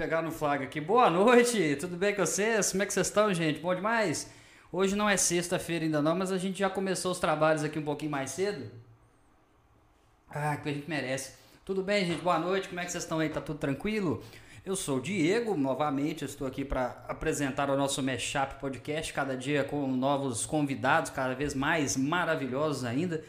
Pegaram no flag aqui. Boa noite, tudo bem com vocês? Como é que vocês estão, gente? Bom demais? Hoje não é sexta-feira ainda não, mas a gente já começou os trabalhos aqui um pouquinho mais cedo. Ah, que a gente merece. Tudo bem, gente? Boa noite, como é que vocês estão aí? Tá tudo tranquilo? Eu sou o Diego, novamente, estou aqui para apresentar o nosso Mashup Podcast, cada dia com novos convidados, cada vez mais maravilhosos ainda.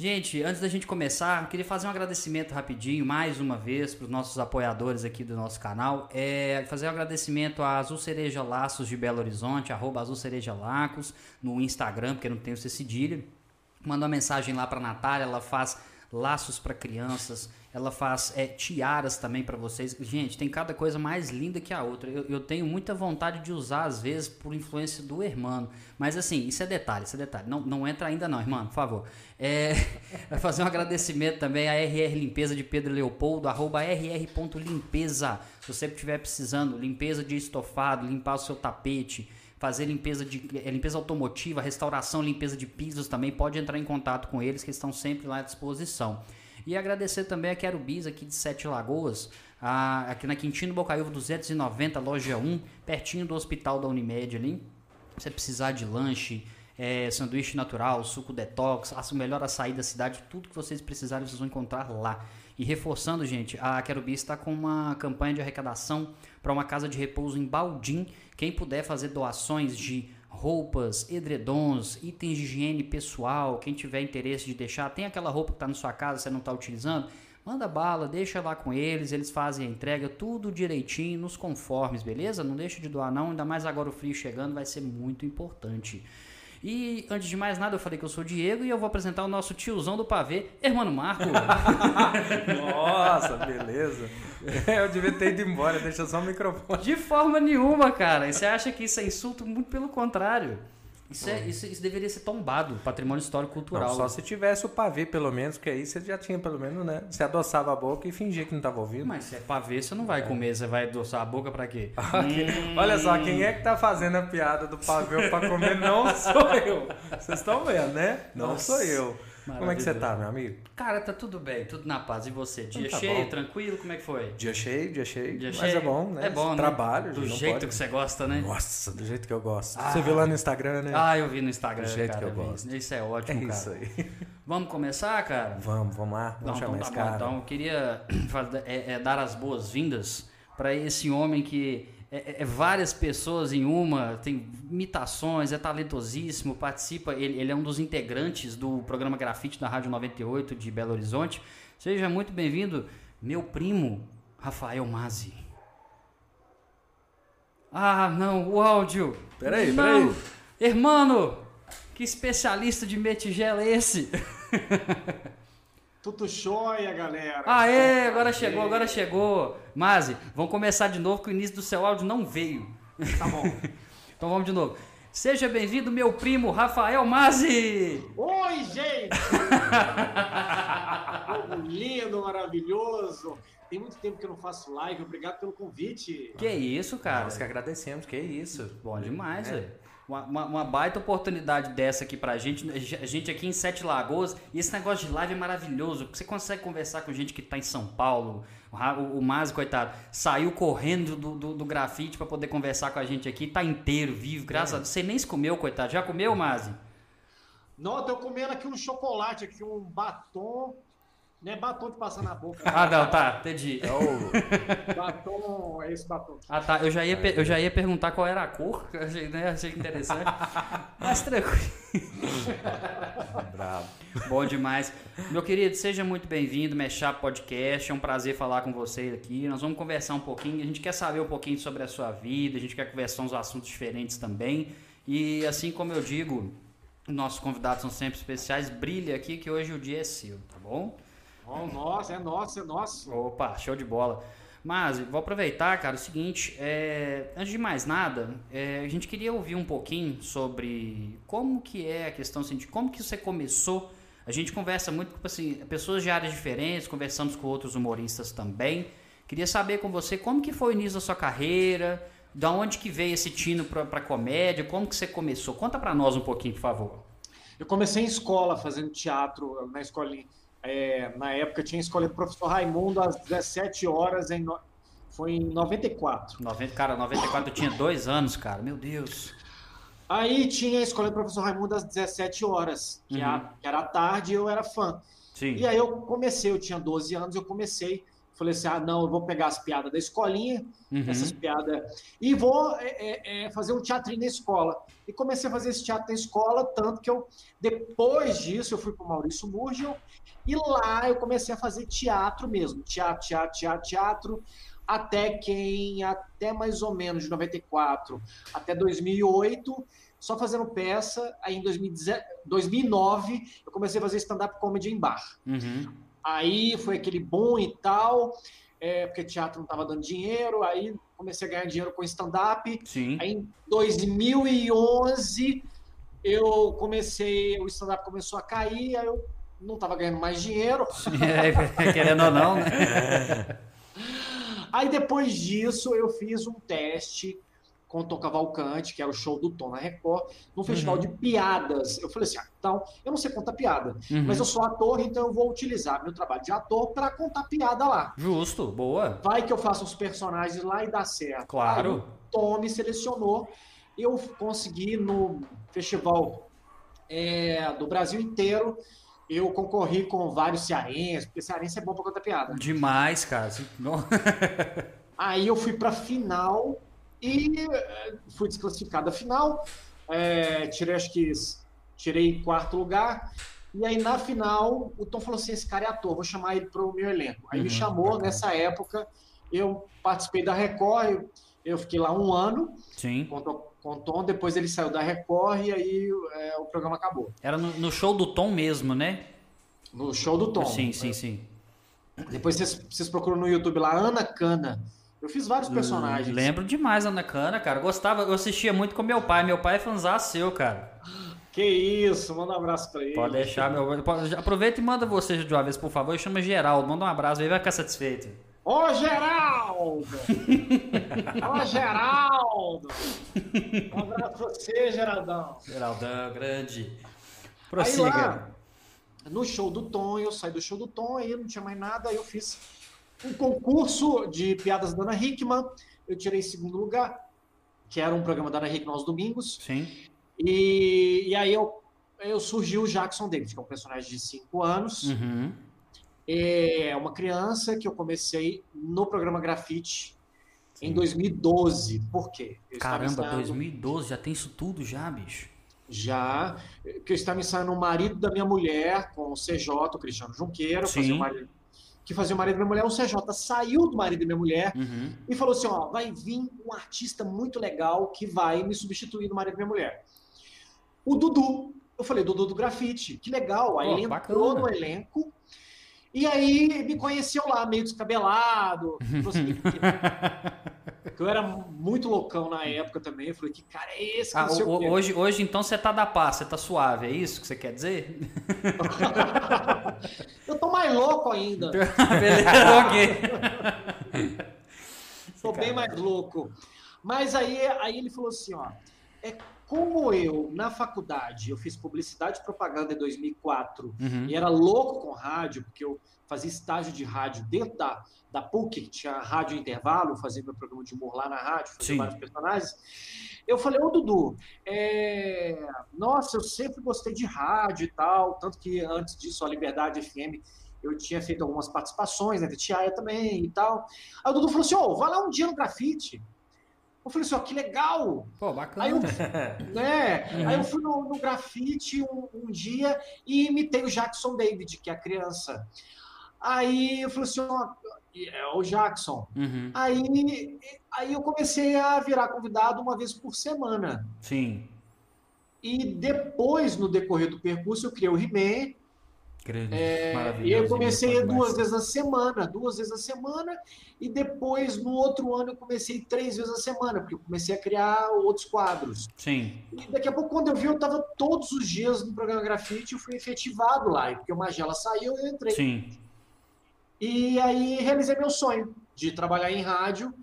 Gente, antes da gente começar, queria fazer um agradecimento rapidinho, mais uma vez, para os nossos apoiadores aqui do nosso canal. É, fazer um agradecimento a Azul Cereja Laços de Belo Horizonte, arroba Azul Cereja Lacos, no Instagram, porque não tem o cedilha. Manda uma mensagem lá para Natália, ela faz laços para crianças, ela faz é, tiaras também para vocês. Gente, tem cada coisa mais linda que a outra. Eu, eu, tenho muita vontade de usar, às vezes, por influência do irmão. Mas assim, isso é detalhe, isso é detalhe. Não, não entra ainda não, irmão, por favor. É, vai fazer um agradecimento também à RR Limpeza de Pedro Leopoldo, arroba rr.limpeza. Se você estiver precisando, limpeza de estofado, limpar o seu tapete, fazer limpeza de é, limpeza automotiva, restauração, limpeza de pisos também, pode entrar em contato com eles que estão sempre lá à disposição. E agradecer também a Querubis aqui de Sete Lagoas, a, aqui na Quintino Bocaiúva 290, loja 1, pertinho do hospital da Unimed ali. Se você precisar de lanche, é, sanduíche natural, suco detox, o melhor açaí da cidade, tudo que vocês precisarem vocês vão encontrar lá. E reforçando, gente, a Querubis está com uma campanha de arrecadação para uma casa de repouso em Baldim. Quem puder fazer doações de roupas, edredons, itens de higiene pessoal, quem tiver interesse de deixar, tem aquela roupa que está na sua casa, você não está utilizando, manda bala, deixa lá com eles, eles fazem a entrega, tudo direitinho, nos conformes, beleza? Não deixa de doar não, ainda mais agora o frio chegando, vai ser muito importante. E antes de mais nada, eu falei que eu sou o Diego e eu vou apresentar o nosso tiozão do pavê, Hermano Marco. Nossa, beleza. Eu devia ter ido embora, deixa só o microfone. De forma nenhuma, cara. E você acha que isso é insulto? Muito pelo contrário. Isso, é, isso, isso, deveria ser tombado, patrimônio histórico cultural. Não, só se tivesse o pavê, pelo menos, que aí você já tinha, pelo menos, né? Você adoçava a boca e fingia que não estava ouvindo. Mas se é pavê, você não vai é. comer, você vai adoçar a boca para quê? hum... Olha só, quem é que tá fazendo a piada do pavê para comer não sou eu. Vocês estão vendo, né? Não Nossa. sou eu. Como é que você tá, meu amigo? Cara, tá tudo bem, tudo na paz. E você? Dia então tá cheio, bom. tranquilo? Como é que foi? Dia cheio, dia cheio. Dia mas cheio. é bom, né? É bom, né? Trabalho. Do jeito pode. que você gosta, né? Nossa, do jeito que eu gosto. Ah. Você viu lá no Instagram, né? Ah, eu vi no Instagram. Do jeito cara, que eu gosto. Isso é ótimo, é cara. isso aí. Vamos começar, cara? Vamos, vamos lá. Vamos chamar então, tá esse cara. Bom, então, eu queria é, é, dar as boas-vindas para esse homem que é, é, é, várias pessoas em uma, tem imitações, é talentosíssimo, participa, ele, ele é um dos integrantes do programa Grafite da Rádio 98 de Belo Horizonte. Seja muito bem-vindo, meu primo, Rafael Mazzi. Ah, não, o áudio. Peraí, não. peraí. Hermano, que especialista de metigela é esse? Tudo jóia, galera. Aê, agora chegou, agora chegou. Mazi, vamos começar de novo que o início do seu áudio não veio. Tá bom. então vamos de novo. Seja bem-vindo, meu primo Rafael Mazi. Oi, gente! lindo, maravilhoso. Tem muito tempo que eu não faço live. Obrigado pelo convite. Que isso, cara. Nós que agradecemos. Que isso. Bom demais, é. velho uma, uma, baita oportunidade dessa aqui pra gente. A gente aqui em Sete Lagoas. E esse negócio de live é maravilhoso. Você consegue conversar com gente que tá em São Paulo. O, o coitado, saiu correndo do, do, do grafite para poder conversar com a gente aqui. Tá inteiro, vivo, graças é. a Deus. Você nem se comeu, coitado. Já comeu, Mazi? Não, tô comendo aqui um chocolate, aqui um batom não é batom de passar na boca. Ah, não, tá, entendi. É o... batom, é esse batom. Ah, tá. Eu já ia, eu já ia perguntar qual era a cor, eu achei, né? achei interessante. Mas tranquilo. Bravo. Bom demais. Meu querido, seja muito bem-vindo, Mexar Podcast. É um prazer falar com vocês aqui. Nós vamos conversar um pouquinho. A gente quer saber um pouquinho sobre a sua vida, a gente quer conversar uns assuntos diferentes também. E assim como eu digo, nossos convidados são sempre especiais. Brilha aqui que hoje o dia é seu, tá bom? Oh, nossa, é nosso, é nosso. Opa, show de bola. Mas vou aproveitar, cara, o seguinte, é, antes de mais nada, é, a gente queria ouvir um pouquinho sobre como que é a questão assim, de como que você começou. A gente conversa muito com assim, pessoas de áreas diferentes, conversamos com outros humoristas também. Queria saber com você como que foi o início da sua carreira, da onde que veio esse tino para comédia, como que você começou? Conta para nós um pouquinho, por favor. Eu comecei em escola, fazendo teatro, na escolinha é, na época tinha escolhido o professor Raimundo às 17 horas em, Foi em 94. 90, cara, 94 eu tinha dois anos, cara. Meu Deus. Aí tinha a escola do professor Raimundo às 17 horas, que, Uhum. era, que era tarde e eu era fã. Sim. E aí eu comecei, eu tinha 12 anos, eu comecei, falei assim, ah, não, eu vou pegar as piadas da escolinha, Uhum. essas piadas, e vou é, é, é, fazer um teatrinho na escola. E comecei a fazer esse teatro na escola, tanto que eu, depois disso, eu fui para o Maurício Murgel, e lá eu comecei a fazer teatro mesmo, teatro, teatro, teatro, teatro, até quem, até mais ou menos de 94 até 2008, só fazendo peça, aí em 2010 2009 eu comecei a fazer stand-up comedy em bar. Uhum. Aí foi aquele bom e tal, é, porque teatro não estava dando dinheiro, aí comecei a ganhar dinheiro com stand-up. Aí em 2011 eu comecei, o stand-up começou a cair, aí eu não estava ganhando mais dinheiro. É, querendo ou não, né? Aí depois disso eu fiz um teste com o Tom Cavalcante, que era o show do Tom na Record, num festival Uhum. de piadas. Eu falei assim, ah, então, eu não sei contar piada, Uhum. mas eu sou ator, então eu vou utilizar meu trabalho de ator para contar piada lá. Justo, boa. Vai que eu faço os personagens lá e dá certo. Claro. Aí o Tom me selecionou, eu consegui no festival é, do Brasil inteiro, eu concorri com vários cearenses, porque cearense é bom para contar piada. Demais, cara. Assim, Aí eu fui para final e eh, fui desclassificado da final. É, tirei, acho que tirei quarto lugar. E aí na final, o Tom falou assim: esse cara é ator, vou chamar ele para o meu elenco. Aí me Uhum, chamou bacana. nessa época. Eu participei da Record, eu, eu fiquei lá um ano Sim. com, com o Tom, depois ele saiu da Record e aí eh, o programa acabou. Era no, no show do Tom mesmo, né? No show do Tom. Sim, sim, sim. Depois vocês, vocês procuram no YouTube lá, Ana Cana. Eu fiz vários personagens. Lembro demais Ana Cana, cara. Gostava, eu assistia muito com meu pai. Meu pai é fãzão seu, cara. Que isso, manda um abraço pra ele. Pode deixar, meu. Aproveita e manda você de uma vez, por favor. E chama Geraldo. Manda um abraço aí, vai ficar satisfeito. Ô, Geraldo! Ô, Geraldo! Um abraço pra você, Geraldão. Geraldão, grande. Aí Prossiga. lá, no show do Tom, eu saí do show do Tom, aí não tinha mais nada, aí eu fiz um concurso de piadas da Ana Hickman, eu tirei segundo lugar, que era um programa da Ana Hickman aos domingos, Sim. e, e aí eu, eu surgiu o Jackson David, que é um personagem de 5 anos, Uhum. É uma criança que eu comecei no programa Grafite em 2012. Por quê? Eu estava Caramba, ensaiando- 2012, já tem isso tudo já, bicho. Já, que eu estava ensaiando o marido da minha mulher com o CJ, o Cristiano Junqueira, Sim. fazia o marido- que fazia o marido da minha mulher. O CJ saiu do marido da minha mulher Uhum. e falou assim: ó, vai vir um artista muito legal que vai me substituir no marido da minha mulher. O Dudu. Eu falei, Dudu do grafite, que legal. Aí Pô, ele entrou bacana. no elenco e aí me conheceu lá, meio descabelado. assim, eu era muito loucão na época também. Eu falei, que cara é esse? Ah, o- hoje, hoje, então, você tá da paz, você tá suave, é isso que você quer dizer? eu tô mais louco ainda. Beleza, ok. Tô bem mais louco. Mas aí, aí ele falou assim, ó, é como eu, na faculdade, eu fiz publicidade e propaganda em 2004 Uhum. e era louco com rádio, porque eu fazia estágio de rádio dentro da, da PUC, que tinha rádio intervalo, fazia meu programa de humor lá na rádio, fazia Sim. vários personagens. Eu falei, ô Dudu, é, nossa, eu sempre gostei de rádio e tal, tanto que antes disso, a Liberdade FM, eu tinha feito algumas participações, né, de Tiaia também e tal. Aí o Dudu falou assim, ô, vai lá um dia no grafite. Eu falei assim, ó, que legal! Pô, bacana. Aí eu, né? Uhum. Aí eu fui no, no grafite um, um dia e imitei o Jackson David, que é a criança. Aí eu falei assim, ó, é o Jackson. Uhum. Aí, aí eu comecei a virar convidado uma vez por semana. Sim. E depois, no decorrer do percurso, eu criei o He-Man. Grande. É, e eu comecei duas vezes na semana, duas vezes na semana, e depois, no outro ano, eu comecei três vezes na semana, porque eu comecei a criar outros quadros. Sim. E daqui a pouco, quando eu vi, eu estava todos os dias no programa Grafite, eu fui efetivado lá, e porque o Magela saiu, eu entrei. Sim. E aí realizei meu sonho de trabalhar em rádio.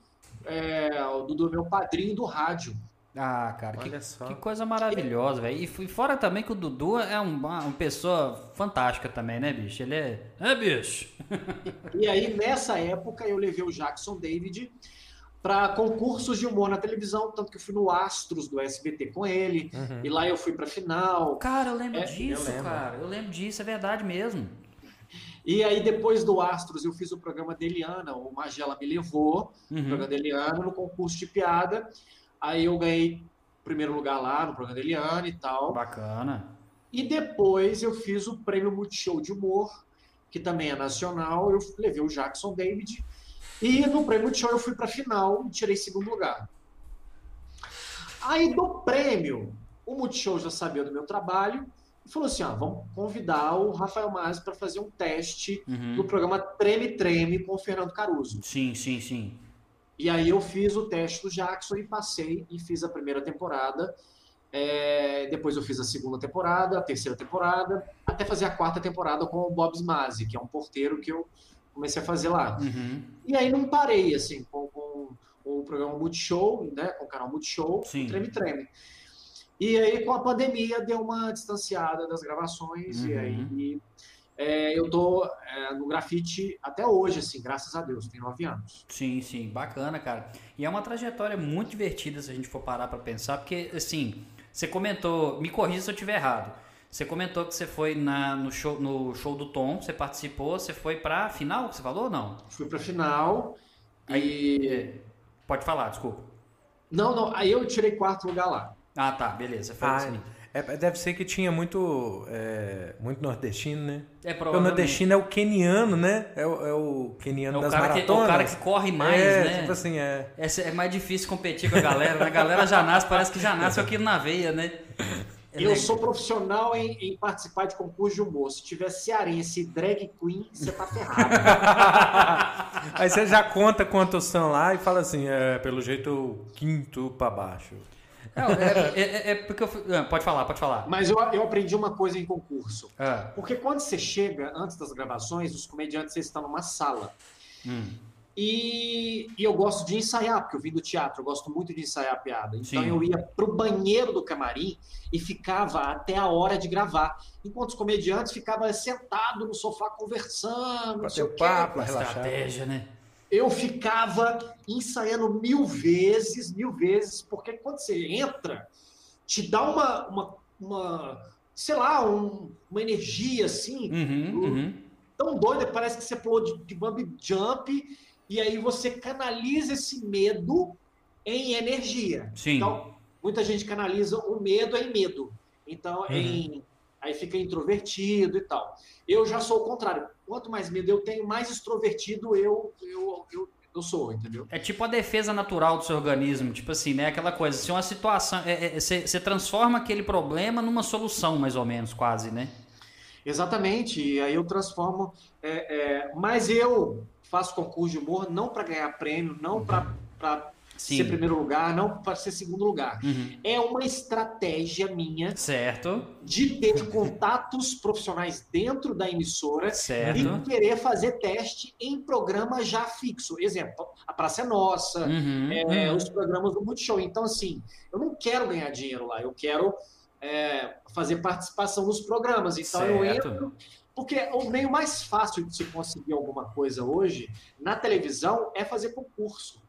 É, o Dudu é meu padrinho do rádio. Ah, cara, que, Olha só. que coisa maravilhosa, velho. E fora também que o Dudu é um- uma, uma pessoa fantástica também, né, bicho? Ele é. É, bicho? e aí, nessa época, eu levei o Jackson David para concursos de humor na televisão, tanto que eu fui no Astros do SBT com ele, uhum. e lá eu fui para final. Cara, eu lembro é, disso, eu lembro. cara. Eu lembro disso, é verdade mesmo. E aí, depois do Astros, eu fiz o programa de Eliana, o Magela me levou, uhum. o programa de Eliana, no concurso de piada. Aí eu ganhei primeiro lugar lá no programa de Eliana e tal. Bacana. E depois eu fiz o prêmio Multishow de Humor, que também é nacional. Eu levei o Jackson David. E no prêmio Multishow eu fui para final e tirei segundo lugar. Aí do prêmio, o Multishow já sabia do meu trabalho e falou assim: ah, vamos convidar o Rafael Mazzi para fazer um teste uhum. no programa Treme Treme com o Fernando Caruso. Sim, sim, sim. E aí eu fiz o teste do Jackson e passei e fiz a primeira temporada. É, depois eu fiz a segunda temporada, a terceira temporada, até fazer a quarta temporada com o Bob Smazzi, que é um porteiro que eu comecei a fazer lá. Uhum. E aí não parei, assim, com, com, com o programa Multishow, né, com o canal Multishow, Sim. Treme Treme. E aí, com a pandemia, deu uma distanciada das gravações, uhum. e aí é, eu tô é, no grafite até hoje, assim, graças a Deus, tem nove anos. Sim, sim, bacana, cara. E é uma trajetória muito divertida se a gente for parar para pensar, porque, assim, você comentou, me corrija se eu estiver errado. Você comentou que você foi na, no, show, no show do Tom, você participou, você foi pra final, você falou ou não? Fui pra final. Aí, e... Pode falar, desculpa. Não, não, aí eu tirei quarto lugar lá. Ah, tá, beleza. Foi ah, assim. É, deve ser que tinha muito, é, muito nordestino, né? É, provavelmente. O nordestino é o keniano, né? É o, é o keniano é o das maratonas. Que, é o cara que corre mais, é, né? tipo assim, é. é. É mais difícil competir com a galera, né? A galera já nasce, parece que já nasce aquilo na veia, né? É eu sou profissional em, em, participar de concurso de humor. Se tiver cearense e drag queen, você tá ferrado. Aí você já conta quantos são lá e fala assim, é, pelo jeito, quinto para baixo. Não, é, é, é, é, porque eu. Ah, pode falar, pode falar. Mas eu, eu aprendi uma coisa em concurso. Ah. Porque quando você chega, antes das gravações, os comediantes estão numa sala. Hum. E, e, eu gosto de ensaiar, porque eu vim do teatro, eu gosto muito de ensaiar a piada. Então Sim. eu ia pro banheiro do camarim e ficava até a hora de gravar. Enquanto os comediantes ficavam sentados no sofá conversando. Pra ter papo, relaxar. Estratégia, né? Eu ficava ensaiando mil vezes, mil vezes, porque quando você entra, te dá uma, uma, uma sei lá, um, uma energia assim, uhum, uhum. tão doida, parece que você pulou de, de bump jump, e aí você canaliza esse medo em energia. Sim. Então, muita gente canaliza o medo em medo. Então, uhum. em, aí fica introvertido e tal. Eu já sou o contrário quanto mais medo eu tenho, mais extrovertido eu, eu, eu, eu sou, entendeu? É tipo a defesa natural do seu organismo, tipo assim, né? Aquela coisa, se uma situação. Você é, é, transforma aquele problema numa solução, mais ou menos, quase, né? Exatamente, e aí eu transformo. É, é, mas eu faço concurso de humor não para ganhar prêmio, não para Sim. ser primeiro lugar, não para ser segundo lugar. Uhum. É uma estratégia minha certo. de ter contatos profissionais dentro da emissora certo. e querer fazer teste em programa já fixo. Exemplo, a Praça é Nossa, uhum. É, uhum. os programas do Multishow. Então, assim, eu não quero ganhar dinheiro lá, eu quero é, fazer participação nos programas. Então, certo. eu entro. Porque o meio mais fácil de se conseguir alguma coisa hoje na televisão é fazer concurso.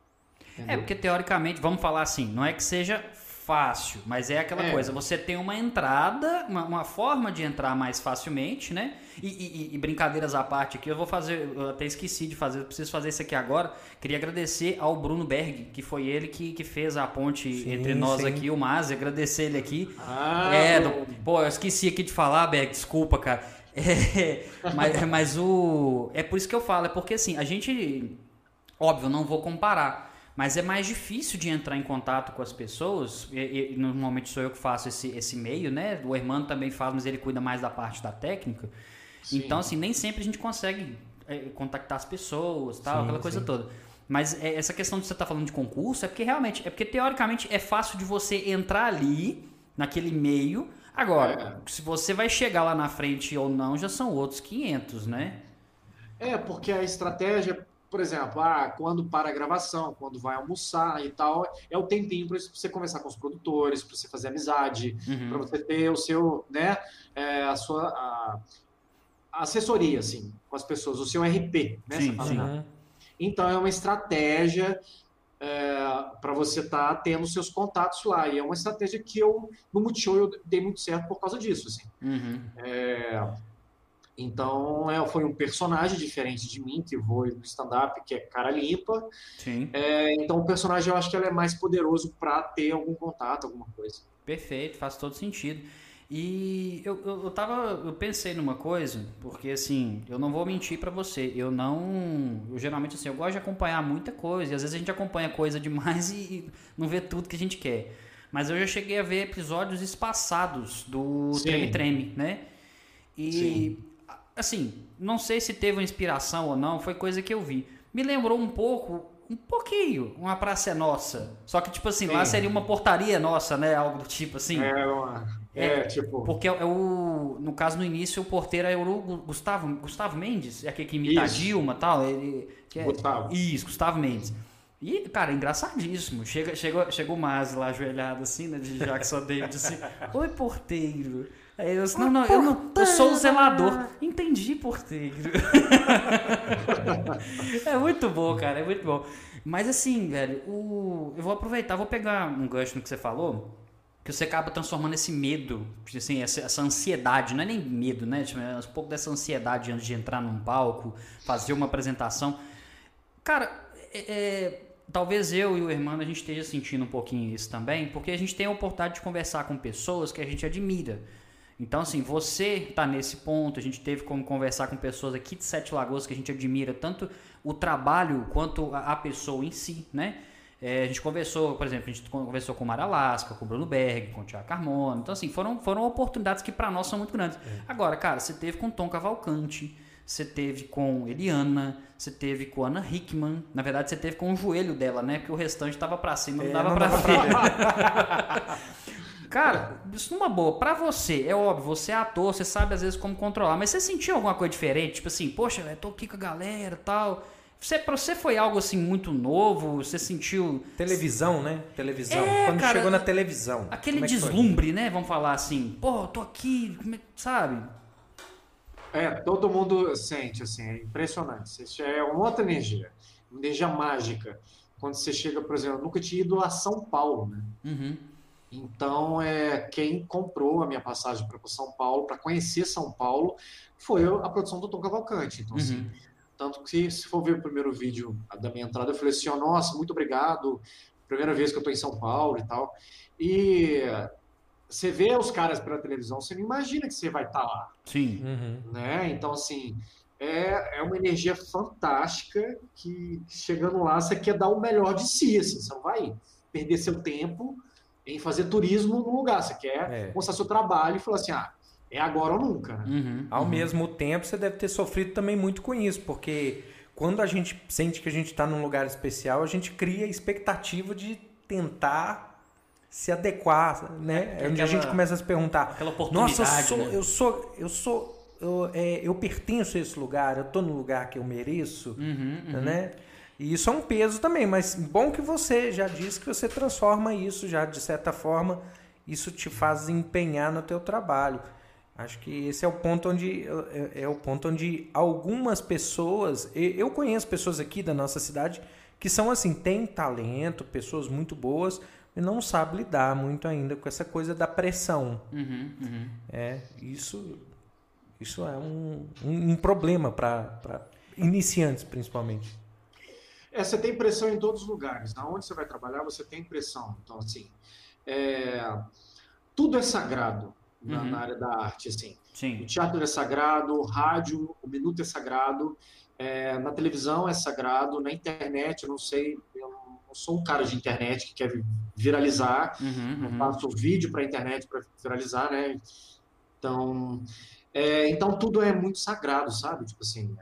É, porque teoricamente, vamos falar assim, não é que seja fácil, mas é aquela é. coisa, você tem uma entrada, uma, uma, forma de entrar mais facilmente, né? E, e, e, brincadeiras à parte aqui, eu vou fazer, eu até esqueci de fazer, preciso fazer isso aqui agora. Queria agradecer ao Bruno Berg, que foi ele que, que fez a ponte sim, entre nós sim. aqui, o Mazi, agradecer ele aqui. Ah, é, do, pô, eu esqueci aqui de falar, Berg, desculpa, cara. É, mas, mas o. É por isso que eu falo, é porque assim, a gente. Óbvio, não vou comparar. Mas é mais difícil de entrar em contato com as pessoas. E, e, normalmente sou eu que faço esse, esse meio, né? O Hermano também faz, mas ele cuida mais da parte da técnica. Sim. Então, assim, nem sempre a gente consegue é, contactar as pessoas, tal, sim, aquela coisa sim. toda. Mas é, essa questão de você estar tá falando de concurso é porque realmente, é porque teoricamente é fácil de você entrar ali, naquele meio. Agora, é. se você vai chegar lá na frente ou não, já são outros 500, né? É, porque a estratégia por exemplo, ah, quando para a gravação, quando vai almoçar e tal, é o tempinho para você conversar com os produtores, para você fazer amizade, uhum. para você ter o seu, né, é, a sua, a, assessoria, assim, com as pessoas, o seu RP, né? Sim, sim. Então, é uma estratégia é, para você estar tá tendo seus contatos lá. E é uma estratégia que eu, no Multishow, eu dei muito certo por causa disso. Assim. Uhum. É, então, é, foi um personagem diferente de mim, que vou no stand-up, que é cara limpa. É, então, o personagem eu acho que ele é mais poderoso para ter algum contato, alguma coisa. Perfeito, faz todo sentido. E eu, eu, eu, tava, eu pensei numa coisa, porque assim, eu não vou mentir para você, eu não, eu geralmente assim, eu gosto de acompanhar muita coisa, e às vezes a gente acompanha coisa demais e, e não vê tudo que a gente quer. Mas eu já cheguei a ver episódios espaçados do Sim. Treme Treme, né? E Sim. Assim, não sei se teve uma inspiração ou não, foi coisa que eu vi. Me lembrou um pouco um pouquinho, uma praça é nossa. Só que, tipo assim, Sim. lá seria uma portaria nossa, né? Algo do tipo assim. É, uma... é, é tipo. Porque é, é o, no caso, no início, o porteiro é o Gustavo, Gustavo Mendes, é aquele que imita Isso. a Dilma e tal. Ele, é, Gustavo. Isso, Gustavo Mendes. E, cara, engraçadíssimo. Chega, chegou, chegou o Maz lá ajoelhado assim, né? De Jackson David assim. Oi, porteiro. Aí eu disse, não, não, eu não, eu sou o zelador. Entendi, porteiro. é muito bom, cara, é muito bom. Mas assim, velho, o... eu vou aproveitar, vou pegar um gancho no que você falou, que você acaba transformando esse medo, assim, essa, essa ansiedade, não é nem medo, né? Tipo, é um pouco dessa ansiedade antes de entrar num palco, fazer uma apresentação. Cara, é, é, talvez eu e o irmão a gente esteja sentindo um pouquinho isso também, porque a gente tem a oportunidade de conversar com pessoas que a gente admira. Então, assim, você está nesse ponto, a gente teve como conversar com pessoas aqui de Sete Lagoas que a gente admira tanto o trabalho quanto a, pessoa em si, né? É, a gente conversou, por exemplo, a gente conversou com o Mara Lasca, com o Bruno Berg, com o Tiago Carmona. Então, assim, foram, foram oportunidades que para nós são muito grandes. É. Agora, cara, você teve com Tom Cavalcante, você teve com Eliana, você teve com Ana Hickman. Na verdade, você teve com o joelho dela, né? Porque o restante estava para cima, não é, dava para ver. Cara, isso numa boa, pra você, é óbvio, você é ator, você sabe às vezes como controlar, mas você sentiu alguma coisa diferente? Tipo assim, poxa, eu tô aqui com a galera e tal. Você, pra você foi algo assim muito novo? Você sentiu. Televisão, né? Televisão. É, Quando cara, chegou na televisão. Aquele é deslumbre, né? Vamos falar assim, pô, tô aqui, é, sabe? É, todo mundo sente, assim, é impressionante. É uma outra energia, uma energia mágica. Quando você chega, por exemplo, eu nunca tinha ido a São Paulo, né? Uhum. Então, é, quem comprou a minha passagem para São Paulo, para conhecer São Paulo, foi a produção do Tom Cavalcante. Então, assim, uhum. assim, tanto que se for ver o primeiro vídeo da minha entrada, eu falei assim, oh, nossa, muito obrigado, primeira vez que eu estou em São Paulo e tal. E você vê os caras pela televisão, você não imagina que você vai estar tá lá. Sim. Uhum. Né? Então, assim, é, é uma energia fantástica que chegando lá você quer dar o melhor de si, assim, você não vai perder seu tempo em fazer turismo no lugar. Você quer é. mostrar seu trabalho e falar assim, ah, é agora ou nunca. Né? Uhum, Ao uhum. mesmo tempo, você deve ter sofrido também muito com isso, porque quando a gente sente que a gente está num lugar especial, a gente cria a expectativa de tentar se adequar, né? É, é onde a gente começa a se perguntar, nossa, eu sou, né? eu sou, eu sou, eu, é, eu pertenço a esse lugar, eu estou no lugar que eu mereço, uhum, uhum. E isso é um peso também, mas bom que você já disse que você transforma isso já de certa forma, isso te faz empenhar no teu trabalho. Acho que esse é o ponto onde é, é o ponto onde algumas pessoas, eu conheço pessoas aqui da nossa cidade que são assim, têm talento, pessoas muito boas, e não sabem lidar muito ainda com essa coisa da pressão. Uhum, uhum. É, isso, isso é um, um, um problema para iniciantes, principalmente. É, você tem pressão em todos os lugares. Na onde você vai trabalhar, você tem pressão. Então, assim, é, tudo é sagrado na, uhum. na, área da arte, assim. Sim. O teatro é sagrado, o rádio, o minuto é sagrado, é, na televisão é sagrado, na internet, eu não sei, eu não sou um cara de internet que quer viralizar, uhum, eu uhum. faço vídeo para internet para viralizar, né? Então, é, então tudo é muito sagrado, sabe? Tipo assim,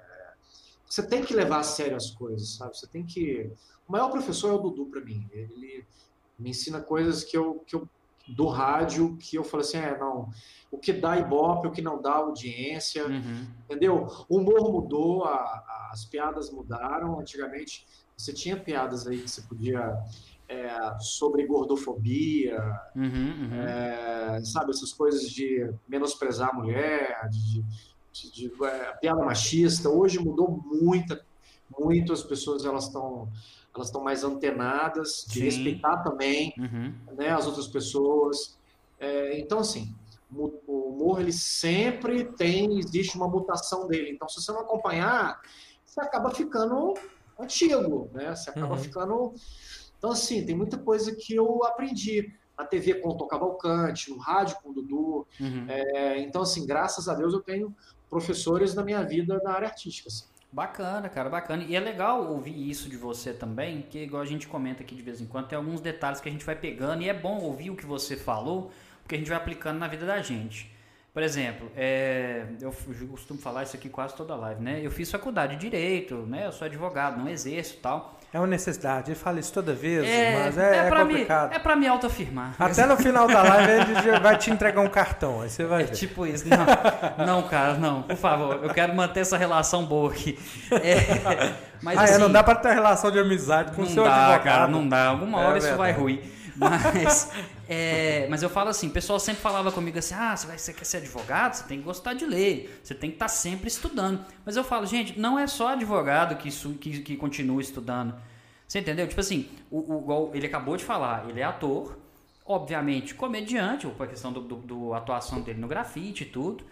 você tem que levar a sério as coisas, sabe? Você tem que. O maior professor é o Dudu para mim. Ele me ensina coisas que eu, que eu do rádio que eu falo assim, é, não, o que dá ibope, o que não dá audiência, uhum. entendeu? O humor mudou, a, as piadas mudaram. Antigamente você tinha piadas aí que você podia é, sobre gordofobia, uhum, uhum. É, sabe essas coisas de menosprezar a mulher, de, de, de é, piada machista. Hoje mudou muito, muito as pessoas elas estão elas estão mais antenadas de Sim. respeitar também uhum. né, as outras pessoas. É, então, assim, o humor ele sempre tem, existe uma mutação dele. Então, se você não acompanhar, você acaba ficando antigo, né? Você acaba uhum. ficando. Então, assim, tem muita coisa que eu aprendi na TV com o Tom Cavalcante, no rádio com o Dudu. Uhum. É, então, assim, graças a Deus eu tenho professores na minha vida na área artística. Assim. Bacana, cara, bacana. E é legal ouvir isso de você também, que igual a gente comenta aqui de vez em quando, tem alguns detalhes que a gente vai pegando e é bom ouvir o que você falou, porque a gente vai aplicando na vida da gente. Por exemplo, é, eu costumo falar isso aqui quase toda live, né? Eu fiz faculdade de Direito, né? Eu sou advogado, não exerço tal. É uma necessidade, ele fala isso toda vez, é, mas é, é, é complicado. Me, é pra me autoafirmar. Até no final da live ele vai te entregar um cartão, aí você vai É tipo isso. Não, não, cara, não, por favor, eu quero manter essa relação boa aqui. É, mas, ah, assim, é, não assim, dá pra ter relação de amizade com o seu dá, advogado. Cara, não dá, alguma hora é isso vai ruir. Mas, é, mas eu falo assim, o pessoal sempre falava comigo assim, ah, você, vai, você quer ser advogado? Você tem que gostar de ler, você tem que estar tá sempre estudando. Mas eu falo, gente, não é só advogado que, que, que continua estudando. Você entendeu? Tipo assim, o, o, ele acabou de falar, ele é ator, obviamente comediante, por questão do, do, do, atuação dele no grafite e tudo.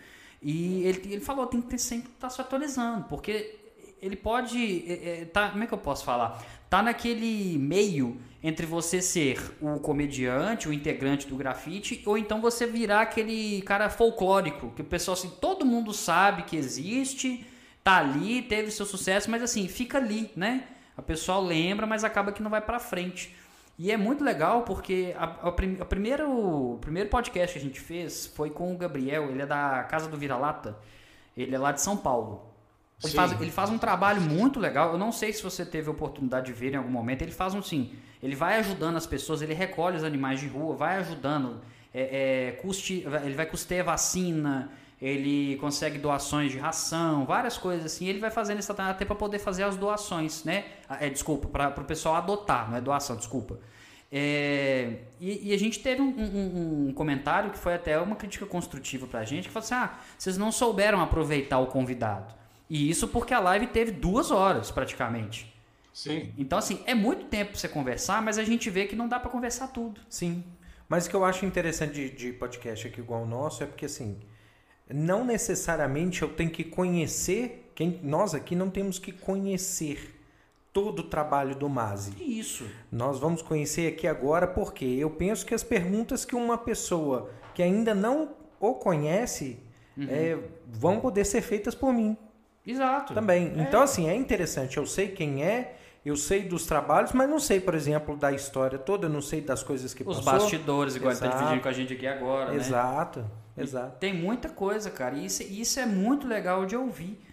E ele, ele falou, tem que sempre estar tá se atualizando, porque ele pode. É, é, tá, como é que eu posso falar? Tá naquele meio entre você ser o comediante, o integrante do grafite, ou então você virar aquele cara folclórico, que o pessoal assim, todo mundo sabe que existe, tá ali, teve seu sucesso, mas assim, fica ali, né? A pessoa lembra, mas acaba que não vai para frente. E é muito legal porque a, a, a primeiro, o primeiro podcast que a gente fez foi com o Gabriel, ele é da Casa do Vira-Lata, ele é lá de São Paulo. Ele faz, ele faz, um trabalho muito legal. Eu não sei se você teve a oportunidade de ver em algum momento. Ele faz um sim. Ele vai ajudando as pessoas, ele recolhe os animais de rua, vai ajudando. É, é, custe, ele vai custear vacina, ele consegue doações de ração, várias coisas assim. Ele vai fazendo isso até para poder fazer as doações, né? Ah, é, desculpa, para o pessoal adotar, não é doação, desculpa. É, e, e, a gente teve um, um, um, comentário que foi até uma crítica construtiva para a gente, que falou assim: ah, vocês não souberam aproveitar o convidado. E isso porque a live teve duas horas praticamente. Sim. Então, assim, é muito tempo pra você conversar, mas a gente vê que não dá para conversar tudo. Sim. Mas o que eu acho interessante de, de podcast aqui igual o nosso é porque, assim, não necessariamente eu tenho que conhecer, quem nós aqui não temos que conhecer todo o trabalho do Mazi. Isso. Nós vamos conhecer aqui agora porque eu penso que as perguntas que uma pessoa que ainda não o conhece uhum. é, vão poder ser feitas por mim. Exato. Também. É. Então, assim, é interessante. Eu sei quem é, eu sei dos trabalhos, mas não sei, por exemplo, da história toda, eu não sei das coisas que Os passou. bastidores, igual Exato. ele tá dividindo com a gente aqui agora, Exato. né? Exato. Tem muita coisa, cara. E isso, isso é muito legal de ouvir.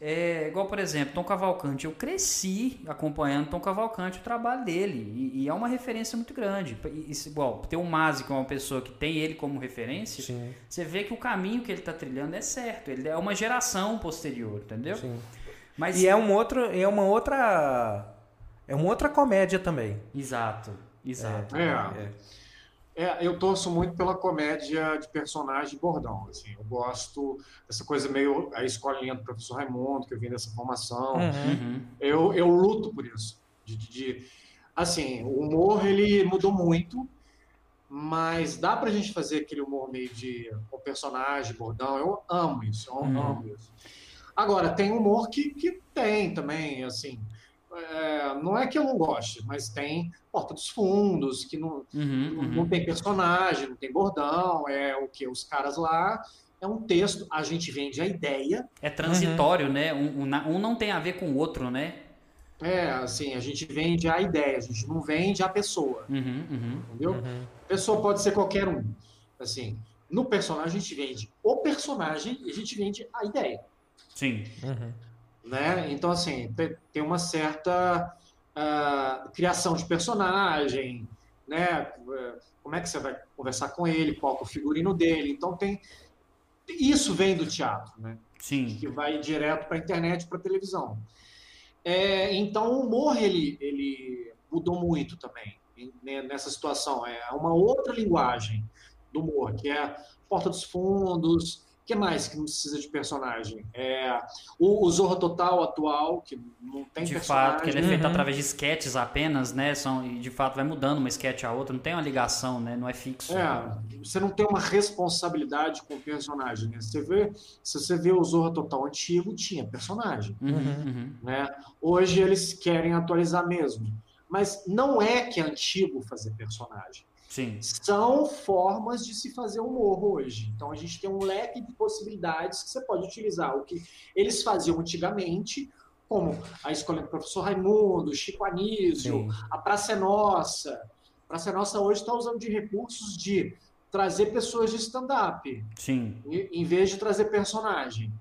É, igual, por exemplo, Tom Cavalcante. Eu cresci acompanhando Tom Cavalcante, o trabalho dele. E, e é uma referência muito grande. E, igual, ter o Mazi, que é uma pessoa que tem ele como referência, Sim. você vê que o caminho que ele está trilhando é certo. Ele é uma geração posterior, entendeu? Sim. Mas, e é um outro, é uma outra. É uma outra comédia também. Exato, exato. É. é. É, eu torço muito pela comédia de personagem bordão. Assim, eu gosto dessa coisa meio a escolinha do professor Raimundo, que eu vim dessa formação. Uhum. uhum. Eu, eu luto por isso. De, de, de, assim, o humor ele mudou muito, mas dá pra gente fazer aquele humor meio de o personagem bordão. Eu amo isso, eu uhum. amo isso. Agora, tem humor que, que tem também, assim. É, não é que eu não goste, mas tem Porta dos Fundos, que não, uhum, não, uhum. não tem personagem, não tem bordão, é o que? Os caras lá é um texto, a gente vende a ideia. É transitório, uhum. né? Um, um, um, não tem a ver com o outro, né? É, assim, a gente vende a ideia, a gente não vende a pessoa. Uhum, uhum. entendeu? Uhum. A pessoa pode ser qualquer um. Assim, no personagem a gente vende o personagem e a gente vende a ideia. Sim. Né? Então, assim, tem uma certa uh, criação de personagem, né? Como é que você vai conversar com ele, qual é o figurino dele. Então tem isso vem do teatro, né? Sim. Que vai direto para a internet, para a televisão. É, então o humor ele, ele mudou muito também né, nessa situação. É uma outra linguagem do humor, que é Porta dos Fundos, que mais que não precisa de personagem? É, o, o Zorro Total atual, que não tem de personagem. fato, que ele é feito uhum. através de sketches apenas, né? São, e de fato vai mudando uma sketch a outra, não tem uma ligação, né? Não é fixo. É, você não tem uma responsabilidade com o personagem. Né? Você vê, se você vê o Zorro Total antigo, tinha personagem. Uhum, uhum. Né? Hoje eles querem atualizar mesmo. Mas não é que é antigo fazer personagem. Sim. São formas de se fazer humor hoje. Então a gente tem um leque de possibilidades que você pode utilizar. O que eles faziam antigamente, como a escola do professor Raimundo, Chico Anísio, Sim. a Praça é Nossa. A Praça é Nossa hoje está usando de recursos de trazer pessoas de stand-up. Sim. Em vez de trazer personagem.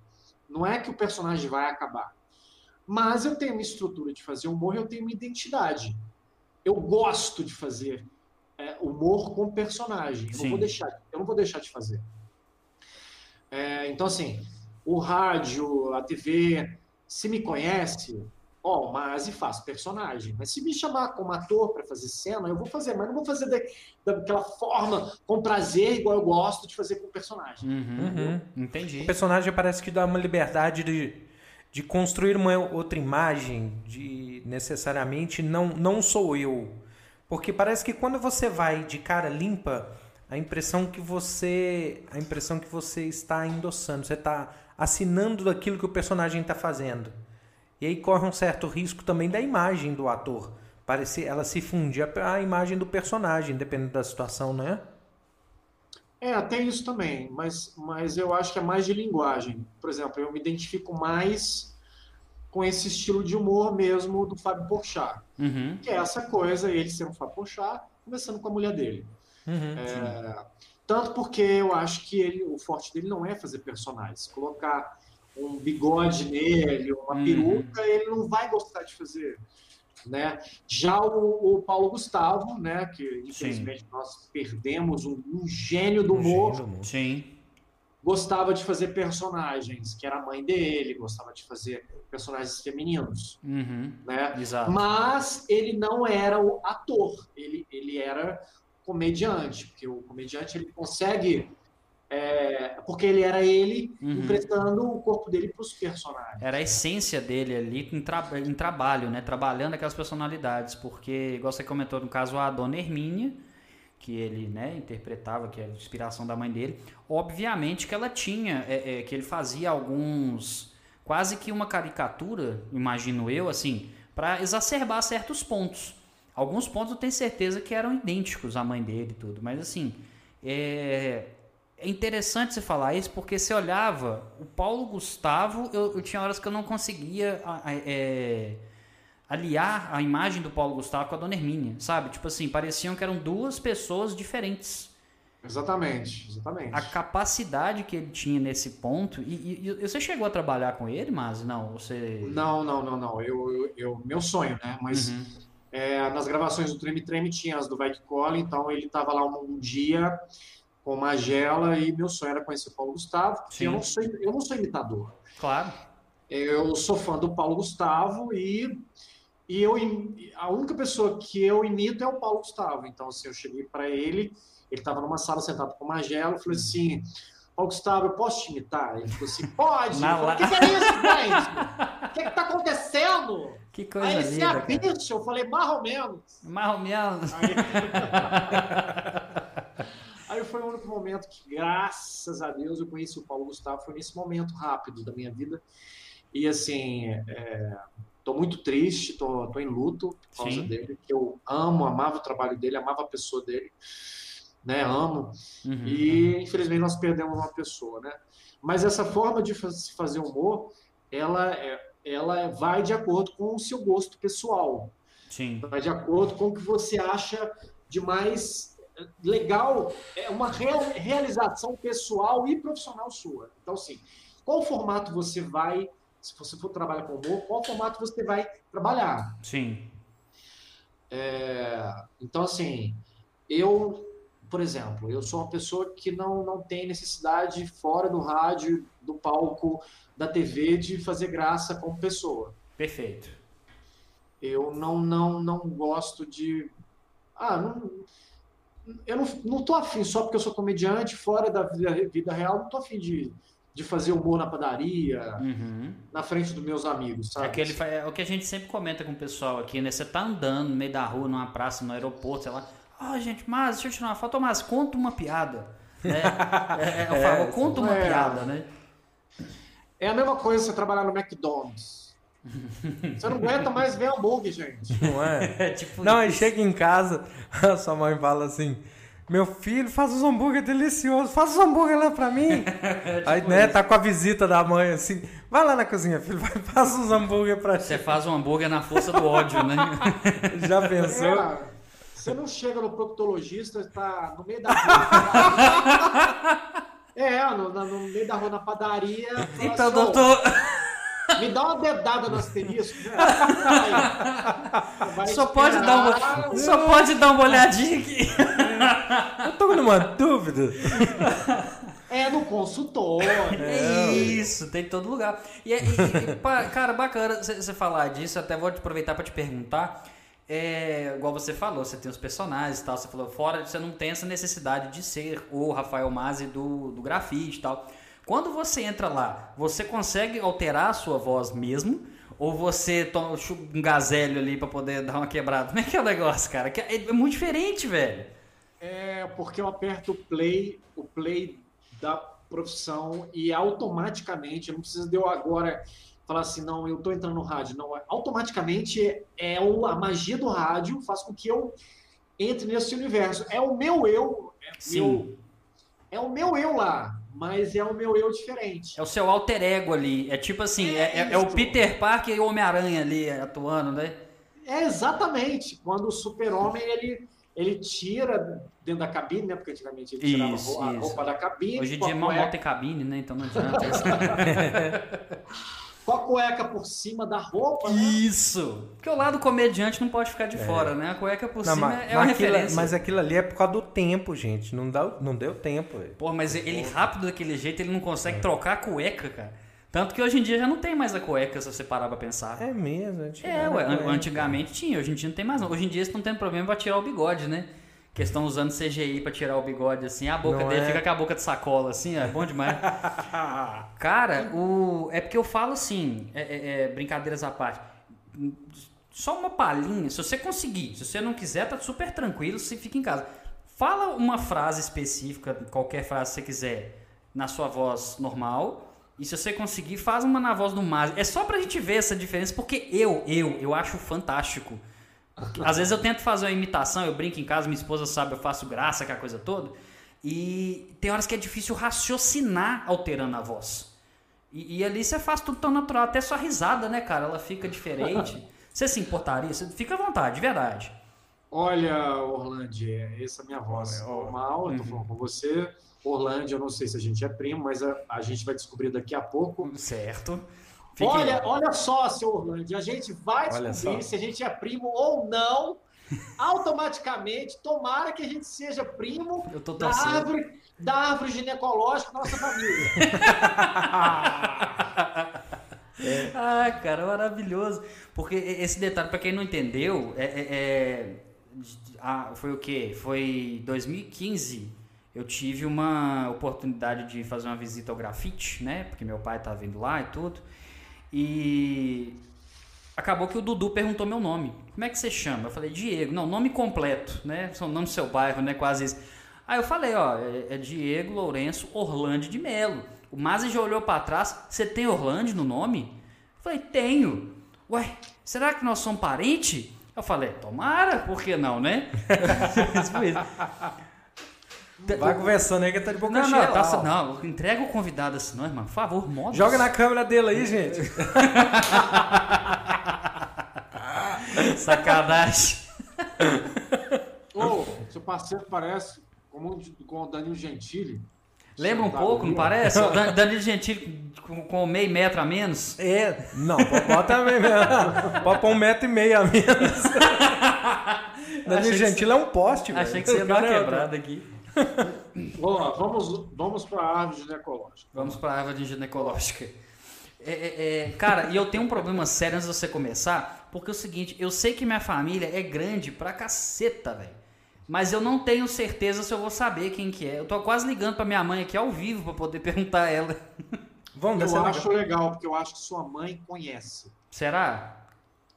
Não é que o personagem vai acabar. Mas eu tenho uma estrutura de fazer humor e eu tenho uma identidade. Eu gosto de fazer é, humor com personagem. Eu não, vou deixar, eu não vou deixar de fazer. É, então, assim, o rádio, a TV, se me conhece, ó, mas e faz personagem. Mas se me chamar como ator para fazer cena, eu vou fazer, mas não vou fazer daquela forma, com prazer, igual eu gosto de fazer com personagem. Uhum, uhum. Entendi. O personagem parece que dá uma liberdade de, de construir uma outra imagem, de necessariamente não, não sou eu porque parece que quando você vai de cara limpa, a impressão que você, a impressão que você está endossando, você está assinando daquilo que o personagem está fazendo. E aí corre um certo risco também da imagem do ator. Parece, ela se funde a imagem do personagem, dependendo da situação, né? É, tem isso também, mas, mas eu acho que é mais de linguagem. Por exemplo, eu me identifico mais com esse estilo de humor mesmo do Fábio Porchat. Uhum. Que é essa coisa, ele ser um Fábio Porchat, começando com a mulher dele. Uhum, é, tanto porque eu acho que ele, o forte dele não é fazer personagens. Colocar um bigode nele, uma uhum. peruca, ele não vai gostar de fazer. Né? Já o, o Paulo Gustavo, né, que infelizmente Sim. nós perdemos um, um gênio do humor. Um gênio Sim gostava de fazer personagens, que era a mãe dele, gostava de fazer personagens femininos, uhum, né? Exato. Mas ele não era o ator, ele, ele era comediante, porque o comediante ele consegue é, porque ele era ele uhum. emprestando o corpo dele para os personagens. Era a essência dele ali em, tra em, trabalho, né? Trabalhando aquelas personalidades, porque, igual você comentou no caso, a dona Hermínia, que ele né, interpretava, que era a inspiração da mãe dele, obviamente que ela tinha, é, é, que ele fazia alguns, quase que uma caricatura, imagino eu, assim, para exacerbar certos pontos. Alguns pontos eu tenho certeza que eram idênticos à mãe dele e tudo, mas assim, é, é interessante você falar isso porque você olhava, o Paulo Gustavo, eu, eu tinha horas que eu não conseguia é, aliar a imagem do Paulo Gustavo com a Dona Hermínia, sabe? Tipo assim, pareciam que eram duas pessoas diferentes. Exatamente, exatamente. A capacidade que ele tinha nesse ponto. E, e, e você chegou a trabalhar com ele, mas não? Você... Não, não, não, não. Eu, eu, eu meu sonho, né? Mas uhum. é, nas gravações do Treme Treme tinha as do Vai Que Cola, então ele tava lá um, um dia com Magela e meu sonho era conhecer o Paulo Gustavo. Eu não, sou, eu não sou imitador. Claro. Eu sou fã do Paulo Gustavo e e eu, a única pessoa que eu imito é o Paulo Gustavo. Então, assim, eu cheguei para ele, ele estava numa sala sentado com o Magelo, eu falei assim, Paulo Gustavo, eu posso te imitar? Ele falou assim, pode. O que, que, é isso, gente? O que está acontecendo? Que coisa Aí ele se a bicha, eu falei, mais ou menos. Mais ou menos. Aí... Foi o único momento que, graças a Deus, eu conheci o Paulo Gustavo. Foi nesse momento rápido da minha vida. E assim, é Estou muito triste, estou em luto por causa Sim. dele, que eu amo, amava o trabalho dele, amava a pessoa dele, né? Amo. Uhum, e uhum. infelizmente nós perdemos uma pessoa, né? Mas essa forma de se fazer humor, ela é, ela vai de acordo com o seu gosto pessoal. Sim. Vai de acordo com o que você acha de mais legal, é uma realização pessoal e profissional sua. Então, assim, qual formato você vai se você for trabalhar com humor, qual formato você vai trabalhar? Sim. É, então, assim, eu, por exemplo, eu sou uma pessoa que não, não tem necessidade fora do rádio, do palco, da TV, de fazer graça como pessoa. Perfeito. Eu não, não, não gosto de. Ah, não. Eu não, não tô afim, só porque eu sou comediante, fora da vida, vida real, não tô afim de de fazer humor na padaria, uhum. na frente dos meus amigos, sabe? Aquele, é o que a gente sempre comenta com o pessoal aqui, né? Você tá andando no meio da rua, numa praça, no aeroporto, sei lá. Ah, oh, gente, mas deixa eu tirar uma foto, mas conta uma piada. Né? é, é, eu falo, é, conta uma é. piada, né? É a mesma coisa você trabalhar no McDonald's. Você não aguenta mais ver hambúrguer, gente. Não é? é tipo não, aí chega em casa, a sua mãe fala assim: Meu filho, faz os hambúrguer deliciosos, faz os hambúrguer lá pra mim. é tipo aí, né, isso. tá com a visita da mãe assim: Vai lá na cozinha, filho, vai, faz os hambúrguer pra Você faz um hambúrguer na força do ódio, né? Já pensou? É, você não chega no proctologista, está no meio da rua. é, no, no, meio da rua na padaria. Então, assim, doutor. Me dá uma dedada no asterisco. Né? Só pode, dar uma, só pode dar uma olhadinha aqui. Eu tô numa dúvida. É no consultório. É isso, tem em todo lugar. E, e, e cara, bacana você falar disso. Até vou aproveitar para te perguntar. É, igual você falou, você tem os personagens e tal. Você falou, fora você não tem essa necessidade de ser o Rafael Mazzi do, do grafite e tal. Quando você entra lá, você consegue alterar a sua voz mesmo? Ou você toma um gazelho ali para poder dar uma quebrada? Como é que é o negócio, cara? É, é muito diferente, velho. É porque eu aperto o play, o play da profissão e automaticamente, não precisa de eu agora falar assim, não, eu tô entrando no rádio. Não, automaticamente é a magia do rádio faz com que eu entre nesse universo. É o meu eu, é, Sim. Meu, é o meu eu lá mas é o meu eu diferente. É o seu alter ego ali. É tipo assim, é, é, é o Peter Parker e o Homem-Aranha ali atuando, né? É exatamente. Quando o super-homem ele, ele tira dentro da cabine, né? Porque antigamente ele tirava isso, a roupa da cabine. Hoje em dia mal tem cabine, né? Então não adianta. com a cueca por cima da roupa, né? Isso! Porque o lado comediante não pode ficar de é. fora, né? A cueca por não, cima mas, é uma aquilo, referência. Mas aquilo ali é por causa do tempo, gente. Não, dá, não deu tempo. Pô, mas ele rápido daquele jeito, ele não consegue é. trocar a cueca, cara. Tanto que hoje em dia já não tem mais a cueca, se você parar pra pensar. É mesmo, É, ué, antigamente tinha, hoje em dia não tem mais não. Hoje em dia eles estão tendo problema pra tirar o bigode, né? Que estão usando CGI para tirar o bigode assim, a boca não dele é... fica com a boca de sacola assim, é bom demais. Cara, o é porque eu falo assim, é, é, é, brincadeiras à parte. Só uma palhinha, se você conseguir, se você não quiser, tá super tranquilo, você fica em casa. Fala uma frase específica, qualquer frase que você quiser, na sua voz normal. E se você conseguir, faz uma na voz do Maz. É só pra gente ver essa diferença, porque eu, eu, eu acho fantástico às vezes eu tento fazer uma imitação, eu brinco em casa, minha esposa sabe, eu faço graça, aquela coisa toda. E tem horas que é difícil raciocinar alterando a voz. E, e ali você faz tudo tão natural, até sua risada, né, cara? Ela fica diferente. Você se importaria? Você fica à vontade, de verdade. Olha, Orlando, essa é a minha voz normal, eu tô uhum. falando com você. Orlando, eu não sei se a gente é primo, mas a, a gente vai descobrir daqui a pouco. Certo. Fique... Olha, olha só, seu Orlando, a gente vai descobrir se a gente é primo ou não. Automaticamente, tomara que a gente seja primo da árvore, da árvore ginecológica da nossa família. é. Ah, cara, maravilhoso. Porque esse detalhe, para quem não entendeu, é, é, ah, foi o quê? Foi 2015. Eu tive uma oportunidade de fazer uma visita ao grafite, né? Porque meu pai tá vindo lá e tudo. E acabou que o Dudu perguntou meu nome. Como é que você chama? Eu falei, Diego. Não, nome completo, né? O nome do seu bairro, né? Quase isso. Aí eu falei, ó, é, é Diego Lourenço Orlando de Melo. O Mazi já olhou para trás. Você tem Orlando no nome? Eu falei, tenho. Ué, será que nós somos parentes? Eu falei, tomara, por que não, né? Vai conversando aí que tá de boca não, cheia. Não, tá, não, entrega o convidado assim, não, irmão. Por favor, moda. Joga na câmera dele aí, gente. Sacanagem. Ô, oh, seu parceiro parece como com o Danilo Gentili. Lembra um pouco, não parece? O Danilo Gentili com, com meio metro a menos? É, não, bota meio metro. Pode pôr um metro e meio a menos. Danilo Gentili é um poste, velho. Achei que você ia dar uma quebrada aqui. Boa, vamos, vamos para a árvore ginecológica. Vamos para a árvore ginecológica. É, é, é, cara, e eu tenho um problema sério antes de você começar, porque é o seguinte, eu sei que minha família é grande pra caceta, velho. Mas eu não tenho certeza se eu vou saber quem que é. Eu tô quase ligando pra minha mãe aqui ao vivo pra poder perguntar a ela. Vamos, Eu acho legal. legal, porque eu acho que sua mãe conhece. Será?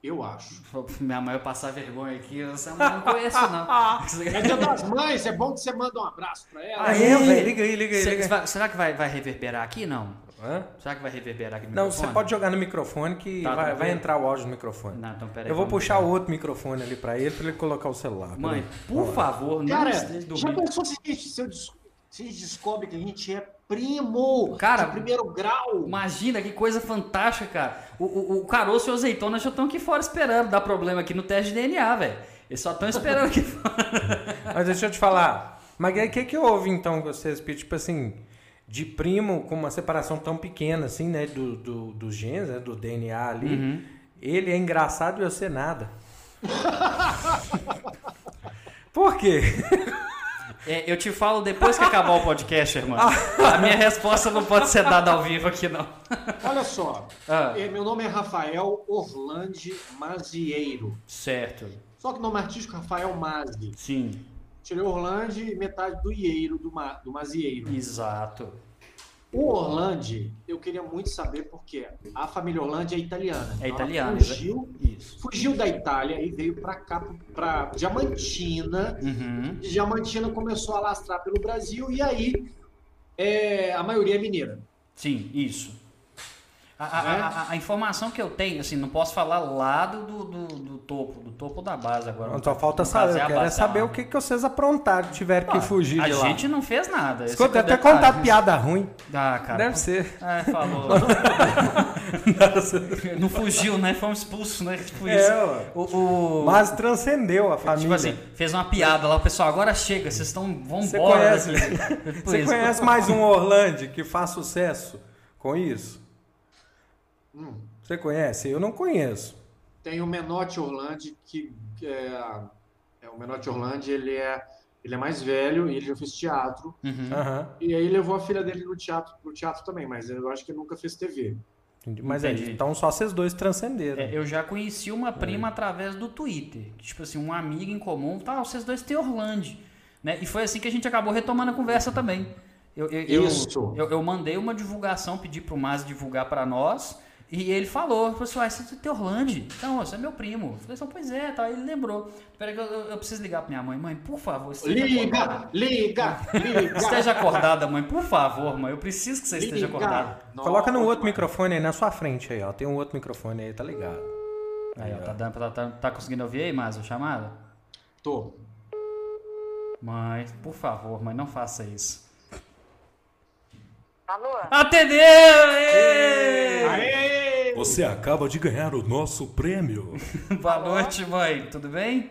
Eu acho. Minha mãe vai passar vergonha aqui, essa mãe não conheço, não. É dia das mães, é bom que você manda um abraço pra ela. Ah, é, velho? Liga aí, liga aí, Cê- liga aí. vai- será que vai, vai reverberar aqui? Não. Hã? Será que vai reverberar aqui no Não, microfone? você pode jogar no microfone que Tá, vai, tá vai entrar o áudio no microfone. Não, então peraí. Eu vou puxar o outro microfone ali pra ele, pra ele colocar o celular. Mãe, por favor, não Cara, já pensou se, eu se a gente descobre que a gente é primo Cara, de primeiro grau? Imagina que coisa fantástica, cara. O, o, o caroço e o azeitona já estão aqui fora esperando dar problema aqui no teste de DNA, velho. Eles só estão esperando aqui fora. Mas deixa eu te falar. Mas o que, que houve então com vocês? Tipo assim, de primo com uma separação tão pequena assim, né? Do, do, dos genes, né, do DNA ali. Uhum. Ele é engraçado e você nada. Por quê? É, eu te falo depois que acabar o podcast, irmão. A minha resposta não pode ser dada ao vivo aqui, não. Olha só, Ah, é, meu nome é Rafael Orlandi Mazieiro. certo. Só que o nome artístico é Rafael Mazzi. Sim, Tirei Orlandi e metade do Ieiro, do, Ma, do Mazieiro. exato. O Orlandi, eu queria muito saber por quê. A família Orlandi é italiana. É italiana, Fugiu, Isso. fugiu da Itália e veio para cá, para Diamantina. Uhum. Diamantina começou a lastrar pelo Brasil e aí é, a maioria é mineira. Sim, isso. A, a- É? a- a- a informação que eu tenho, assim, não posso falar lá do, do, do- topo, do topo da base agora. Não, só falta saber. é a Eu quero é saber o que, que vocês aprontaram, tiveram que Ah, fugir A de lá. gente não fez nada. Escuta, é até detalhe. contar piada ruim. Ah, cara. Deve ser. Ah, falou. não fugiu, né? Fomos expulsos, né? Tipo É, isso. O, o- Mas transcendeu a família. Tipo assim, fez uma piada lá, o pessoal, agora chega, vocês estão. Vão Você embora. conhece, daqui. Tipo Você conhece mais um Orlando que faz sucesso com isso? Hum. Você conhece? Eu não conheço. Tem o Menotti Orlandi, que que é, é o Menotti Orlandi, ele é, ele é mais velho e ele já fez teatro. Uhum. E aí levou a filha dele no teatro, pro teatro também, mas eu acho que ele nunca fez TV. Entendi. Mas Entendi. aí, então só vocês dois transcenderam. É, eu já conheci uma prima através do Twitter. Tipo assim, um amigo em comum, tal, vocês dois têm Orlando. Né? E foi assim que a gente acabou retomando a conversa também. Eu, eu, eu- Isso. Eu, eu mandei uma divulgação, pedi pro Mas divulgar pra nós. E ele falou, falou assim, ah, você tem Orlando? Então, você é meu primo. Eu falei assim, pois é. Aí ele lembrou. Espera que eu, eu- eu preciso ligar pra minha mãe. Mãe, por favor, esteja acordada. Liga, liga, liga. Esteja acordada, mãe, por favor, mãe. Eu preciso que você esteja Liga. acordada. Coloca no Nossa, outro microfone aí na sua frente aí, ó. Tem um outro microfone aí, tá ligado? Aí, ó, tá, dando, tá, tá, tá conseguindo ouvir aí, Mas, a chamada? Tô. Mãe, por favor, mãe, não faça isso. Alô? Atendeu! Ê! Aê! Você acaba de ganhar o nosso prêmio. Boa noite, mãe. Tudo bem?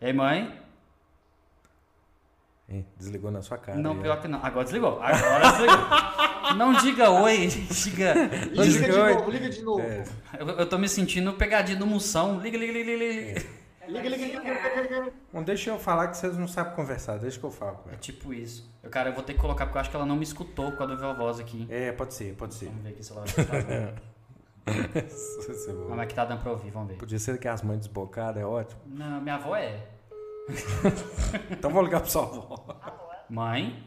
Ei, mãe? Desligou na sua cara. Não, pior que não. Agora desligou. Agora desligou. Não diga oi, diga. Liga de novo, liga de novo. É. Eu, eu tô me sentindo pegadinho do moção. Liga, liga, liga, liga. liga. Liga, liga, liga, liga, liga. Bom, deixa eu falar que vocês não sabem conversar, deixa que eu falo com É tipo isso. Eu, cara, eu vou ter que colocar porque eu acho que ela não me escutou por causa da minha voz aqui. É, pode ser, pode ser. Vamos ver aqui se ela vai escutar. Como é que tá dando pra ouvir? Vamos ver. Podia ser que as mães desbocadas, é ótimo. Não, minha avó é. Então vou ligar pro sua avó. Mãe?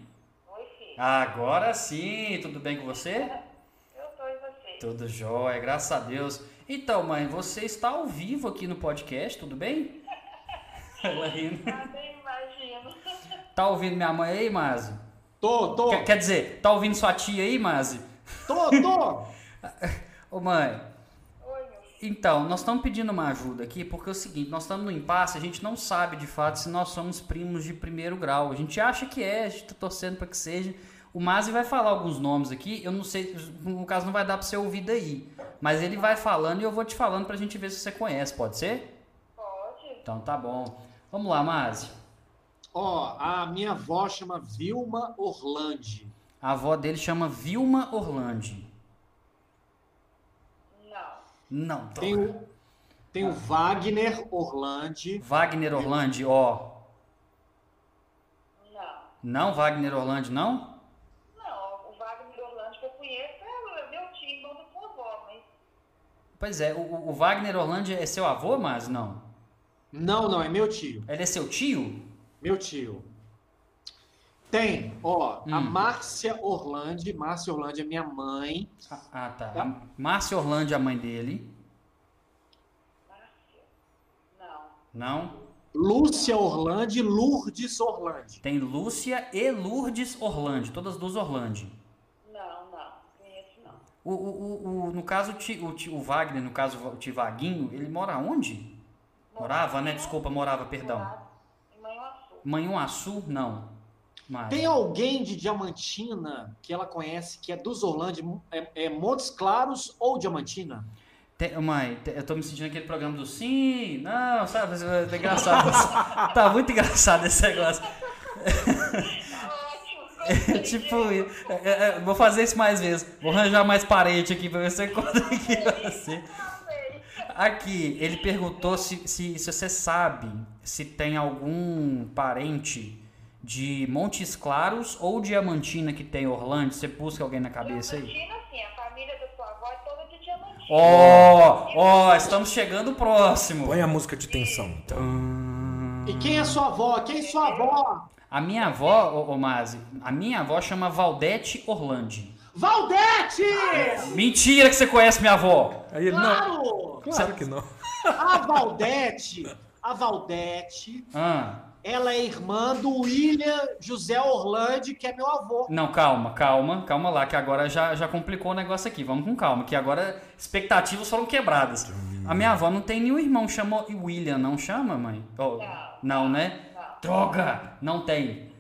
Oi, filho. Agora sim, tudo bem com você? Eu tô e você? Tudo jóia, graças a Deus. Então, mãe, você está ao vivo aqui no podcast, tudo bem? Ela rindo. Ah, nem imagino. Tá ouvindo minha mãe aí, Mazi? Tô, tô, Quer, quer dizer, tá ouvindo sua tia aí, Mazi? tô, tô. Ô, mãe, Oi, então, nós estamos pedindo uma ajuda aqui porque é o seguinte, nós estamos no impasse, a gente não sabe de fato se nós somos primos de primeiro grau. A gente acha que é, a gente tá torcendo para que seja. O Mazi vai falar alguns nomes aqui, eu não sei, no caso não vai dar para você ouvir daí. Mas ele vai falando e eu vou te falando pra gente ver se você conhece, pode ser? Pode? Então tá bom. Vamos lá, Mazi. Ó, a minha avó chama Vilma Orlandi. A avó dele chama Vilma Orlandi. Não. Não, Tem droga. o, tem o Wagner Orlandi. Wagner Orlandi, ó. Não. Não, Wagner Orlandi, não? Não, o Wagner Orlando que eu conheço é meu tio, irmão da sua avó, mas Pois é, o, o Wagner Orlandi é seu avô, mas não. Não, não, é meu tio. Ele é seu tio? Meu tio. Tem, ó, a Hum. Márcia Orlandi. Márcia Orlandi é minha mãe. Ah, ah, tá. A Márcia Orlando, a mãe dele. Márcia? Não. Não? Lúcia Orlandi, Lourdes Orlandi. Tem Lúcia e Lourdes Orlando, todas duas Orlando. Não, não. Conheço não. O, o, o, no caso, o, ti- o, ti- o Wagner, no caso, o tio Vaguinho, ele mora onde? Morava, né? Desculpa, morava, perdão. Manhuaçu. Não. Mas... Tem alguém de Diamantina que ela conhece que é dos Orlandi, é, é Montes Claros ou Diamantina? Tem- mãe, eu tô me sentindo aquele programa do sim, não, sabe? É engraçado. tá muito engraçado esse negócio. Tipo, é, é, é, vou fazer isso mais vezes. Vou arranjar mais parente aqui pra ver se eu encontro aqui você. Aqui, ele perguntou se, se, se você sabe se tem algum parente de Montes Claros ou Diamantina que tem Orlando. Você busca alguém na cabeça aí? Diamantina, sim. A família da sua avó é toda de Diamantina. Ó, ó, estamos chegando próximo. Põe a música de tensão. E quem é sua avó? Quem é sua avó? A minha avó, ô, ô Mazi, a minha avó chama Valdete Orlandi. Valdete! Mentira que você conhece minha avó! Aí ele, não, Claro! claro que não. A Valdete, a Valdete, Ah, ela é irmã do William José Orlandi, que é meu avô. não, calma, calma, calma lá, que agora já, já complicou o negócio aqui. Vamos com calma, que agora expectativas foram quebradas. A minha avó não tem nenhum irmão, chama William, não chama, mãe? Oh, não, né? Droga! Não tem.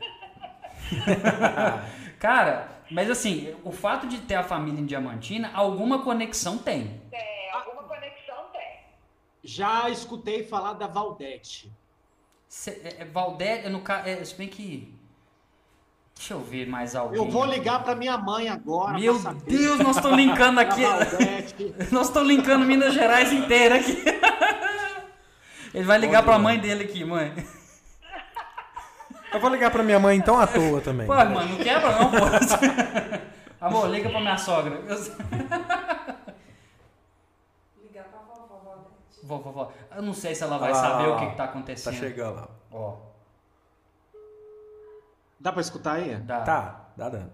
Cara, mas assim, o fato de ter a família em Diamantina, alguma conexão tem. Tem. Alguma conexão tem. Já escutei falar da Valdete. Cê, é, é, Valdete, no caso, é, se bem que. Deixa eu ver mais alguém. Eu vou ligar pra minha mãe agora. Meu Deus, nós estamos linkando aqui. Nós estamos linkando Minas Gerais inteira aqui. Ele vai ligar pra mãe dele aqui, mãe. Eu vou ligar pra minha mãe então à toa também. Pô, mano, não quebra não, pô. Amor, liga pra minha sogra. Ligar pra vovó, Valdete. Vó, vó, vó. Eu não sei se ela vai lá, saber ó. o que, que tá Tá acontecendo. chegando lá. Ó, Dá pra escutar aí? dá. Tá, dá dando.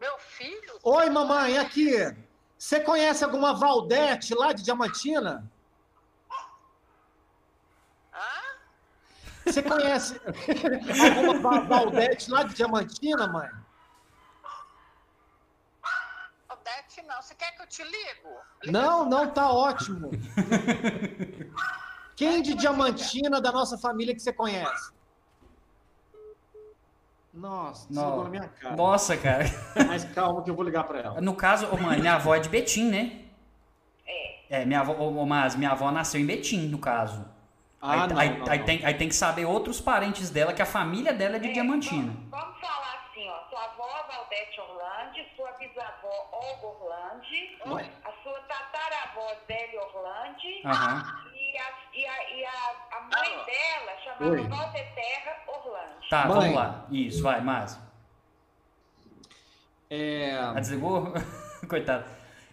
Meu filho? Oi, mamãe, aqui. Você conhece alguma Valdete lá de Diamantina? Você conhece alguma Va- Valdete lá de Diamantina, mãe? Odete, não. Você quer que eu te ligo? Não, não, tá ótimo. Quem de Diamantina da nossa família que você conhece? Nossa, Não. desligou na minha cara. Nossa, cara. Mas calma que eu vou ligar pra ela. No caso, ô, mãe, minha avó é de Betim, né? É. É, minha avó, mas minha avó nasceu em Betim, no caso. Ah, aí, não, aí, não, aí não. Tem, aí tem que saber outros parentes dela, que a família dela é de É, Diamantina. Vamos, vamos falar assim, ó. Sua avó Valdete Orlandi, sua bisavó Olga Orlandi, Oi. a sua tataravó Zélia Orlandi Aham. e, a, e, a, e a, a mãe dela chamava Oi. Valdeterra Orlandi. Tá, Mãe. vamos lá. Isso, vai, Márcio. É... Ah, desligou? Coitado.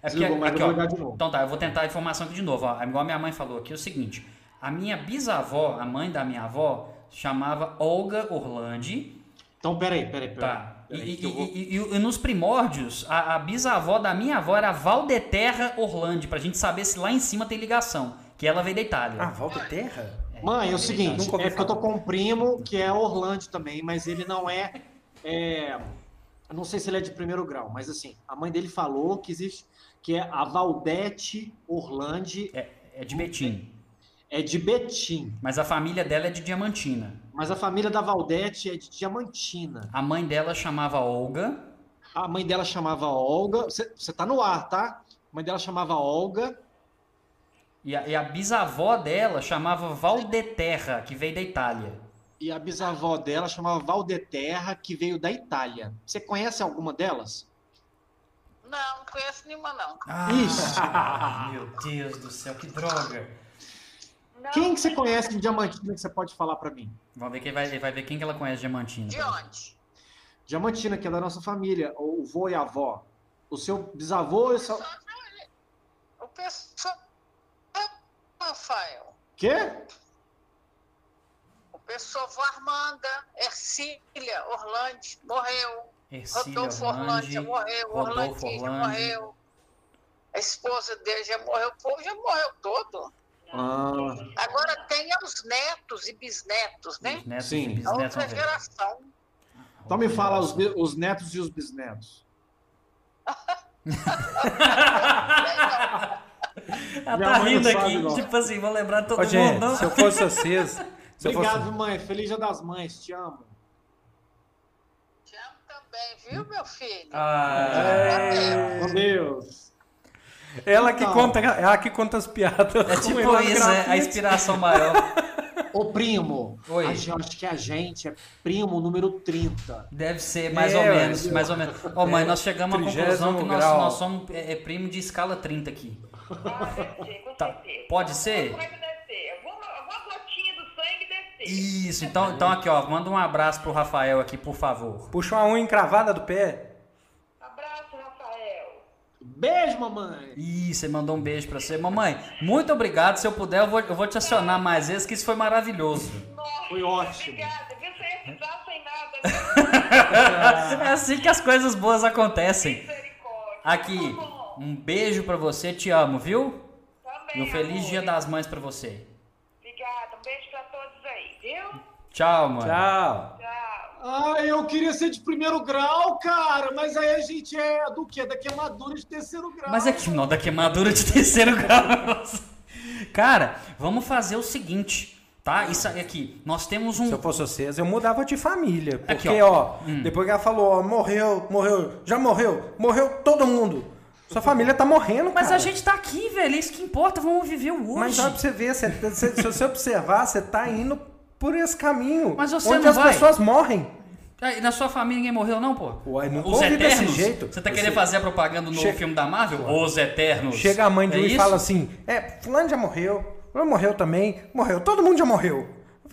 É porque, Desligou, mas aqui, eu ó, de novo. Então tá, eu vou tentar a informação aqui de novo. Ó. Igual a minha mãe falou aqui, é o seguinte. A minha bisavó, a mãe da minha avó, chamava Olga Orlandi. Então, peraí, peraí, peraí. Tá. E, Peraí, e- eu vou- e- e- e nos primórdios, a, a bisavó da minha avó era Valdeterra Orlandi, pra gente saber se lá em cima tem ligação. Que ela veio da Itália. Ah, volta terra? Mãe, é o seguinte, é que eu tô com um primo que é Orlando também, mas ele não é, é, não sei se ele é de primeiro grau, mas assim, a mãe dele falou que existe, que é a Valdete Orlandi, É de Betim. É de Betim, Mas a família dela é de Diamantina. mas a família da Valdete é de Diamantina. A mãe dela chamava Olga. A mãe dela chamava Olga, você, tá no ar, tá? A mãe dela chamava Olga, E a, e a bisavó dela chamava Valdeterra, que veio da Itália. e a bisavó dela chamava Valdeterra, que veio da Itália. Você conhece alguma delas? Não, não conheço nenhuma, não. Ah, Ixi. meu Deus do céu, que droga. Não, Quem que você conhece de Diamantina que você pode falar pra mim? Vamos ver quem vai, vai ver quem que ela conhece de Diamantina. De onde? Diamantina, que é da nossa família, o vô e a avó. O seu bisavô e o seu... O pessoal. Rafael. Quê? O pessoa avó Armanda, Ercília, Orlando, morreu. Ercília Rodolfo já morreu, Rodolfo Orlandinho morreu. A esposa dele já morreu, o povo já morreu todo. Ah, Agora tem os netos e bisnetos, né? Os netos Sim. e A bisnetos outra vão ver. geração. então me fala os, os netos e os bisnetos. Ela Minha tá rindo aqui, não. tipo assim, vou lembrar todo Ô, gente, mundo. não? se eu fosse vocês. Eu Obrigado, fosse... mãe. Feliz Dia das Mães. Te amo. Te amo também, viu, meu filho? Ah, É. Com Deus. Ela que Então. conta, ela que conta as piadas. é tipo isso, né? A inspiração maior. Ô, primo. Oi. a gente- acho que a gente é primo número 30. Deve ser mais É, ou menos, mais ou menos. Ô, mãe, nós chegamos à conclusão que nós, nós somos é, é primo de escala 30 aqui. Ah, deve ser, com Tá. certeza. Pode ser? Alguma coisa deve ser. Alguma, alguma gotinha do sangue deve ser. Isso, então, então aqui, ó, manda um abraço pro Rafael aqui, por favor. Puxa uma unha encravada do pé. Beijo, mamãe. Ih, você mandou um beijo pra você. Mamãe, muito obrigado. Se eu puder, eu vou, eu vou te acionar mais vezes, que isso foi maravilhoso. Nossa, Foi ótimo. Obrigada. Você ficar sem nada. né? É assim que as coisas boas acontecem. Misericórdia. Aqui, um beijo pra você, te amo, viu? Também, E um feliz amor. dia das mães pra você. Obrigada. Um beijo pra todos aí, viu? Tchau, mãe. Tchau. Ai, eu queria ser de primeiro grau, cara. Mas aí a gente é do quê? Da queimadura de terceiro grau. Mas aqui, não, da queimadura de terceiro grau. Cara, vamos fazer o seguinte, tá? Isso aí aqui, nós temos um. Se eu fosse vocês, eu mudava de família. Porque, Aqui, ó, Hum. depois que ela falou, ó, morreu, morreu, já morreu, morreu todo mundo. Sua família tá morrendo, Mas cara. a gente tá aqui, velho. Isso que importa, vamos viver o hoje. Mas olha pra você ver, se você observar, você tá indo por esse caminho. Mas você onde não as vai. pessoas morrem. E na sua família ninguém morreu, não, pô? Uai, não Os desse Eternos? jeito. Você tá Você- querendo fazer a propaganda do novo Chega- filme da Marvel? Os Eternos. Chega a mãe de é um e isso? fala assim: É, fulano já morreu, fulano morreu também, morreu, todo mundo já morreu.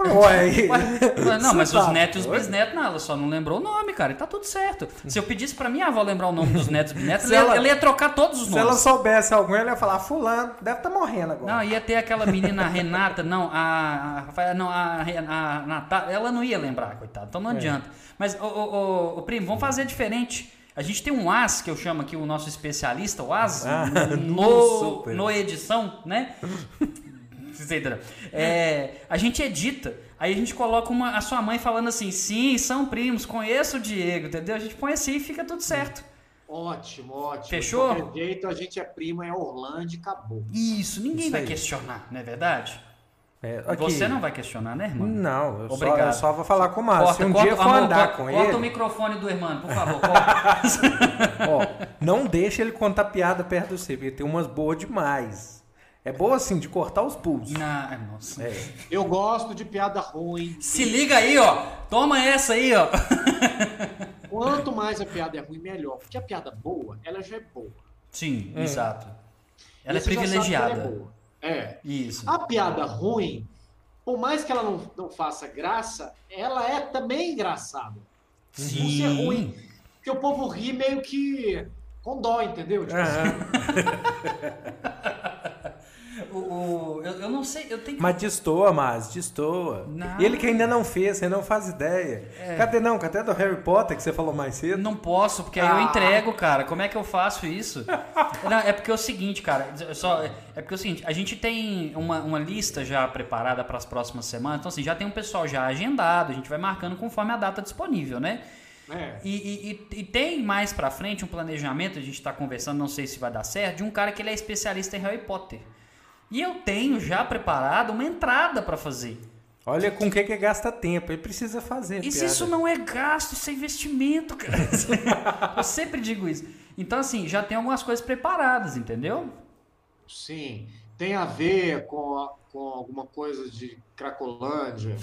Uai. Ué, Não, mas os tá netos e os bisnetos, não, ela só não lembrou o nome, cara, e tá tudo certo. Se eu pedisse pra minha avó lembrar o nome dos netos e bisnetos, Se ela, ela- ela ia trocar todos os Se ela nomes. soubesse algum, ela ia falar: Fulano, deve estar morrendo agora. Não, ia ter aquela menina Renata, não, a, a não, a, a Natália, ela não ia lembrar, coitada, então É. não adianta. Mas, ô, ô, ô, primo, vamos fazer diferente. A gente tem um AS, que eu chamo aqui o nosso especialista, o AS, Ah, no, no edição, né? Vocês entenderam? É, a gente edita, aí a gente coloca uma, a sua mãe falando assim, sim, são primos, conheço o Diego, entendeu? A gente põe assim e fica tudo certo. Ótimo, ótimo. Fechou? De qualquer jeito, a gente é primo, é Orlando e acabou. Isso, ninguém Isso vai aí. questionar, não é verdade? É, aqui. Você não vai questionar, né, irmão? Não, eu só, Obrigado. eu só vou falar com o Márcio. Corta, Se um corta, dia eu for amor, andar corta, com corta ele, o microfone do irmão, por favor. corta. ó, não deixa ele contar piada perto de você, porque tem umas boas demais. É boa assim, de cortar os pulsos. Na- nossa. É. Eu gosto de piada ruim. Se liga aí, ó. Toma essa aí, ó. Quanto mais a piada é ruim, melhor. Porque a piada boa, ela já é boa. Sim, exato. Ela é que ela privilegiada. é boa. É. Isso. A piada ruim, por mais que ela não, não faça graça, ela é também engraçada. Por ser ruim. Porque o povo ri meio que com dó, entendeu? Tipo assim, O, o- eu, eu não sei, eu tenho que. Mas destoa, mas destoa. Não. Ele que ainda não fez, você não faz ideia. Cadê não? Cadê do Harry Potter que você falou mais cedo? Não posso, porque aí eu Ah. entrego, cara. Como é que eu faço isso? Não, é porque é o seguinte, cara. é Só, é porque é o seguinte, a gente tem uma, uma lista já preparada para as próximas semanas. Então, assim, já tem um pessoal já agendado. A gente vai marcando conforme a data disponível, né? é. E, e- e- e tem mais pra frente um planejamento, a gente tá conversando, não sei se vai dar certo, de um cara que ele é especialista em Harry Potter. E eu tenho já preparado uma entrada pra fazer. Olha com o que que gasta tempo. Ele precisa fazer. E se piada. isso não é gasto, isso é investimento, cara. eu sempre digo isso. Então, assim, já tem algumas coisas preparadas, entendeu? Sim. Tem a ver com, a- com alguma coisa de Cracolândia.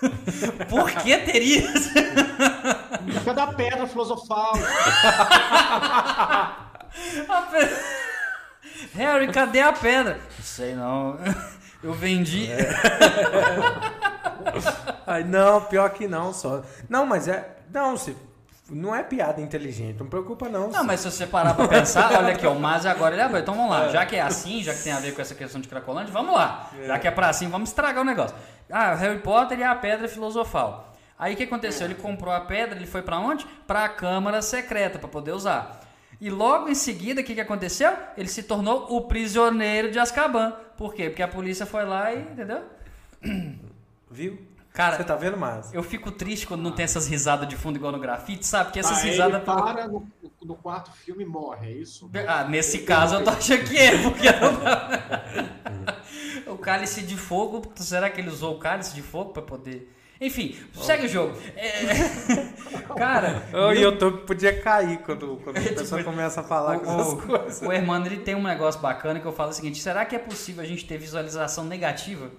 Por que teria? Fica da pedra filosofal. A pe- Harry, cadê a pedra? Não sei não. Eu vendi. Ai, não, pior que não, só. Não, mas é. Não, se. Não é piada inteligente, não preocupa não. Não, se- mas se você parar pra pensar, olha aqui, ó, o Maz agora ele abriu. Então vamos lá. Já que é assim, já que tem a ver com essa questão de Cracolândia, vamos lá. Já que é pra assim, vamos estragar o negócio. Ah, o Harry Potter e a Pedra Filosofal. Aí o que aconteceu? Ele comprou a pedra, ele foi pra onde? Pra Câmara Secreta, pra poder usar. E logo em seguida, o que, que aconteceu? Ele se tornou o prisioneiro de Azkaban. Por quê? Porque a polícia foi lá e, entendeu? Viu? Cara, Você tá vendo, Márcio? eu fico triste quando não tem essas risadas de fundo igual no grafite, sabe? Porque essas Aí risadas... ele para no, no quarto filme e morre, é isso? Ah, nesse caso eu tô achando que é, porque o cálice de fogo, será que ele usou o cálice de fogo pra poder. Enfim, segue o jogo. É, Cara, O YouTube podia cair quando, quando a pessoa começa a falar com essas o, coisas. o, Hermano ele tem um negócio bacana que eu falo o seguinte: será que é possível a gente ter visualização negativa?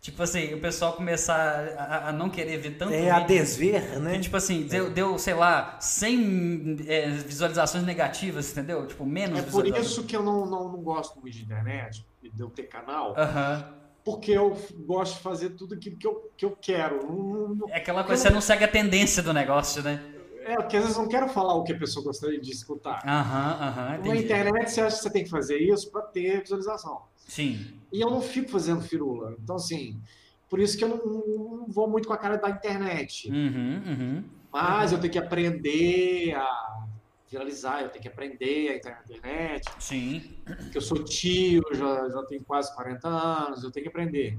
Tipo assim, o pessoal começar a, a não querer ver tanto É a vídeo. desver, né? Que, tipo assim, deu, deu, sei lá, 100 é, visualizações negativas, entendeu? Tipo, menos É por isso que eu não, não, não gosto muito de internet, de eu ter canal, Aham. Porque eu gosto de fazer tudo aquilo que eu, que eu quero. É aquela coisa, você não segue a tendência do negócio, né? É, porque às vezes eu não quero falar o que a pessoa gostaria de escutar. Aham, aham, Na internet você acha que você tem que fazer isso para ter visualização. Sim. E eu não fico fazendo firula. Então, assim, por isso que eu não, não vou muito com a cara da internet. Uhum, uhum. Mas eu tenho que aprender a viralizar, eu tenho que aprender a entrar na internet. Sim. Porque eu sou tio, já, já tenho quase 40 anos, eu tenho que aprender.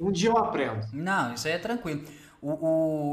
Um dia eu aprendo. Não, isso aí é tranquilo. O,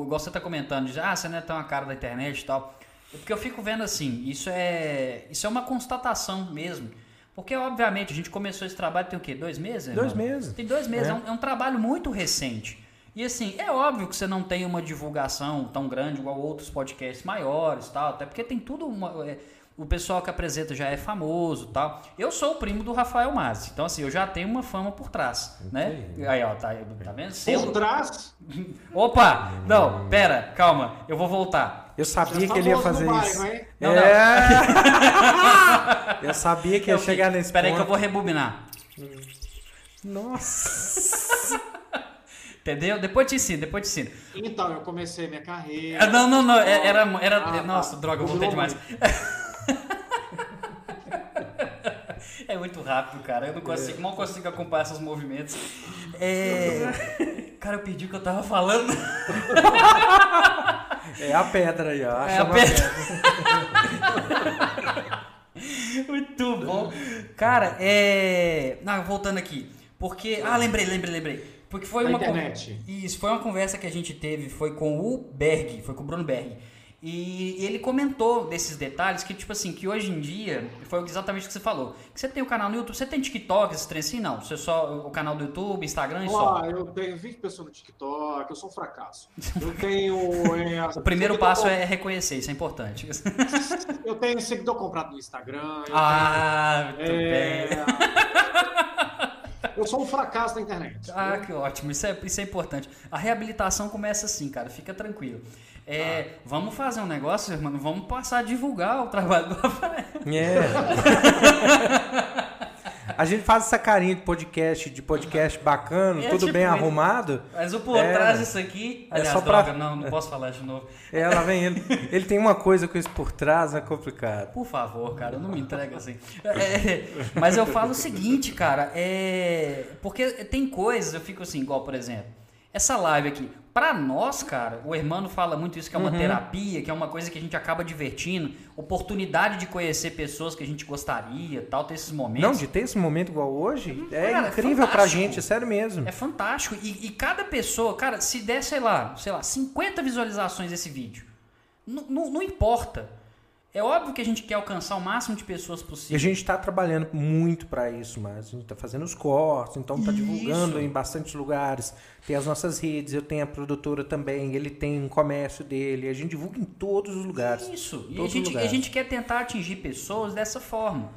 o, igual você tá comentando, de, ah, você não é tão a cara da internet e tal. É porque eu fico vendo assim, isso é, isso é uma constatação mesmo. Porque, obviamente, a gente começou esse trabalho tem o quê? Dois meses? Dois irmão? meses. Tem dois meses, É. é, um, é um trabalho muito recente. E assim, é óbvio que você não tem uma divulgação tão grande igual outros podcasts maiores tal, até porque tem tudo. uma- é, o pessoal que apresenta já é famoso tal. Eu sou o primo do Rafael Mazzi, então assim, eu já tenho uma fama por trás, né? Aí, ó, tá, tá vendo? Por Selo- trás, Opa! Não, pera, calma, eu vou voltar. Eu sabia que ele ia fazer bairro, isso. hein? Não, não. é. Eu sabia que ia chegar nesse Pera aí que eu ponto. vou rebobinar. Nossa. Entendeu? Depois te ensino, depois te ensino. Então, eu comecei minha carreira. Ah, Não, não, não, é- era. era Ah, nossa, tá. droga, eu voltei demais. É muito rápido, cara. Eu não consigo, mal consigo acompanhar esses movimentos. É. Cara, eu perdi o que eu tava falando. É a pedra aí, ó. É Acha a uma pedra. Muito bom. Cara, é. Não, voltando aqui. Porque. Ah, lembrei, lembrei, lembrei. Porque foi Na uma. con- internet. Isso, foi uma conversa que a gente teve, foi com o Berg, foi com o Bruno Berg. E ele comentou desses detalhes que, tipo assim, que hoje em dia, foi exatamente o que você falou. Que você tem o canal no YouTube, você tem TikTok, esses trem assim? Não. Você só o canal do YouTube, Instagram e só. Ó, eu tenho 20 pessoas no TikTok, eu sou um fracasso. Eu tenho. é, O primeiro seguidor passo com- é reconhecer, isso é importante. Eu tenho seguidor comprado no Instagram. Ah, muito tenho- é, bem. Eu sou um fracasso na internet. Ah, que ótimo, isso é, isso é importante. A reabilitação começa assim, cara, fica tranquilo. É, Vamos fazer um negócio, irmão, vamos passar a divulgar o trabalho do Rafael. É. A gente faz essa carinha de podcast, de podcast bacana, É tudo tipo bem arrumado. Mas o por É. trás disso aqui. É Aliás, só pra- droga, não, não posso falar de novo. É, lá vem ele. Ele tem uma coisa com isso por trás, é complicado. Por favor, cara, não me entrega assim. É, mas eu falo o seguinte, cara, é. Porque tem coisas, eu fico assim, igual, por exemplo, essa live aqui. Pra nós, cara, o Hermano fala muito isso, que é uma terapia, que é uma coisa que a gente acaba divertindo, oportunidade de conhecer pessoas que a gente gostaria, tal, ter esses momentos. Não, de ter esse momento igual hoje, é Cara, é incrível pra fantástico. gente, é sério mesmo. É fantástico. E, e cada pessoa, cara, se der, sei lá, sei lá, 50 visualizações desse vídeo, não importa. É óbvio que a gente quer alcançar o máximo de pessoas E a possível. gente tá trabalhando muito pra isso, mas a gente tá fazendo os cortes, então tá Isso. divulgando em bastantes lugares. Tem as nossas redes, eu tenho a produtora também, ele tem um comércio dele, a gente divulga em todos os lugares. Isso. E a gente, a gente quer tentar atingir pessoas dessa forma.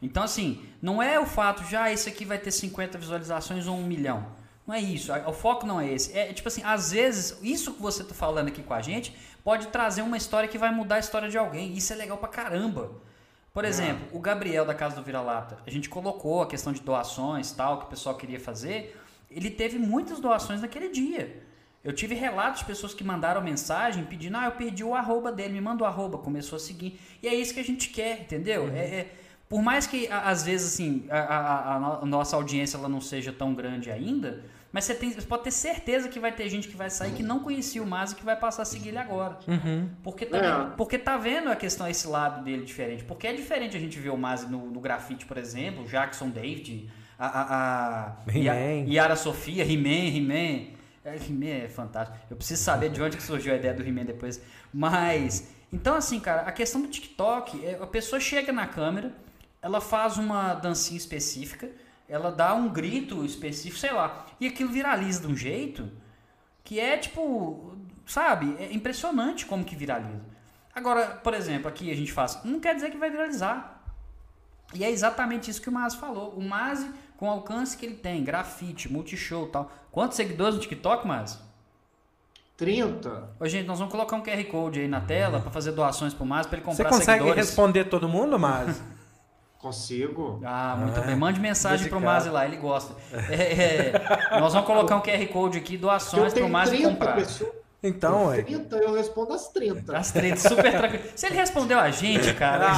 Então, assim, não é o fato de, ah, esse aqui vai ter 50 visualizações ou um milhão. Não é isso. O foco não é esse. É tipo assim, às vezes, isso que você tá falando aqui com a gente pode trazer uma história que vai mudar a história de alguém. Isso é legal pra caramba. Por exemplo, o Gabriel da Casa do Vira-Lata, a gente colocou a questão de doações tal, que o pessoal queria fazer. Ele teve muitas doações naquele dia. Eu tive relatos de pessoas que mandaram mensagem pedindo, ah, eu perdi o arroba dele, me manda o arroba, começou a seguir. E é isso que a gente quer, entendeu? É, é- por mais que, às vezes, assim, a, a- a nossa audiência ela não seja tão grande ainda, Mas você, tem, você pode ter certeza que vai ter gente que vai sair que não conhecia o Maz e que vai passar a seguir ele agora. Uhum. Porque tá, É. vendo, porque tá vendo a questão, esse lado dele diferente. Porque é diferente a gente ver o Maz no, no grafite, por exemplo, o Jackson David, a, a, a. Yara Sofia, He-Man, He-Man. É, He-Man é fantástico. Eu preciso saber de onde que surgiu a ideia do He-Man depois. Mas, então assim, cara, a questão do TikTok, é, a pessoa chega na câmera, ela faz uma dancinha específica, ela dá um grito específico, sei lá, e aquilo viraliza de um jeito que é tipo, sabe, é impressionante como que viraliza. Agora, por exemplo, aqui a gente faz, não quer dizer que vai viralizar. E é exatamente isso que o Mazi falou. O Mazi, com o alcance que ele tem, grafite, multishow e tal. Quantos seguidores no TikTok, Mazi? 30. Ô, gente, nós vamos colocar um QR Code aí na tela pra fazer doações pro Mazi pra ele Você comprar consegue seguidores. responder todo mundo, mas Consigo. Ah, muito bem. Mande mensagem pro. Mazi lá, ele gosta. É, é, nós vamos colocar um QR Code aqui, doações pro Mazi 30 comprar. pessoas. então, ué. 30, eu respondo as 30. As três, super tranquilo. Se ele respondeu a gente, cara.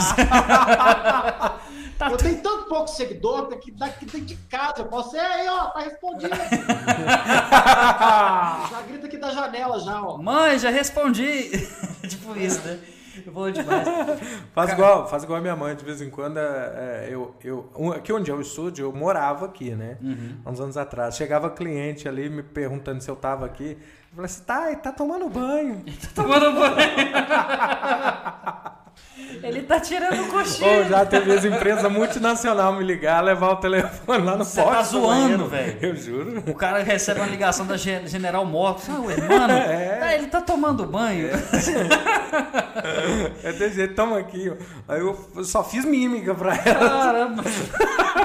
tá Eu tenho tanto pouco seguidor que daqui dentro de casa. Eu posso. É aí, ó, tá respondido. já grita aqui da janela já, ó. Mãe, já respondi. tipo isso, né? Bom demais. Faz igual, faz igual a minha mãe, de vez em quando. é, eu, eu, um- aqui onde é o estúdio, eu morava aqui, né? Há uns anos atrás. Chegava cliente ali me perguntando se eu tava aqui. Eu falei assim, tá, tá tomando banho. Tomando banho. Ele tá tirando o Ou cochilo. já teve as empresas multinacional me ligar, levar o telefone lá no Você poste tá do zoando, velho. Eu juro. O cara recebe uma ligação da Gen- General Motors. Ah, ué, mano, É. ah, ele tá tomando banho. É desse jeito, toma aqui. ó. Aí eu só fiz mímica pra ela. Caramba.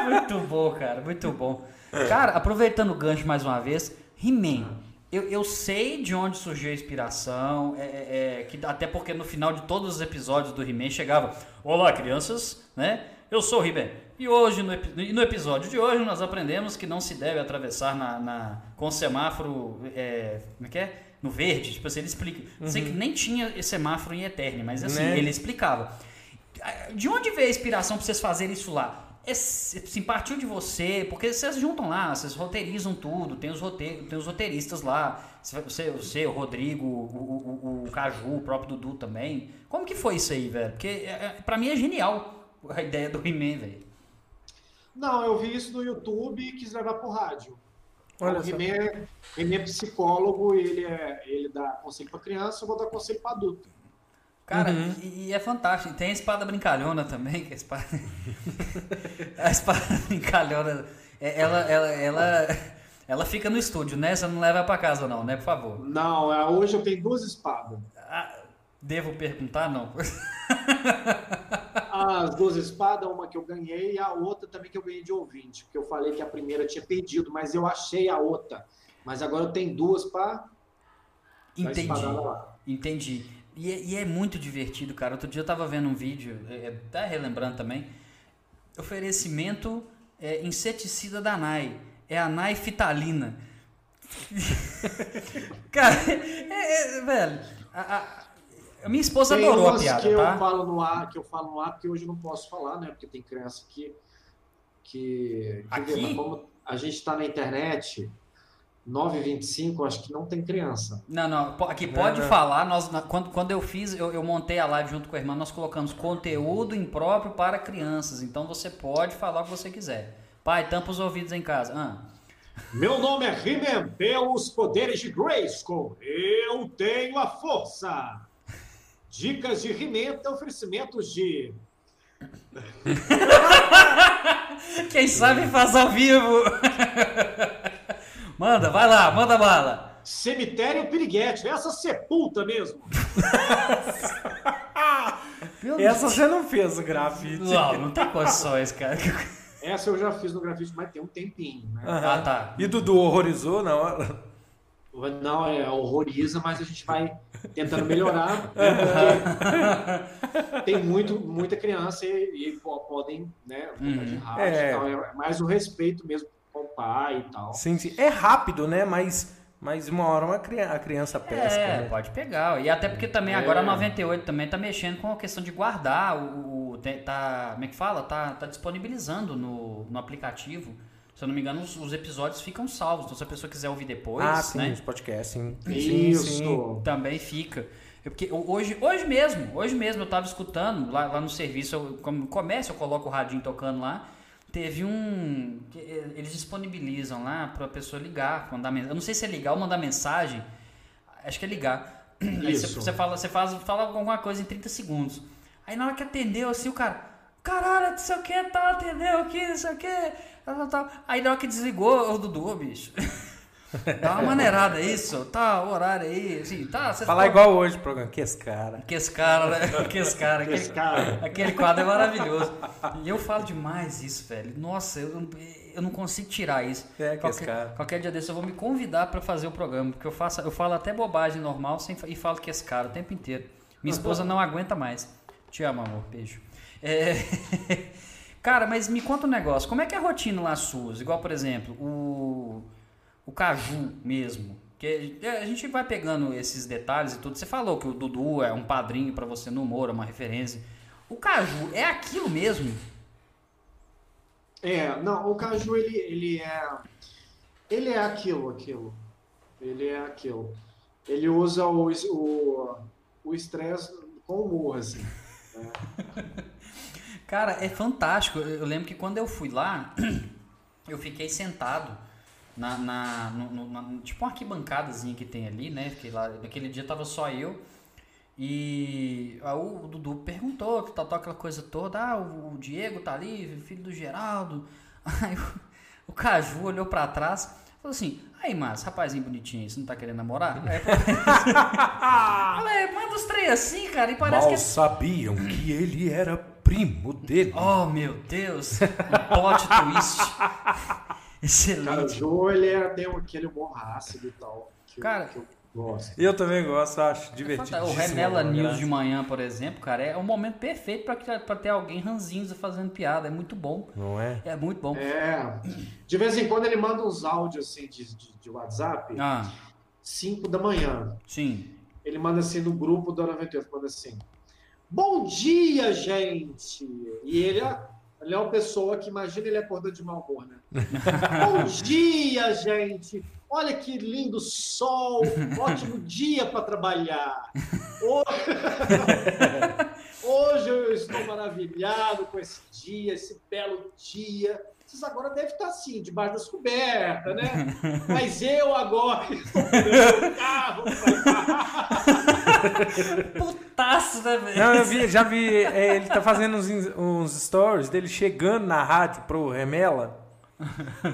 Muito bom, cara. Muito bom. Cara, aproveitando o gancho mais uma vez, He-Man. Eu, eu sei de onde surgiu a inspiração, é, é, é, que até porque no final de todos os episódios do He-Man chegava Olá, crianças, né? Eu sou o He-Man. E hoje, no, no episódio de hoje, nós aprendemos que não se deve atravessar na, na- com semáforo, é, como é que é? No verde. Tipo assim, ele explica. Sei que nem tinha semáforo em Eterno, mas assim, Né? ele explicava. De onde veio a inspiração pra vocês fazerem isso lá? É, assim, partiu de você, porque vocês juntam lá, vocês roteirizam tudo, tem os, rote- tem os roteiristas lá, você, você, o Rodrigo, o, o, o Caju, o próprio Dudu também. Como que foi isso aí, velho? Porque é, é, pra mim é genial a ideia do He-Man, velho. Não, eu vi isso no YouTube e quis levar pro rádio. Olha o. Rimé é, Rimé é psicólogo, ele, é, ele dá conselho pra criança, eu vou dar conselho pra adulto. Cara, Uhum. e, e é fantástico. Tem a espada brincalhona também, que é a espada. a espada brincalhona, é- ela, ela, ela, ela fica no estúdio, né? Você não leva pra casa, não, né? Por favor. Não, é, hoje eu tenho duas espadas. Ah, devo perguntar? Não. As duas espadas, uma que eu ganhei e a outra também que eu ganhei de ouvinte. Porque eu falei que a primeira tinha perdido, mas eu achei a outra. Mas agora eu tenho duas para Entendi. lá. Entendi. E é, e é muito divertido, cara. Outro dia eu tava vendo um vídeo, é, é, tá relembrando também. Oferecimento é, inseticida da NAI. É a NAI Fitalina. cara, é, é, velho. A, a- a minha esposa Tem adorou a piada, que eu tá? falo no ar, que eu falo no ar, porque hoje eu não posso falar, né? Porque tem criança que. que ver, Aqui? mas como a gente está na internet, 9h25, acho que não tem criança. Não, não, aqui Não, pode não. falar. Nós, quando, quando eu fiz, eu, eu montei a live junto com a irmã, nós colocamos conteúdo impróprio para crianças. Então você pode falar o que você quiser. Pai, tampa os ouvidos em casa. Ah. Meu nome é He-Man, pelos poderes de Grayskull. Eu tenho a força. Dicas de He-Man, tem oferecimentos de Quem sabe faz ao vivo. manda, vai lá, manda bala. cemitério piriguete. Essa sepulta mesmo. Essa você não fez o grafite. Não, não tem condições, cara. Essa eu já fiz no grafite, mas tem um tempinho, né? Ah, tá. E Dudu horrorizou na hora? Não, é horroriza, mas a gente vai tentando melhorar. né? Porque tem muito, muita criança e, e po- podem, né, botar de rádio É. e tal. É mais o respeito mesmo pai e tal. Sim, sim. É rápido, né? Mas, mas uma hora uma criança, a criança pesca, É, né? pode pegar. E até porque também É. agora a 98 também tá mexendo com a questão de guardar o, o- tá, como é que fala? Tá, tá disponibilizando no, no aplicativo Se eu não me engano, os, os episódios ficam salvos. Então, se a pessoa quiser ouvir depois, ah, sim, né? os podcasts, sim. Isso. Sim, sim. Também fica. É porque hoje, hoje mesmo, hoje mesmo eu tava escutando lá, lá no serviço, eu, como comércio, eu coloco o radinho tocando lá. Teve um. eh, Eles disponibilizam lá pra pessoa ligar, mandar mensagem. Eu não sei se é ligar ou mandar mensagem. Acho que é ligar. Aí você, Isso. fala, você faz, fala alguma coisa em 30 segundos. Aí na hora que atendeu, assim, o cara. Caralho, não sei o que, tal, atendeu aqui, não sei o que. Aí na hora que desligou, o Dudu, bicho. Dá uma maneirada isso, tá, o horário aí, assim, tá. Falar pode- igual hoje o programa. Que esse cara. que esse cara, né? Que esse cara. Esse aquele- cara. Aquele quadro é maravilhoso. E eu falo demais isso, velho. Nossa, eu, não- eu não consigo tirar isso. É, que esse qualquer, cara. qualquer dia desse eu vou me convidar pra fazer o programa, porque eu, faço, eu falo até bobagem normal sem, e falo que esse cara o tempo inteiro. Minha esposa não aguenta mais. Te amo, amor. Beijo. É, Cara, mas me conta um negócio. Como é que é a rotina lá suas? Igual, por exemplo, o, o Caju mesmo. Que a gente vai pegando esses detalhes e tudo. Você falou que o Dudu é um padrinho pra você no humor, é uma referência. O Caju é aquilo mesmo? É, não, o Caju, ele, ele é. Ele é aquilo, aquilo. Ele é aquilo. Ele usa o o o estresse com humor, assim. Cara, é fantástico. Eu lembro que quando eu fui lá, eu fiquei sentado na, na, no- no- na- tipo uma arquibancadazinha que tem ali, né? Porque lá, naquele dia tava só eu. E aí o Dudu perguntou, que tal, aquela coisa toda. Ah, o, Diego tá ali, filho do Geraldo. Aí o, o Caju olhou pra trás falou assim: Aí, mas, rapazinho bonitinho, você não tá querendo namorar? Aí falei, manda os três assim, cara, e parece Mal que sabiam que ele era primo dele. Oh, meu Deus! Um plot twist. Cara, o Excelente. Jô, ele é, tem aquele humor ácido e tal. Que, eu- Cara, que eu gosto. Eu também gosto, acho divertido. O Remela News de manhã, por exemplo, cara, é um momento perfeito pra ter alguém ranzinza fazendo piada. É muito bom. Não é? É muito bom. É. De vez em quando ele manda uns áudios assim de, de, de WhatsApp, Ah, 5 da manhã. sim. Ele manda assim no grupo do 98, manda assim. Bom dia, gente! E ele é, ele é uma pessoa que imagina ele acordando de mau humor, né? Bom dia, gente! Olha que lindo sol! Ótimo dia para trabalhar! Ho- Hoje eu estou maravilhado com esse dia, esse belo dia. Vocês agora devem estar assim, debaixo das cobertas, né? Mas eu agora estou pegando o carro. Putaço, né, velho? Não, eu vi, já vi. é, ele tá fazendo uns, uns stories dele chegando na rádio pro Remela.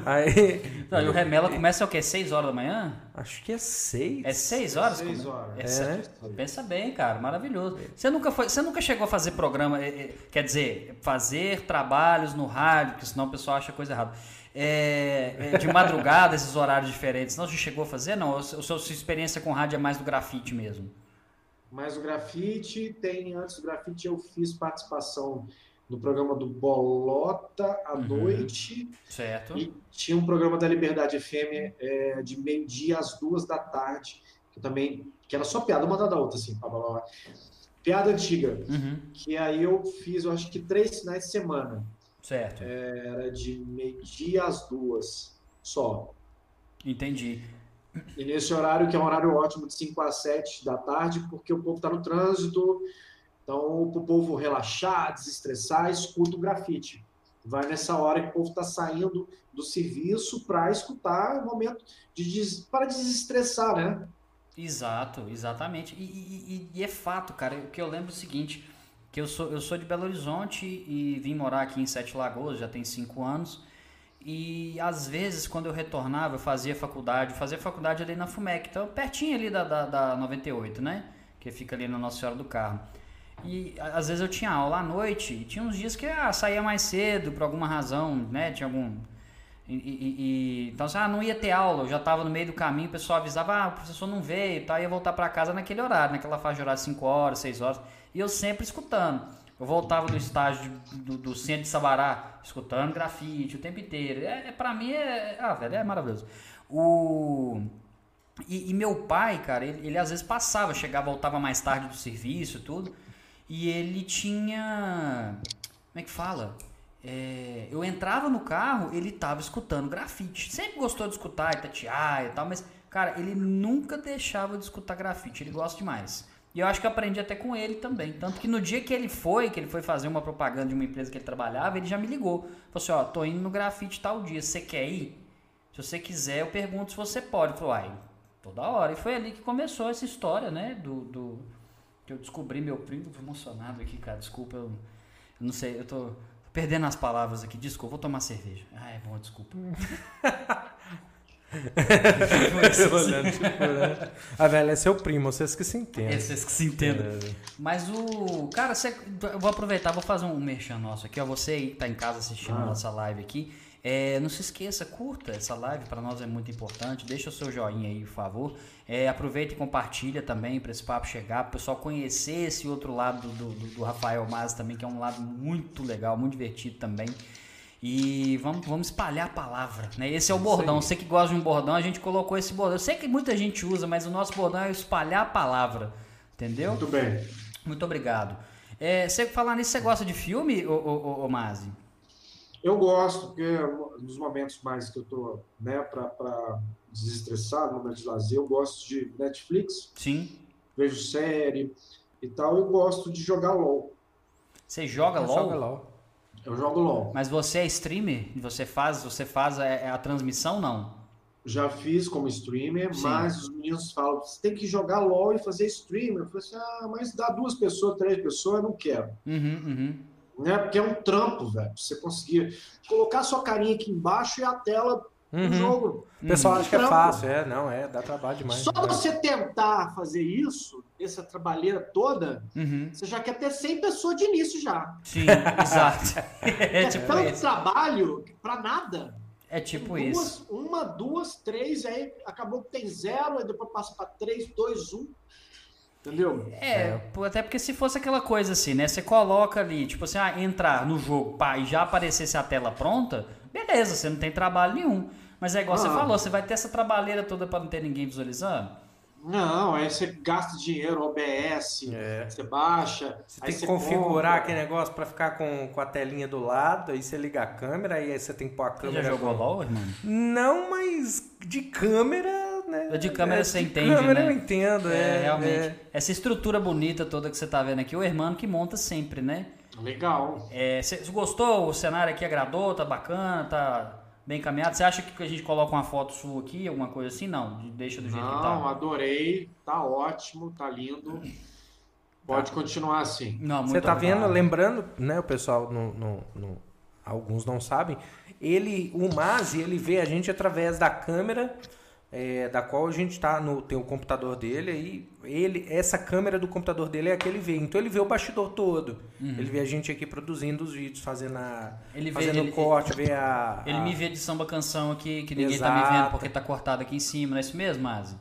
Aí. Não, e o Remela começa o quê? 6 horas da manhã? Acho que é seis. É 6 horas? Seis Como- horas. É, É. sete- Pensa bem, cara, maravilhoso. Você nunca, foi, você nunca chegou a fazer programa, é, é, quer dizer, fazer trabalhos no rádio, porque senão o pessoal acha coisa errada. É, é, de madrugada, esses horários diferentes. Não, você chegou a fazer? Não, a sua, a sua experiência com rádio é mais do grafite mesmo. Mas o grafite tem, antes do grafite, eu fiz participação no programa do Bolota à Uhum. noite. Certo? E tinha um programa da Liberdade FM é, de meio-dia às duas da tarde, que também, que era só piada uma da outra, assim, blá, blá, blá. piada antiga. Uhum, Que aí eu fiz, eu acho que três finais de semana. certo. Era de meio-dia às duas, só. Entendi. E nesse horário, que é um horário ótimo, de 5 às 7 da tarde, porque o povo está no trânsito. Então, para o povo relaxar, desestressar, escuta o grafite. Vai nessa hora que o povo está saindo do serviço para escutar o momento de des... para desestressar, né? Exato, exatamente. E, e- e- é fato, cara, o que eu lembro é o seguinte, que eu sou, eu sou de Belo Horizonte e vim morar aqui em Sete Lagoas, já tem cinco anos, e às vezes quando eu retornava, eu fazia faculdade, eu fazia faculdade ali na FUMEC, então pertinho ali da, da, da 98, né? Que fica ali na Nossa Senhora do Carmo. E às vezes eu tinha aula à noite, e tinha uns dias que ah, saía mais cedo por alguma razão, né? Tinha algum, e, e- e- então, assim, ah, não ia ter aula, eu já estava no meio do caminho, o pessoal avisava, ah, o professor não veio, tá? ia voltar para casa naquele horário, naquela faixa de horário 5 horas, 6 horas, e eu sempre escutando. Eu voltava do estágio do, do centro de Sabará, escutando grafite o tempo inteiro. É, é, pra mim, é, ah, velho, é maravilhoso. O... E, e meu pai, cara, ele, ele às vezes passava, chegava, voltava mais tarde do serviço tudo, e ele tinha. Como é que fala? é, eu entrava no carro, ele tava escutando grafite. Sempre gostou de escutar Itatiaia e tal, mas, cara, ele nunca deixava de escutar grafite. Ele gosta demais. E eu acho que eu aprendi até com ele também. Tanto que no dia que ele foi, que ele foi fazer uma propaganda de uma empresa que ele trabalhava, ele já me ligou. Falou assim, ó, tô indo no grafite tal dia, você quer ir? Se você quiser, eu pergunto se você pode. Falou, ai, toda hora. E foi ali que começou essa história, né? Do, do que eu descobri meu primo. Tô emocionado aqui, cara. Desculpa, eu, eu não sei, eu tô perdendo as palavras aqui. Desculpa, vou tomar cerveja. Ah, é bom, desculpa. A velha é seu primo, vocês que se entendem. Esses que se entendam. É. Mas o. Cara, você, eu vou aproveitar, vou fazer um merchan nosso aqui, ó. Você aí que tá em casa assistindo a nossa live aqui. é, não se esqueça, curta essa live, para nós é muito importante. Deixa o seu joinha aí, por favor. É, aproveita e compartilha também para esse papo chegar, para o pessoal conhecer esse outro lado do, do, do Rafael Mas também, que é um lado muito legal, muito divertido também. E vamos, vamos espalhar a palavra, né? Esse é o bordão. Você que gosta de um bordão, a gente colocou esse bordão. Eu sei que muita gente usa, mas o nosso bordão é espalhar a palavra, entendeu? Muito bem. Muito obrigado. É, você falar nisso, você gosta de filme, ô, ô, ô, ô Mazi? Eu gosto, porque nos momentos mais que eu tô, né, para desestressar, no momento de lazer, eu gosto de Netflix, Sim. vejo série e tal, eu gosto de jogar LOL. Você joga LOL? Joga LOL. Eu jogo LOL. Mas você é streamer? Você faz, você faz é, a transmissão, não? Já fiz como streamer, Sim. mas os meninos falam, você tem que jogar LOL e fazer streamer. Eu falei assim, ah, mas dá duas pessoas, três pessoas, eu não quero. Uhum, uhum. Né? Porque é um trampo, velho. Você conseguir colocar sua carinha aqui embaixo e a tela Uhum. jogo. O pessoal acha que é fácil, é, não, é, dá trabalho demais. Só você tentar fazer isso, essa trabalheira toda, Uhum. você já quer ter 100 pessoas de início já. Sim, exato. É tipo tanto isso. trabalho pra nada. É tipo duas, isso. Uma, duas, três, aí acabou que tem zero, aí depois passa pra três, dois, um. Entendeu? É, até porque se fosse aquela coisa assim, né? Você coloca ali, tipo assim, ah, entrar no jogo, pá, e já aparecesse a tela pronta, beleza, você não tem trabalho nenhum. Mas é igual você Ah. falou, você vai ter essa trabalheira toda pra não ter ninguém visualizando? Não, aí você gasta dinheiro, OBS, É. você baixa. Você aí tem que configurar compra. aquele negócio pra ficar com, com a telinha do lado, aí você liga a câmera, aí você tem que pôr a Você câmera. já jogou LOL, irmão? Não, mas de câmera, né? De câmera É, você de entende, câmera né? eu entendo, É, é. realmente. é. Essa estrutura bonita toda que você tá vendo aqui, o irmão que monta sempre, né? Legal. É, você gostou? O cenário aqui agradou? Tá bacana? Tá bem caminhado? Você acha que a gente coloca uma foto sua aqui, alguma coisa assim? Não, deixa do jeito que Não, tá. adorei. Tá ótimo, tá lindo. Pode continuar assim. Não, muito Você tá obrigado. vendo, lembrando, né, o pessoal, no, no- no- alguns não sabem, ele, o Mazi, ele vê a gente através da câmera é, da qual a gente tá no tem o computador dele aí ele essa câmera do computador dele é a que ele vê então ele vê o bastidor todo ele vê a gente aqui produzindo os vídeos fazendo a Ele vê- fazendo ele- o corte vê a, Ele a- me vê de samba canção aqui, que ninguém tá me Exato. vendo porque tá cortado aqui em cima, não é isso mesmo, Mazi?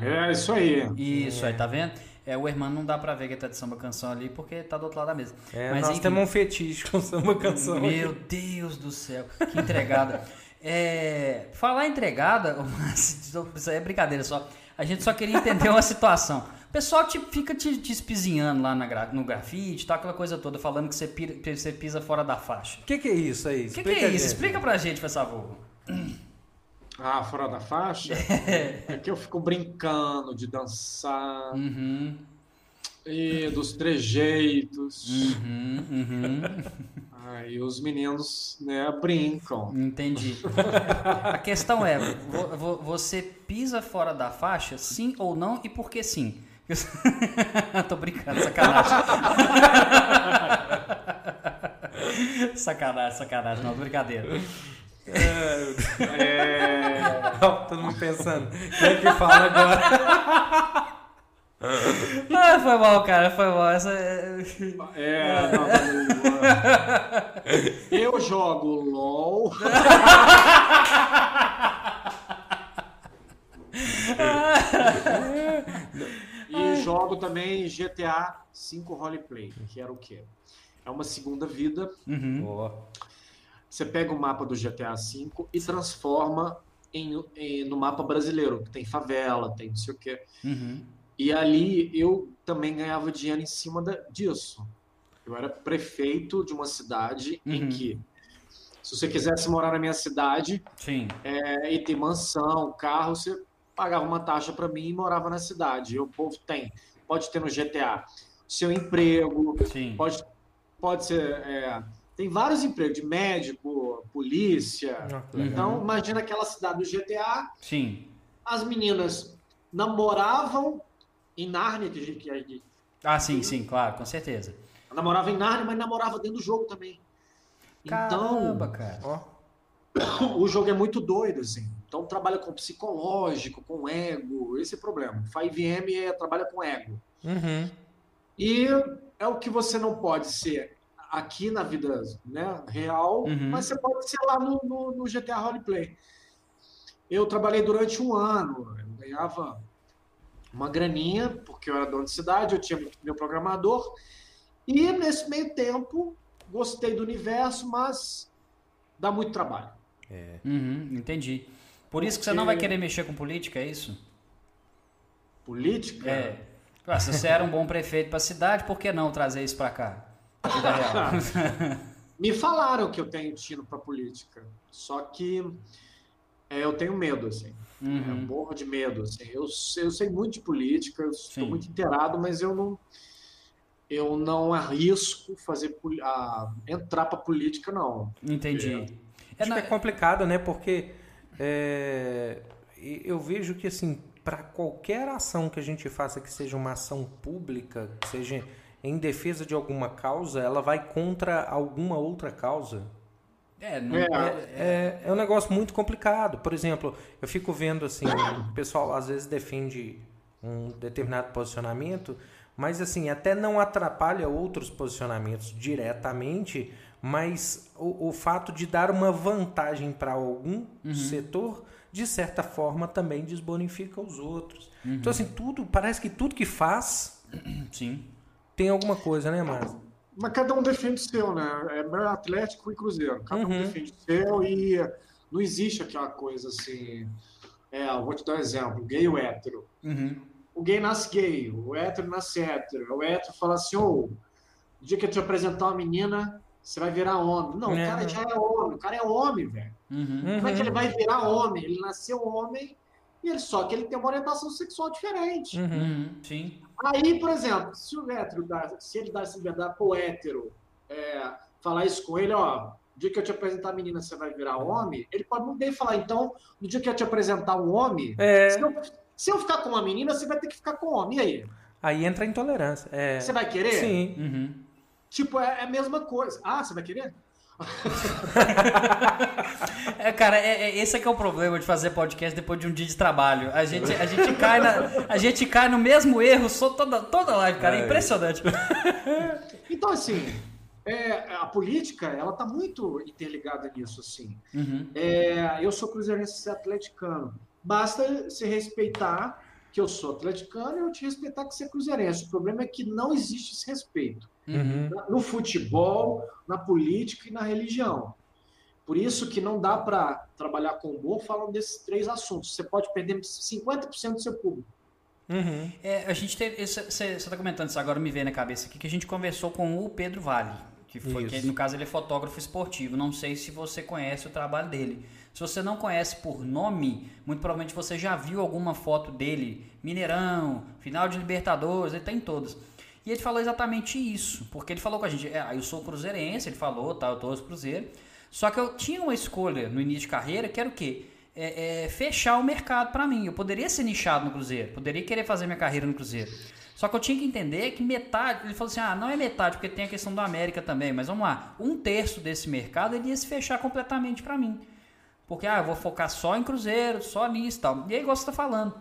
É isso aí. Isso, aí tá vendo? É, o irmão não dá pra ver que ele tá de samba canção ali porque tá do outro lado da mesa. é, Mas nós enfim. temos um fetiche com samba canção Meu Deus do céu, que entregada. É, falar entregada, mas isso aí é brincadeira só. A gente só queria entender uma situação. O pessoal te, fica te, te espizinhando lá na no grafite, tal, aquela coisa toda, falando que você, pira- que você pisa fora da faixa. o que que é isso aí O que, que é isso? Explica pra gente, por favor. Ah, fora da faixa? É que eu fico brincando de dançar Uhum, e dos trejeitos. uhum, uhum. Aí os meninos, né, brincam. Entendi. A questão é, vo- vo- você pisa fora da faixa, sim ou não, e por que sim? Tô brincando, sacanagem. sacanagem, sacanagem, não, brincadeira. É, todo mundo pensando quem é que fala agora Ah, foi mal, cara, foi mal. Essa... é, não, mas, eu jogo LOL. e jogo também GTA V Roleplay, que era o quê? É uma segunda vida. Uhum. Você pega o mapa do GTA V e transforma em, em- no mapa brasileiro, que tem favela, tem não sei o quê. Uhum. E ali eu também ganhava dinheiro em cima da- disso. Eu era prefeito de uma cidade em Uhum. que Se você quisesse morar na minha cidade Sim. é, e ter mansão, carro, você pagava uma taxa para mim e morava na cidade. E o povo tem. Pode ter no GTA. Seu emprego, Sim. pode, pode ser. é, tem vários empregos, de médico, polícia. Ah, legal. Então, imagina aquela cidade do GTA, Sim. as meninas namoravam em Nárnia, que, que, a gente- Ah, sim, sim, claro, com certeza. namorava em Nárnia, mas namorava dentro do jogo também. Caramba, cara. Ó, Então, o jogo é muito doido, assim. Então, trabalha com psicológico, com ego, esse é o problema. 5M é, trabalha com ego. uhum. E é o que você não pode ser aqui na vida né, real, Uhum. mas você pode ser lá no, no, no GTA Roleplay. Eu trabalhei durante um ano, eu ganhava uma graninha, porque eu era dono de cidade, eu tinha meu programador, e nesse meio tempo gostei do universo, mas dá muito trabalho. Uhum, entendi. Por isso que você não vai querer mexer com política, é isso? Política? É. Ah, se você era um bom prefeito pra cidade, por que não trazer isso pra cá? Me falaram que eu tenho tino para política, só que é, eu tenho medo, assim. Eu Uhum. morro de medo, assim. Eu, sei- eu sei muito de política, eu estou muito inteirado, mas eu não eu não arrisco fazer a, entrar para política, não. Entendi. É, Acho na- que é complicado, né? Porque é, eu vejo que, assim, para qualquer ação que a gente faça que seja uma ação pública, que seja em defesa de alguma causa, ela vai contra alguma outra causa. É, não- É. É, é um negócio muito complicado. Por exemplo, eu fico vendo assim, o pessoal às vezes defende um determinado posicionamento, mas assim, até não atrapalha outros posicionamentos diretamente, mas o, o fato de dar uma vantagem para algum setor, de certa forma, também desbonifica os outros. Então, assim, tudo, parece que tudo que faz Sim. tem alguma coisa, né, Márcio? Mas cada um defende o seu, né? É Atlético e Cruzeiro. Cada um Uhum. defende o seu e não existe aquela coisa assim. É, eu vou te dar um exemplo: gay ou hétero. Uhum. O gay nasce gay, o hétero nasce hétero. O hétero fala assim: ô, no dia que eu te apresentar uma menina, você vai virar homem. Não, É. o cara já é homem, o cara é homem, velho. Uhum. Como é que ele vai virar homem? Ele nasceu homem e ele só que ele tem uma orientação sexual diferente. Uhum. Uhum. Sim. Aí, por exemplo, se o hétero dá, se ele dá essa liberdade pro hétero é, falar isso com ele, ó, no dia que eu te apresentar a menina, você vai virar homem, ele pode não bem falar, então, no dia que eu te apresentar um homem, É, se, eu, se eu ficar com uma menina, você vai ter que ficar com um homem. E aí? aí entra a intolerância. É, Você vai querer? sim. Uhum. Tipo, é, é a mesma coisa. Ah, você vai querer? É, cara, é, é- esse é que é o problema de fazer podcast depois de um dia de trabalho. A gente, a gente, cai, na, a gente cai no mesmo erro só toda, toda live, cara. É impressionante. Então, assim, é, a política, ela tá muito interligada nisso, assim. Uhum. É, eu sou cruzeirense e é atleticano. Basta se respeitar que eu sou atleticano e eu te respeitar que você é cruzeirense. O problema é que não existe esse respeito. Uhum. No futebol, na política e na religião. Por isso que não dá para trabalhar com humor falando desses três assuntos. Você pode perder 50% do seu público. Uhum. É, a gente teve. Você está comentando isso agora, me veio na cabeça aqui, que a gente conversou com o Pedro Vale, que foi, que no caso ele é fotógrafo esportivo. Não sei se você conhece o trabalho dele. Se você não conhece por nome, muito provavelmente você já viu alguma foto dele, Mineirão, final de Libertadores, ele tem todas. E ele falou exatamente isso, porque ele falou com a gente, é, eu sou cruzeirense, ele falou, tá, eu torço cruzeiro. Só que eu tinha uma escolha no início de carreira, que era o quê? É, é, fechar o mercado para mim. Eu poderia ser nichado no Cruzeiro, poderia querer fazer minha carreira no Cruzeiro. Só que eu tinha que entender que metade, ele falou assim: ah, não é metade, porque tem a questão do América também, mas vamos lá, um terço desse mercado ele ia se fechar completamente para mim. Porque, ah, eu vou focar só em Cruzeiro, só nisso e tal. E aí, igual você tá falando,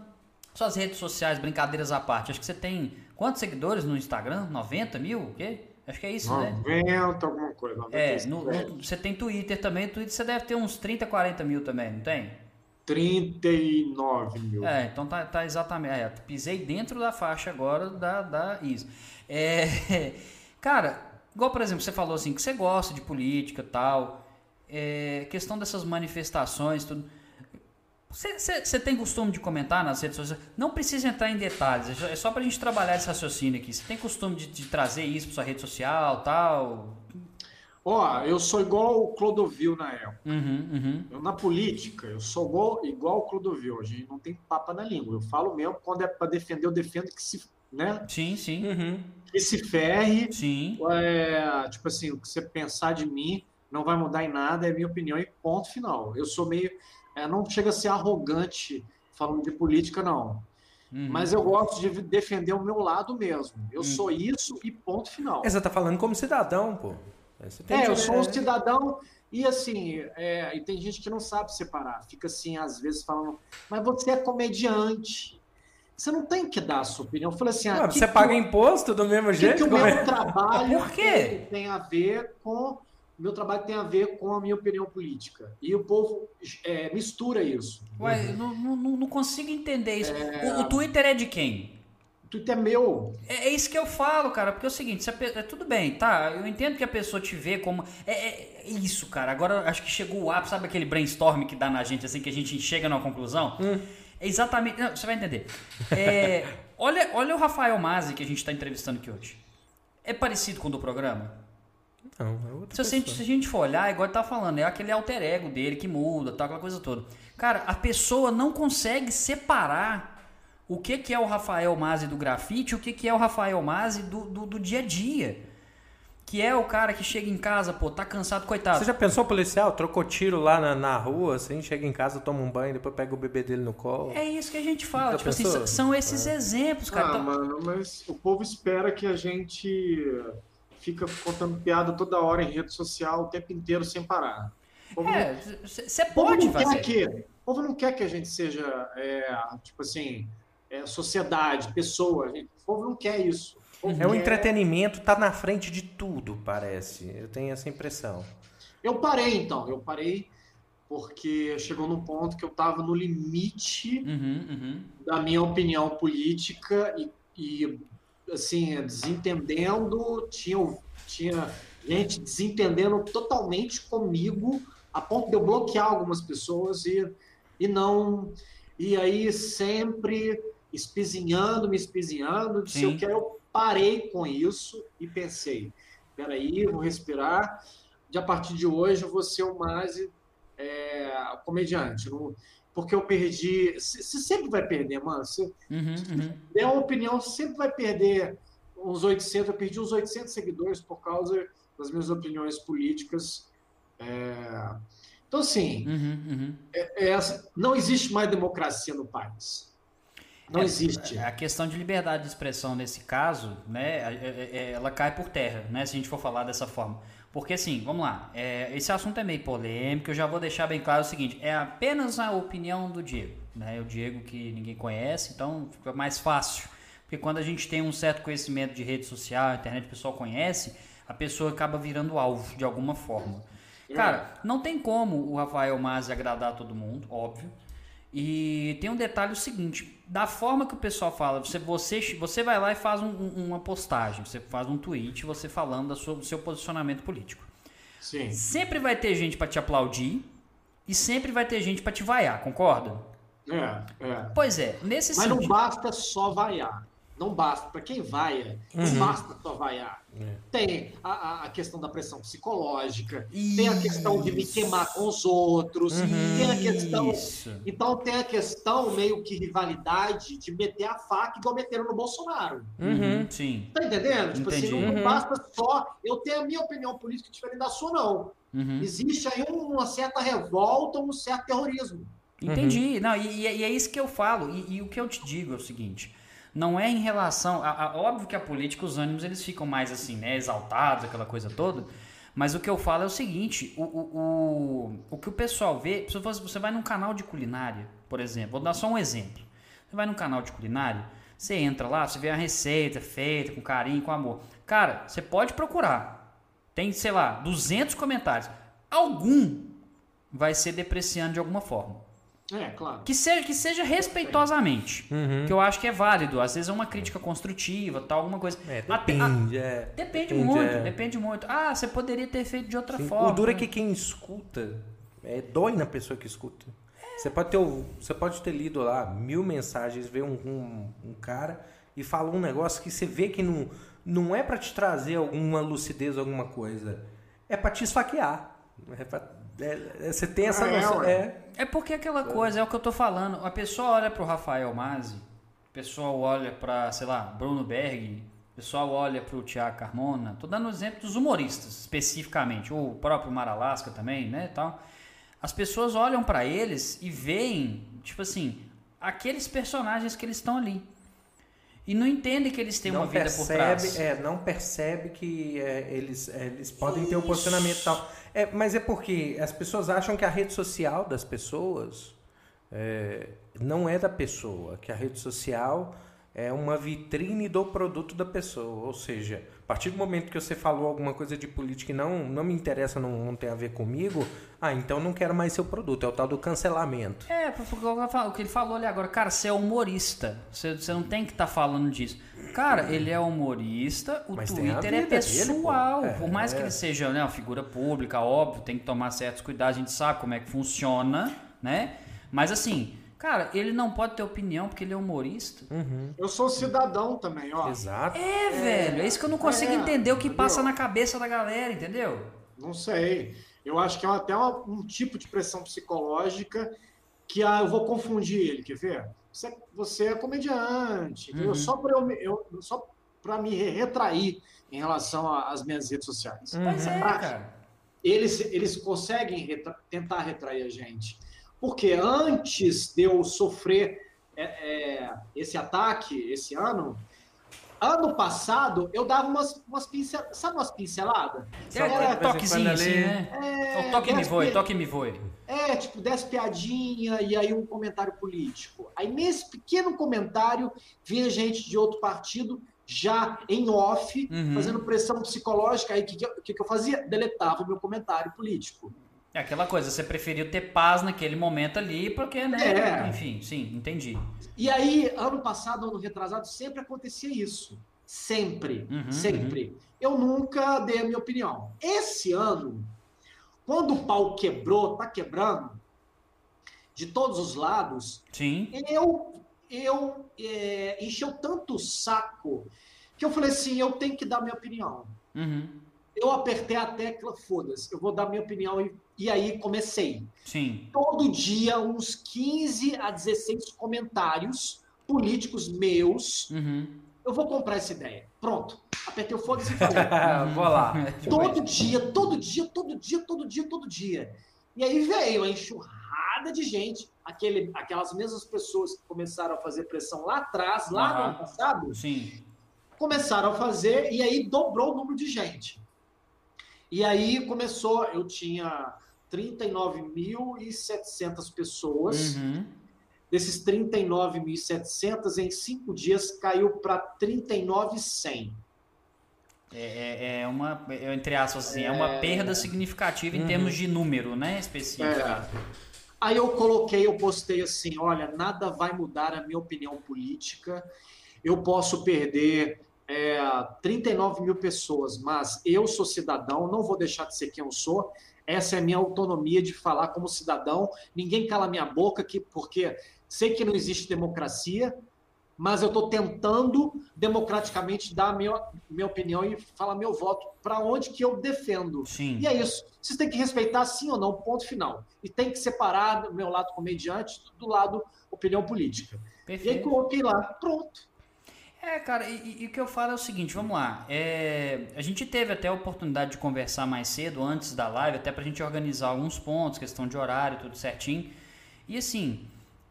suas redes sociais, brincadeiras à parte, acho que você tem quantos seguidores no Instagram? 90 mil? O quê? Acho que é isso, né? 90, alguma coisa. 90, É, no- no- você tem Twitter também, Twitter você deve ter uns 30, 40 mil também, não tem? 39 mil. É, então tá, tá exatamente. É, pisei dentro da faixa agora da, da ISO. É, cara, igual por exemplo, você falou assim, que você gosta de política e tal, é, questão dessas manifestações, tudo. Você, tem costume de comentar nas redes sociais? Não precisa entrar em detalhes, é só- é só pra gente trabalhar esse raciocínio aqui. Você tem costume de, de trazer isso pra sua rede social tal? Ó, eu sou igual o Clodovil na época. Uhum, uhum. Eu, na política, eu sou igual, igual o Clodovil. A gente não tem papa na língua. Eu falo mesmo, quando é para defender, eu defendo que se, né, Sim, sim. Uhum. que se ferre. Sim. É, tipo assim, o que você pensar de mim não vai mudar em nada, é minha opinião e ponto final. Eu sou meio. É, não chega a ser arrogante falando de política, não. Uhum. Mas eu gosto de defender o meu lado mesmo. Eu sou isso e ponto final. É, você tá falando como cidadão, pô. Aí Você tem É, que- eu sou um cidadão e assim, é, e tem gente que não sabe separar. Fica assim, às vezes, falando, mas você é comediante. Você não tem que dar a sua opinião. Eu falei assim, ah, você que paga imposto do mesmo que, jeito? que o meu é? trabalho Por quê? tem a ver com. Meu trabalho tem a ver com a minha opinião política. E o povo é, mistura isso. Ué, eu não, não, não consigo entender isso. O, o Twitter é de quem? O Twitter é meu. É, é isso que eu falo, cara, porque é o seguinte, se pe- é, tudo bem, tá? Eu entendo que a pessoa te vê como. É, é- é isso, cara. Agora acho que chegou o ápice, sabe aquele brainstorm que dá na gente, assim, que a gente chega numa conclusão? É exatamente. Não, você vai entender. É, olha, olha o Rafael Mazzi que a gente tá entrevistando aqui hoje. É parecido com o do programa? Não, é outra Se a, gente, se a gente for olhar, igual ele tá falando, é aquele alter ego dele que muda, tal, aquela coisa toda. Cara, a pessoa não consegue separar o que, que é o Rafael Mazzi do grafite e o que, que é o Rafael Mazzi do, do, do dia a dia. Que é o cara que chega em casa, pô, tá cansado, coitado. Você já pensou policial? Trocou tiro lá na, na rua, assim, chega em casa, toma um banho, depois pega o bebê dele no colo. É isso que a gente fala. Tipo assim, pensou? s- são esses exemplos, cara. Ah, Então- mano, mas o povo espera que a gente fica contando piada toda hora em rede social o tempo inteiro sem parar. O É, você O povo pode não fazer. quer que, o povo não quer que a gente seja, é, tipo assim, é, sociedade, pessoa. Gente- o povo não quer isso. O É o quer- entretenimento, tá na frente de tudo, parece. Eu tenho essa impressão. Eu parei, então. Eu parei porque chegou num ponto que eu estava no limite Uhum, uhum. da minha opinião política e, e, assim, desentendendo, tinha, tinha gente desentendendo totalmente comigo, a ponto de eu bloquear algumas pessoas e, e não. E aí sempre espizinhando, me espizinhando, se eu quero, eu parei com isso e pensei, peraí, vou respirar, de a partir de hoje eu vou ser o mais é, comediante, porque eu perdi, você sempre vai perder, mano, você, Uhum, uhum. der uma opinião, você sempre vai perder uns 800, eu perdi uns 800 seguidores por causa das minhas opiniões políticas. É, Então, assim, Uhum, uhum. é essa- não existe mais democracia no país. Não É, existe. A questão de liberdade de expressão nesse caso, né, é- é- é- ela cai por terra, né, se a gente for falar dessa forma. Porque assim, vamos lá, é, esse assunto é meio polêmico, eu já vou deixar bem claro o seguinte, é apenas a opinião do Diego, né, o Diego que ninguém conhece, então fica mais fácil. Porque quando a gente tem um certo conhecimento de rede social, internet, o pessoal conhece, a pessoa acaba virando alvo de alguma forma. Cara, não tem como o Rafael Mazzi agradar todo mundo, óbvio. E tem um detalhe o seguinte, da forma que o pessoal fala, você, você, você vai lá e faz um- um- uma postagem, você faz um tweet, você falando sua- do seu posicionamento político. Sim. Sempre vai ter gente pra te aplaudir e sempre vai ter gente pra te vaiar, concorda? É, é. Pois é, nesse Mas não sentido. basta só vaiar. Não basta. Para quem vaia, Uhum. não basta só vaiar. É. Tem a, a- questão da pressão psicológica, tem a questão de me queimar com os outros, tem a questão. Uhum. Isso. Então tem a questão meio que rivalidade de meter a faca igual meteram no Bolsonaro. Uhum, sim. Tá entendendo? Tipo assim, Entendi. não, não Uhum. basta só eu ter a minha opinião política diferente da sua, não. Uhum. Existe aí uma certa revolta, um certo terrorismo. Entendi. Não, e, e é isso que eu falo. E, e o que eu te digo é o seguinte: não é em relação. A, a- óbvio que a política, os ânimos eles ficam mais assim, né? Exaltados, aquela coisa toda. Mas o que eu falo é o seguinte: o, o, o, o que o pessoal vê. Se você- vai num canal de culinária, por exemplo, vou dar só um exemplo. Você vai num canal de culinária, você entra lá, você vê a receita feita com carinho, com amor. Cara, você pode procurar. Tem, sei lá, 200 comentários. Algum vai ser depreciando de alguma forma. É, claro. Que seja, que seja respeitosamente. Uhum. Que eu acho que é válido. Às vezes é uma crítica construtiva, tal, alguma coisa. É, depende, é. a- depende, Depende, muito, é. depende muito. Ah, você poderia ter feito de outra Sim, forma. O duro é que quem escuta é, dói na pessoa que escuta. Você pode ter, você pode ter lido lá mil mensagens, ver um, um, um cara e fala um negócio que você vê que não, não é pra te trazer alguma lucidez, alguma coisa. é pra te esfaquear. É pra- é- é- você tem essa É, noção. É, É porque aquela coisa, é o que eu tô falando. A pessoa olha pro Rafael Mazzi, o pessoal olha pra, sei lá, Bruno Berg, o pessoal olha pro Thiago Carmona. Tô dando exemplo dos humoristas, especificamente. O próprio Maralasca também, né, tal. As pessoas olham pra eles e veem, tipo assim, aqueles personagens que eles estão ali. E não entendem que eles têm não uma vida por trás. percebe, é, não percebe que é, eles, é, eles podem ter um posicionamento tal. É, mas é porque as pessoas acham que a rede social das pessoas é, não é da pessoa, que a rede social é uma vitrine do produto da pessoa. Ou seja, a partir do momento que você falou alguma coisa de política e não, não me interessa, não, não tem a ver comigo, ah, então não quero mais seu produto. É o tal do cancelamento. É, o que que ele falou ali agora, cara, você é humorista. Você, você não tem que estar falando disso. Cara, ele é humorista, o Mas Twitter é dele, pessoal. pô. É, Por mais que é. ele seja né, uma figura pública, óbvio, tem que tomar certos cuidados, a gente sabe como é que funciona, né? Mas assim, cara, ele não pode ter opinião porque ele é humorista. Eu sou cidadão também, ó. Exato. É, velho, é isso que eu não consigo é, entender o que entendeu? passa na cabeça da galera, entendeu? Não sei. Eu acho que é até uma- um tipo de pressão psicológica que ah, eu vou confundir ele, quer ver? Você, você é comediante, entendeu? Uhum. Só para eu, me- eu, só para me retrair em relação às minhas redes sociais. Pois é, cara. Eles, eles conseguem retra- tentar retrair a gente. Porque antes de eu sofrer é, é, esse ataque esse ano, ano passado eu dava umas, umas pinceladas, sabe umas pinceladas? É, em toquezinho assim, ali- né? É, O toque me voe, pi- toque me voe. É, tipo, 10 piadinha e aí um comentário político. Aí nesse pequeno comentário vinha gente de outro partido já em off, Uhum. fazendo pressão psicológica. Aí o que, que, eu- que que eu fazia? Deletava o meu comentário político. É aquela coisa, você preferiu ter paz naquele momento ali, porque, né? É. Enfim, sim, entendi. E aí, ano passado, ano retrasado, sempre acontecia isso. Sempre. Uhum, sempre. Eu nunca dei a minha opinião. Esse ano, quando o pau quebrou, tá quebrando, de todos os lados, Sim. eu, eu é, encheu tanto o saco que eu falei assim, eu tenho que dar minha opinião. Uhum. Eu apertei a tecla, foda-se, eu vou dar minha opinião e, e aí comecei. Sim. Todo dia, uns 15 a 16 comentários políticos meus. Uhum. Eu vou comprar essa ideia. Pronto. Apertei o foda-se e falei. Vou lá. todo dia, todo dia, todo dia, todo dia, todo dia. E aí veio a enxurrada de gente, aquele, aquelas mesmas pessoas que começaram a fazer pressão lá atrás, lá no Aham. ano passado, Sim. começaram a fazer e aí dobrou o número de gente. E aí começou, eu tinha 39.700 pessoas. Uhum. Desses 39.700, em cinco dias caiu para 39.100. É, é- é uma, é, entre aspas, assim, é, uma perda significativa em termos de número, né? Específico. É. Aí eu coloquei, eu postei assim: olha, nada vai mudar a minha opinião política. Eu posso perder é, 39 mil pessoas, mas eu sou cidadão, não vou deixar de ser quem eu sou. Essa é a minha autonomia de falar como cidadão. Ninguém cala minha boca, aqui, porque sei que não existe democracia, mas eu estou tentando democraticamente dar a minha, minha opinião e falar meu voto para onde que eu defendo. Sim. E é isso. Vocês têm que respeitar sim ou não, ponto final. E tem que separar do meu lado comediante do lado opinião política. E aí Perfeito. coloquei lá, pronto. É, cara, e, e- o que eu falo é o seguinte, vamos lá. É, a gente teve até a oportunidade de conversar mais cedo, antes da live, até pra gente organizar alguns pontos, questão de horário, tudo certinho. E assim,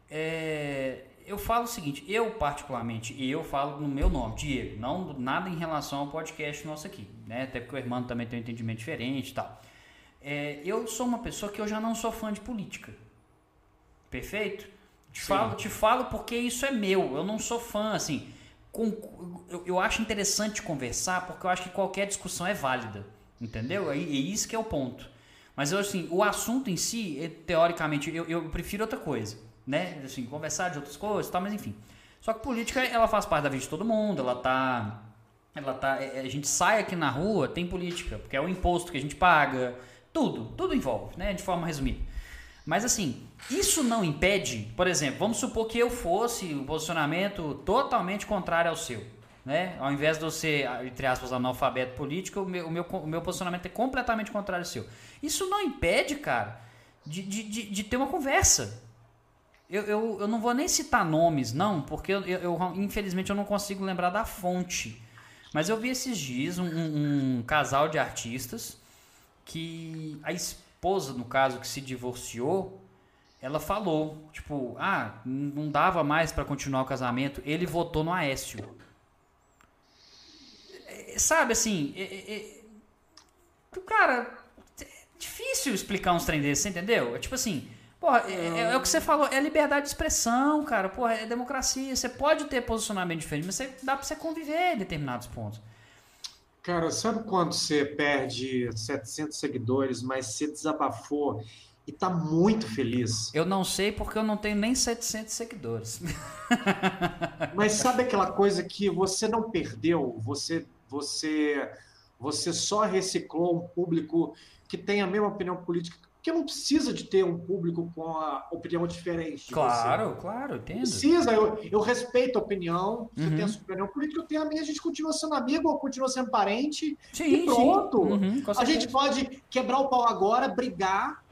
é, eu falo o seguinte, eu particularmente, e eu falo no meu nome, Diego, não nada em relação ao podcast nosso aqui, né? Até porque o irmão também tem um entendimento diferente e tal. É, eu sou uma pessoa que eu já não sou fã de política. Perfeito? Te falo, te falo porque isso é meu. Eu não sou fã, assim. Eu, acho interessante conversar porque eu acho que qualquer discussão é válida. Entendeu? E, e isso que é o ponto. Mas eu, assim, o assunto em si, eh, teoricamente, eu, eu prefiro outra coisa. Né? Assim, conversar de outras coisas tal, mas enfim. Só que política, ela faz parte da vida de todo mundo, ela tá. Ela tá. eh, A gente sai aqui na rua, tem política, porque é o imposto que a gente paga, tudo, tudo envolve, né? De forma resumida. Mas assim, isso não impede, por exemplo, vamos supor que eu fosse um posicionamento totalmente contrário ao seu. né? Ao invés de eu ser, entre aspas, analfabeto político, o meu, o meu, o meu posicionamento é completamente contrário ao seu. Isso não impede, cara, de, de, de, de ter uma conversa. Eu, eu, eu não vou nem citar nomes, não, porque eu, eu- infelizmente eu não consigo lembrar da fonte. Mas eu vi esses dias um, um- um casal de artistas que a esposa, no caso, que se divorciou, ela falou, tipo, ah, não dava mais pra continuar o casamento, ele votou no Aécio. É, Sabe assim, é, é, é, cara, é difícil explicar uns trem desses, entendeu? É tipo assim, porra, é, é- é o que você falou, é liberdade de expressão, cara, porra, é democracia, você pode ter posicionamento diferente, mas você, dá pra você conviver em determinados pontos. Cara, sabe quando você perde 700 seguidores, mas você desabafou e tá muito feliz? Eu não sei porque eu não tenho nem 700 seguidores. Mas sabe aquela coisa que você não perdeu, você você você só reciclou um público que tem a mesma opinião política, porque não precisa de ter um público com a opinião diferente. Claro, claro, Você. entendo. Precisa, eu, eu respeito a opinião, você Uhum. tem a sua opinião política, eu tenho a minha, a gente continua sendo amigo, continua sendo parente, Sim, e pronto. Uhum, A gente pode quebrar o pau agora, brigar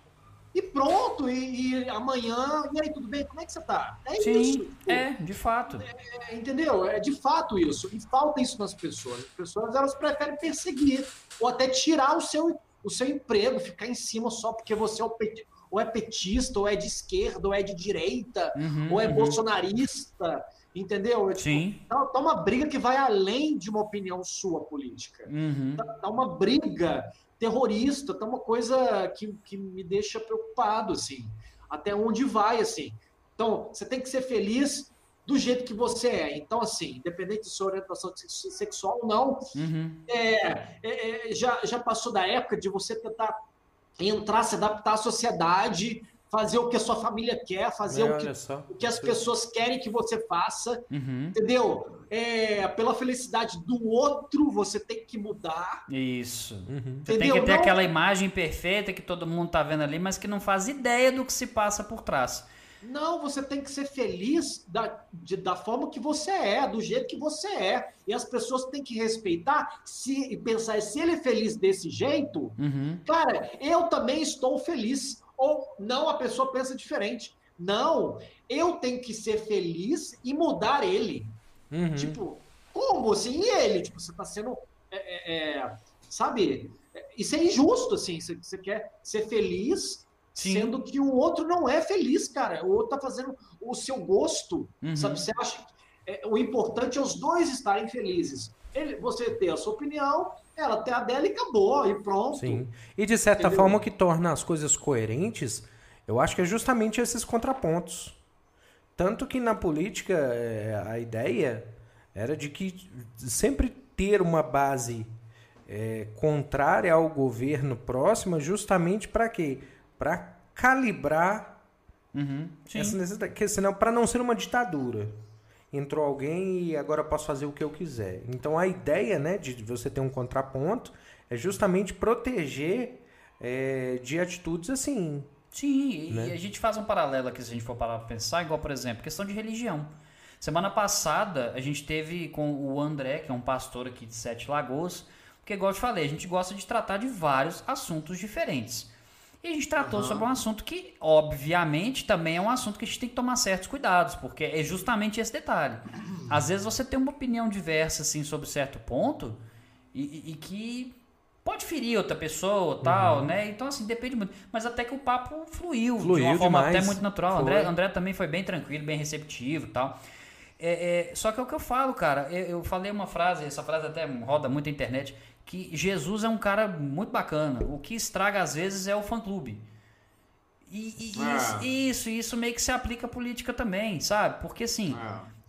e pronto. E, e amanhã, e aí, tudo bem? Como é que você tá? É Sim, isso. é, de fato. É, entendeu? É de fato isso. E falta isso nas pessoas. As pessoas elas preferem perseguir ou até tirar o seu, o seu emprego, ficar em cima só porque você é o peti- ou é petista, ou é de esquerda, ou é de direita, Uhum, ou é uhum. bolsonarista. Entendeu? É, tipo, Sim. Tá, tá uma briga que vai além de uma opinião sua política. Uhum. Tá, tá uma briga terrorista, tá uma coisa que, que me deixa preocupado, assim. Até onde vai, assim. Então, você tem que ser feliz do jeito que você é. Então, assim, independente de sua orientação sex- sexual ou não, Uhum. é, é, é, já, já passou da época de você tentar entrar, se adaptar à sociedade, fazer o que a sua família quer, fazer o que, o que as pessoas querem que você faça, Uhum. entendeu? É, pela felicidade do outro, você tem que mudar. Isso. Uhum. Você tem que ter Não- aquela imagem perfeita que todo mundo tá vendo ali, mas que não faz ideia do que se passa por trás. Não, você tem que ser feliz da, de- da forma que você é, do jeito que você é. E as pessoas têm que respeitar se, e pensar, se ele é feliz desse jeito, Uhum. cara, eu também estou feliz. Ou não, a pessoa pensa diferente. Não, eu tenho que ser feliz e mudar ele. Uhum. Tipo, como assim? E ele? Tipo, você tá sendo. é, é, é, sabe? Isso é injusto, assim. Você, você quer ser feliz, Sim. sendo que o outro não é feliz, cara. O outro tá fazendo o seu gosto. Uhum. Sabe? Você acha que é, o importante é os dois estarem felizes. Ele, você ter a sua opinião, ela ter a dela e acabou, e pronto. Sim. E de certa Entendeu? forma o que torna as coisas coerentes, eu acho que é justamente esses contrapontos. Tanto que na política é, a ideia era de que sempre ter uma base é, contrária ao governo próxima, justamente para quê? Para calibrar Uhum. Essa necessidade, porque senão para não ser uma ditadura. Entrou alguém e agora eu posso fazer o que eu quiser. Então a ideia, né, de você ter um contraponto é justamente proteger é, de atitudes assim. Sim, e- Né? e a gente faz um paralelo aqui, se a gente for parar pra pensar, igual, por exemplo, questão de religião. Semana passada, a gente teve com o André, que é um pastor aqui de Sete Lagoas, porque, igual eu te falei, a gente gosta de tratar de vários assuntos diferentes. E a gente tratou sobre um assunto que, obviamente, também é um assunto que a gente tem que tomar certos cuidados, porque é justamente esse detalhe. Às vezes você tem uma opinião diversa, assim, sobre certo ponto, e, e- que pode ferir outra pessoa, tal, né? Então, assim, depende muito. Mas até que o papo fluiu, de Fluiu uma forma demais. até muito natural. Foi. André, André também foi bem tranquilo, bem receptivo e tal. É, é, só que é o que eu falo, cara. Eu, eu falei uma frase, essa frase até roda muito na internet, que Jesus é um cara muito bacana. O que estraga às vezes é o fã-clube. E, e Ah. isso, isso, isso meio que se aplica à política também, sabe? Porque assim,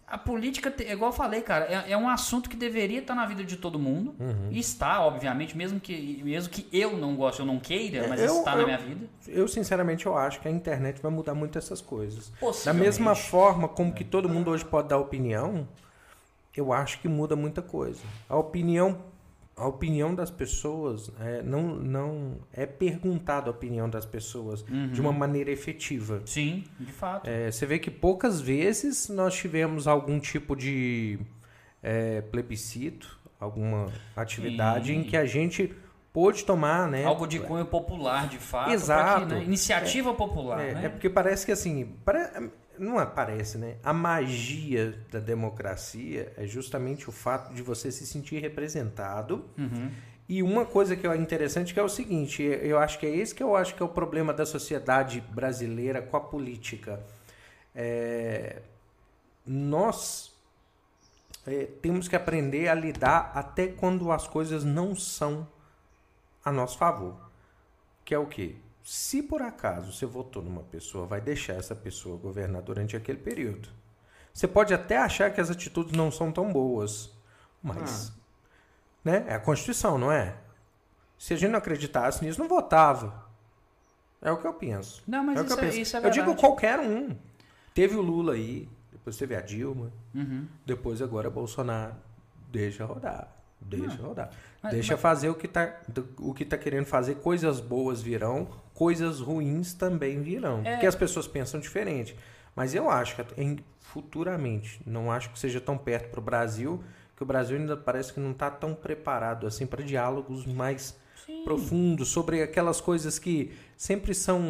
a política, é igual eu falei, cara, é, é um assunto que deveria estar na vida de todo mundo. Uhum. E está, obviamente, mesmo que, mesmo que eu não goste, eu não queira, mas Eu- está na eu- minha vida. Eu sinceramente eu acho que a internet vai mudar muito essas coisas. Da mesma forma como que todo mundo hoje pode dar opinião, eu acho que muda muita coisa. A opinião, a opinião das pessoas é, não, não é perguntada a opinião das pessoas de uma maneira efetiva. Sim, de fato. É, você vê que poucas vezes nós tivemos algum tipo de é, plebiscito, alguma atividade Sim. em que a gente pôde tomar, né? Algo de cunho popular, de fato. Exato. que, né, Iniciativa popular, É, né? é porque parece que assim, não é, parece, né? A magia da democracia é justamente o fato de você se sentir representado. Uhum. E uma coisa que é interessante que é o seguinte, eu acho que é esse que eu acho que é o problema da sociedade brasileira com a política. É, nós é, temos que aprender a lidar até quando as coisas não são a nosso favor. Que é o quê? Se por acaso você votou numa pessoa, vai deixar essa pessoa governar durante aquele período. Você pode até achar que as atitudes não são tão boas, mas né, é a Constituição, não é? Se a gente não acreditasse nisso, não votava. É o que eu penso. Não, mas é isso eu é- penso. isso é eu digo verdade. qualquer um. Teve o Lula aí, depois teve a Dilma, Uhum. depois agora Bolsonaro. Deixa rodar. Deixa rodar. mas- Deixa fazer o que, tá, o que tá querendo fazer. Coisas boas virão, coisas ruins também virão. É. Porque as pessoas pensam diferente. Mas eu acho que em- futuramente, não acho que seja tão perto para o Brasil, que o Brasil ainda parece que não está tão preparado assim para diálogos mais profundos sobre aquelas coisas que sempre são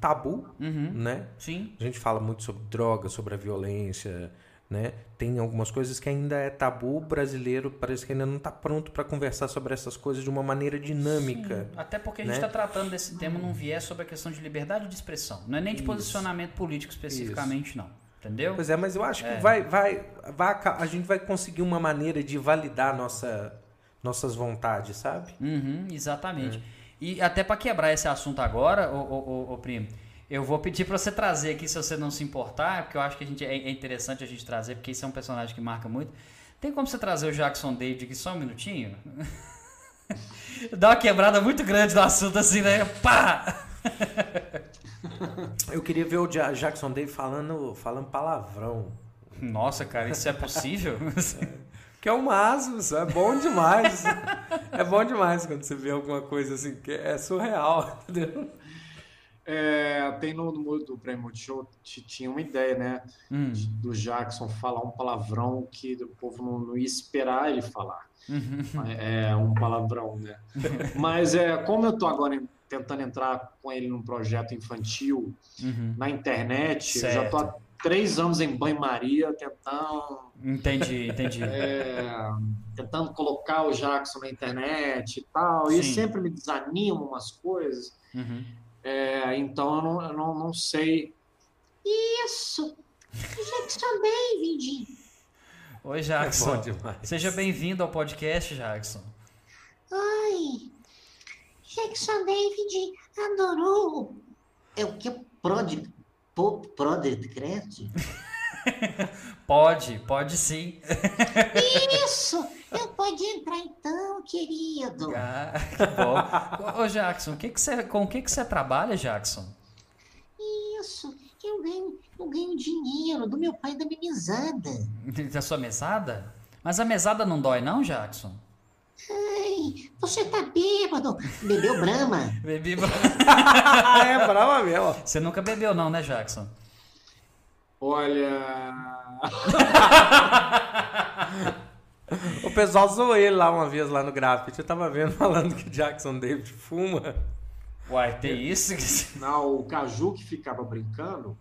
tabu, Uhum. né? Sim. A gente fala muito sobre droga, sobre a violência, né? Tem algumas coisas que ainda é tabu, o brasileiro parece que ainda não está pronto para conversar sobre essas coisas de uma maneira dinâmica. Sim, Até porque a gente né? está tratando desse tema num viés sobre a questão de liberdade de expressão. Não é nem de Isso. posicionamento político especificamente, não. Entendeu? Pois é, mas eu acho que É. vai, vai, vai, aca- a gente vai conseguir uma maneira de validar nossa, nossas vontades, sabe? Uhum, É. exatamente. E até para quebrar esse assunto agora, ô, primo, eu vou pedir para você trazer aqui, se você não se importar, porque eu acho que a gente, é, é interessante a gente trazer, porque esse é um personagem que marca muito. Tem como você trazer o Jackson David aqui só um minutinho? Dá uma quebrada muito grande no assunto assim, né? Pá! Eu queria ver o Ja- Jackson Day falando, falando palavrão. Nossa, cara, isso é possível? Que é um maso, é bom demais. é bom demais quando você vê alguma coisa assim que é surreal, entendeu? É, tem no, no do Prêmio Multishow, tinha uma ideia, né? Hum, Do Jackson falar um palavrão que o povo não, não ia esperar ele falar. uhum. É um palavrão, né? Mas é, como eu tô agora tentando entrar com ele num projeto infantil Uhum. na internet, eu já tô há três anos em banho-maria tentando, Entendi, entendi. é, tentando colocar o Jackson na internet e tal, e Sim. sempre me desanimam umas coisas. Uhum. É, então eu não, eu não, não sei. Isso! Jackson David! Oi, É Jackson. demais. Seja bem-vindo ao podcast, Jackson. Oi! Jackson David adorou! É o que? Prod... Po- Prodecreto? Pode, pode sim. Isso! Eu pode entrar então, querido! Ah, que bom. Ô, Jackson, que que você, com o que, que você trabalha, Jackson? Isso! Eu ganho, eu ganho dinheiro do meu pai da minha mesada. Da sua mesada? Mas a mesada não dói, não, Jackson? Ai, você tá bêbado! Bebeu Brahma? Bebi. Ah, é brava mesmo. Você nunca bebeu, não, né, Jackson? Olha. O pessoal zoou ele lá uma vez lá no grafite. Eu tava vendo falando que Jackson David fuma. Uai, tem isso? Não, o Caju que ficava brincando,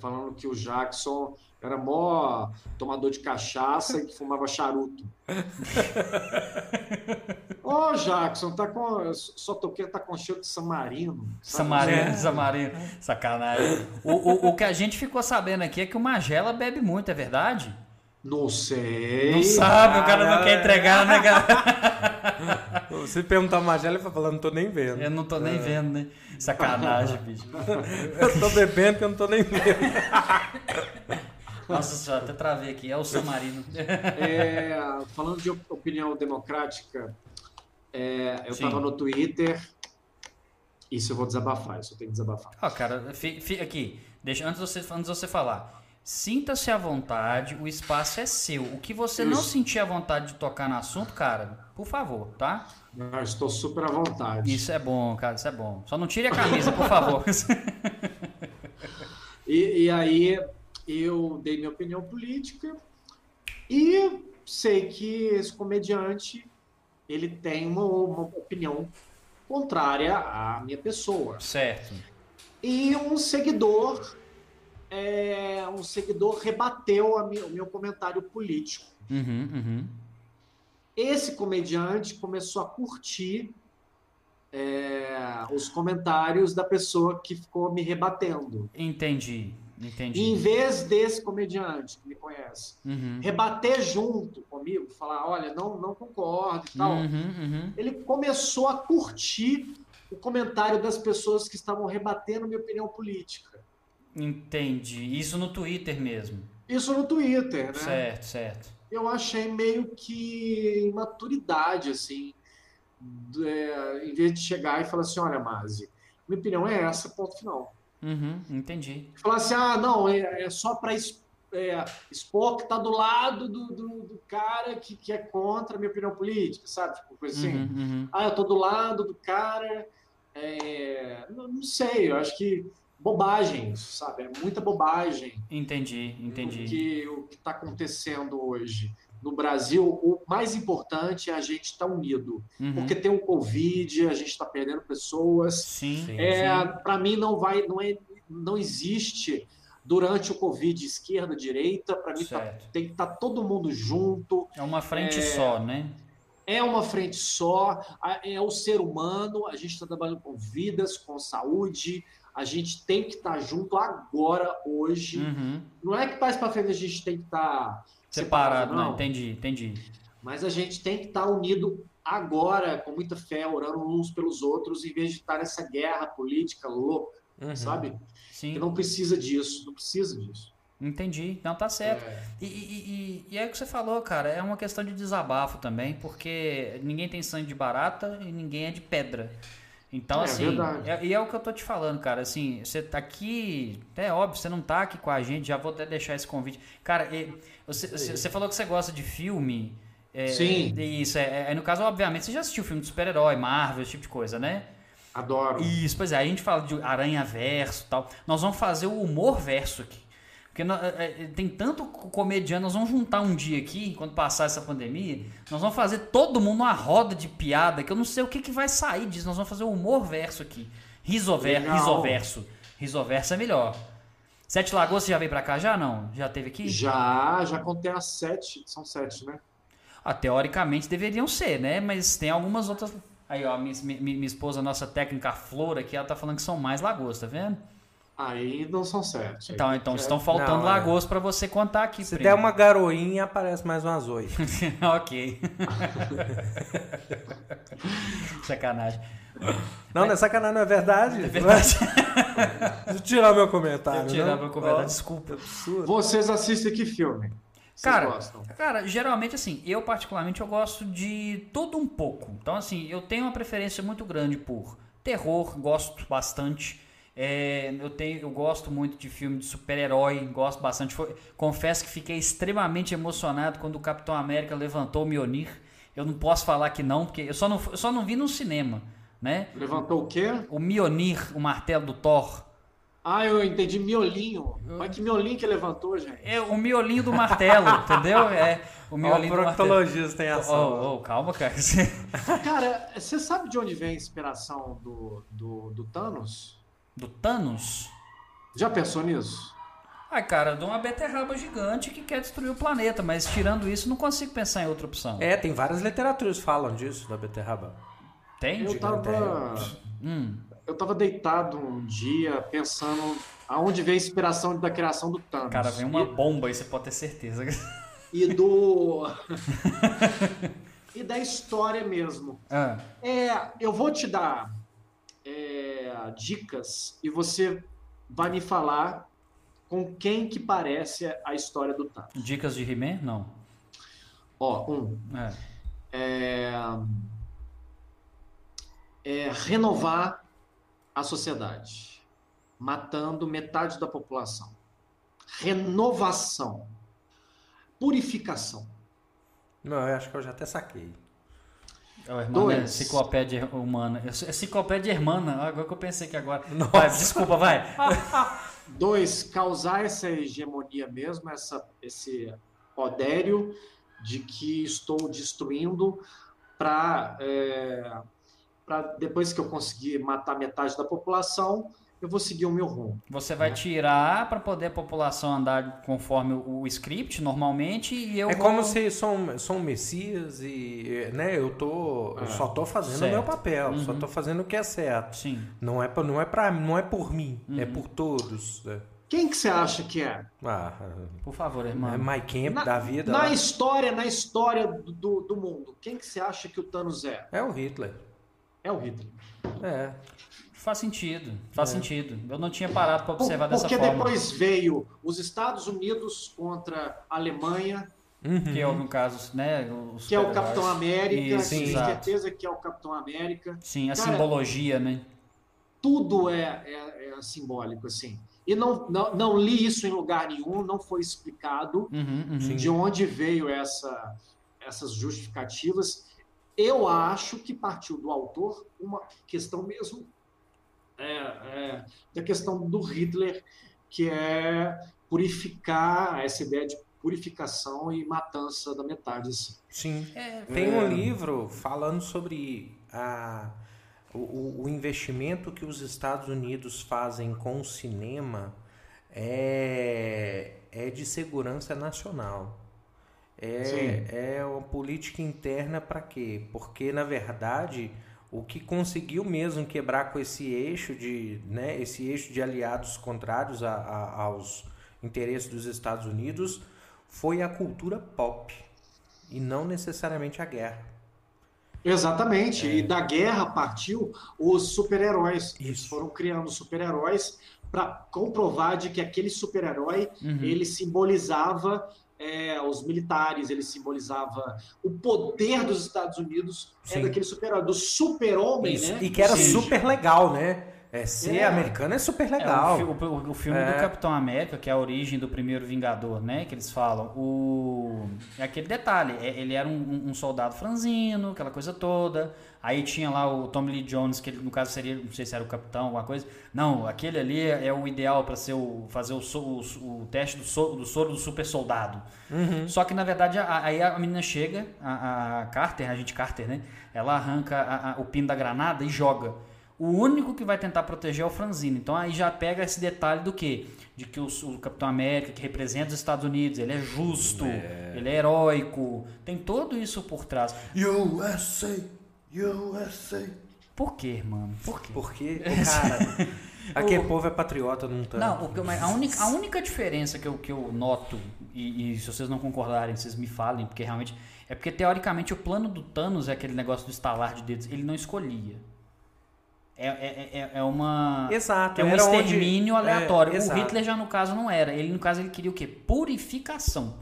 falando que o Jackson era mó tomador de cachaça e que fumava charuto. Ô, Jackson, tá com. Só toquei, tá com cheiro de samarino. sabe? Samarino, Samarino. Sacanagem. O, o, o que a gente ficou sabendo aqui é que o Magela bebe muito, é verdade? Não sei. Não sabe, o cara não quer entregar, né, cara? Se perguntar a Magela, ele vai falar, não tô nem vendo. Eu não tô nem vendo, né? Sacanagem, bicho. Eu tô bebendo que eu não tô nem vendo. Nossa senhora, até travei aqui. É o Samarino. É, falando de op- opinião democrática, é, eu Sim. tava no Twitter. Isso eu vou desabafar, isso eu tenho que desabafar. Ó, cara, fi- fi- aqui, deixa, antes, de você, antes de você falar. Sinta-se à vontade, o espaço é seu. O que você não Isso. sentir a vontade de tocar no assunto, cara, por favor, tá? Eu estou super à vontade. Isso é bom, cara, isso é bom. Só não tire a camisa, por favor. E, e aí eu dei minha opinião política e sei que esse comediante ele tem uma, uma opinião contrária à minha pessoa. Certo. E um seguidor, é, um seguidor rebateu o meu comentário político. Uhum, uhum. Esse comediante começou a curtir é, os comentários da pessoa que ficou me rebatendo. Entendi, entendi. E em vez desse comediante que me conhece Uhum. rebater junto comigo, falar, olha, não, não concordo e tal, Uhum, uhum. ele começou a curtir o comentário das pessoas que estavam rebatendo minha opinião política. Entendi. Isso no Twitter mesmo. Isso no Twitter, né? Certo, certo. Eu achei meio que imaturidade, assim, é, em vez de chegar e falar assim, olha, Mazi, minha opinião é essa, ponto final. Uhum, entendi. Falar assim, ah, não, é, é só para expor que tá do lado do, do, do cara que, que é contra a minha opinião política, sabe? Tipo, coisa assim. Uhum, uhum. Ah, eu tô do lado do cara. é, Não, não sei, eu acho que bobagem, sabe? É muita bobagem. Entendi, entendi. Que o que está acontecendo hoje no Brasil, o mais importante é a gente estar unido. Uhum. Porque tem o Covid, a gente está perdendo pessoas. Sim, Sim. É, sim. para mim não vai, não é, não existe durante o Covid esquerda direita. Para mim tá- tem que estar todo mundo junto. É uma frente É, só, né? É uma frente só. É o ser humano. A gente está trabalhando com vidas, com saúde. A gente tem que estar junto agora, hoje. Uhum. Não é que mais para frente a gente tem que estar Separado, não. né? Entendi, entendi. Mas a gente tem que estar unido agora, com muita fé, orando uns pelos outros, em vez de estar nessa guerra política louca, Uhum. sabe? Sim, Que não precisa disso, não precisa disso. entendi. Não, tá certo. É. E, e, e, e é o que você falou, cara, é uma questão de desabafo também, porque ninguém tem sangue de barata e ninguém é de pedra. Então, É assim, é- e é o que eu tô te falando, cara, assim, você tá aqui, é óbvio, você não tá aqui com a gente, já vou até deixar esse convite. Cara, e- você, você falou que você gosta de filme. é, Sim. Isso, é, é, no caso, obviamente, você já assistiu filme de super-herói, Marvel, esse tipo de coisa, né? Adoro. Isso, pois é, a gente fala de aranha verso e tal. Nós vamos fazer o humor verso aqui. Porque é, é, tem tanto co- comediante, nós vamos juntar um dia aqui, quando passar essa pandemia, nós vamos fazer todo mundo uma roda de piada, que eu não sei o que, que vai sair disso. Nós vamos fazer o humor verso aqui. Risover, risoverso. Risoverso é melhor. Sete Lagoas, você já veio pra cá já? Não? Já teve aqui? Já, já contei as sete, são sete, né? Ah, teoricamente deveriam ser, né? Mas tem algumas outras. Aí, ó, minha, minha, minha esposa, nossa técnica a Flor aqui, ela tá falando que são mais lagoas, tá vendo? Aí não são sete. Então, então é- estão faltando Não, é. lagoas pra você contar aqui. Se primo. der uma garoinha, aparece mais umas oito. ok. Sacanagem. Não, não é sacanagem, não é verdade. É verdade. Deixa eu tirar meu comentário. Eu tirar não? meu comentário, Ó, desculpa. é Vocês assistem que filme? Vocês Cara, gostam? cara, geralmente assim, eu particularmente eu gosto de tudo um pouco. Então assim, eu tenho uma preferência muito grande por terror, gosto bastante. É, eu tenho, eu gosto muito de filme de super-herói, gosto bastante. Foi- confesso que fiquei extremamente emocionado quando o Capitão América levantou o Mjolnir. Eu não posso falar que não, porque eu só não, eu só não vi no cinema, né? Levantou o quê? O Mjolnir, o martelo do Thor. Ah, eu entendi miolinho. Mas que miolinho que levantou, gente? É o miolinho do martelo, entendeu? É o miolinho do martelo. proctologista em ação. Oh, oh, calma, cara. Cara, você sabe de onde vem a inspiração do, do, do Thanos? Do Thanos? Já pensou nisso? Ai, cara, de uma beterraba gigante que quer destruir o planeta, mas tirando isso, não consigo pensar em outra opção. É, tem várias literaturas que falam disso, da beterraba. Tem? Eu tava, Hum. eu tava deitado um dia pensando aonde veio a inspiração da criação do Thanos. Cara, vem uma bomba aí, você pode ter certeza. E, e do. e da história mesmo. Ah, É, eu vou te dar é, dicas e você vai me falar com quem que parece a história do Thanos. dicas de He-Man? Não. Ó, um, É. é, é renovar a sociedade, matando metade da população. Renovação, purificação. Não, eu acho que eu já até saquei. É o Dois. enciclopédia humana. Enciclopédia hermana, agora que eu pensei que agora. Vai, desculpa, vai. Dois, causar essa hegemonia mesmo, essa, esse podério de que estou destruindo para para depois que eu conseguir matar metade da população, eu vou seguir o meu rumo. Você vai tirar para poder a população andar conforme o, o script normalmente e eu É vou... como se sou, um- sou um messias e, né, eu tô, eu Ah, só tô fazendo certo. o meu papel, só Uhum. tô fazendo o que é certo. Sim. Não é pra, não é pra, não é por mim, é Uhum. por todos. É. Quem que você acha que é? Ah, Por favor, é irmão. Mike Camp Na, da vida. na lá. história, na história do, do, do mundo, quem que você acha que o Thanos é? É o Hitler. É o Hitler. É. Faz sentido, faz sentido. Eu não tinha parado para Por- observar dessa Porque forma. depois veio os Estados Unidos contra a Alemanha, Uhum. Que é, no caso, né? o que é o. Capitão América, Isso, tenho certeza que é o Capitão América. Sim, a Cara, simbologia, né? Tudo é, é- é simbólico, assim. E não, não, não li isso em lugar nenhum, não foi explicado Uhum, uhum. De onde veio essa, essas justificativas. Eu acho que partiu do autor uma questão mesmo é, é, da questão do Hitler, que é purificar essa ideia de purificação e matança da metade. Assim. Sim. É, Tem É. um livro falando sobre a, o- o, o investimento que os Estados Unidos fazem com o cinema é, é de segurança nacional. É, Sim. é uma política interna para quê? Porque, na verdade, o que conseguiu mesmo quebrar com esse eixo de, né, esse eixo de aliados contrários a- a- aos interesses dos Estados Unidos foi a cultura pop e não necessariamente a guerra. Exatamente. E da guerra partiu os super-heróis. Eles foram criando super-heróis para comprovar de que aquele super-herói Uhum. ele simbolizava é, os militares, ele simbolizava o poder dos Estados Unidos, é Sim. daquele super-herói, do super-homem, né? E que era seja, super legal, né? É, ser É. americano é super É, legal. o, fi- o- o filme É. do Capitão América, que é a origem do primeiro Vingador, né? Que eles falam. O... É aquele detalhe. é- Ele era um, um soldado franzino, aquela coisa toda. Aí tinha lá o Tommy Lee Jones, que ele, no caso seria, não sei se era o capitão, alguma coisa. Não, aquele ali é o ideal para ser o, fazer o, o- o teste do, so- do soro do super soldado. Uhum. Só que na verdade a- aí a menina chega, a, a Carter, a gente Carter, né? Ela arranca a- a- o pino da granada e joga. O único que vai tentar proteger é o Franzino. Então aí já pega esse detalhe do quê? De que o, o Capitão América, que representa os Estados Unidos, ele é justo, ele é heróico. Tem tudo isso por trás. USA, USA. Por quê, mano? Por quê? Porque, cara, aquele povo é patriota, não tá? Não, o que mas a, única, a única diferença que eu, que eu noto, e, e se vocês não concordarem, vocês me falem, porque realmente. É porque teoricamente o plano do Thanos é aquele negócio do estalar de dedos, ele não escolhia. É, é, é, é uma. Exato. É um era onde- extermínio é, aleatório. o exato. Hitler já no caso não era. Ele no caso ele queria o quê? Purificação.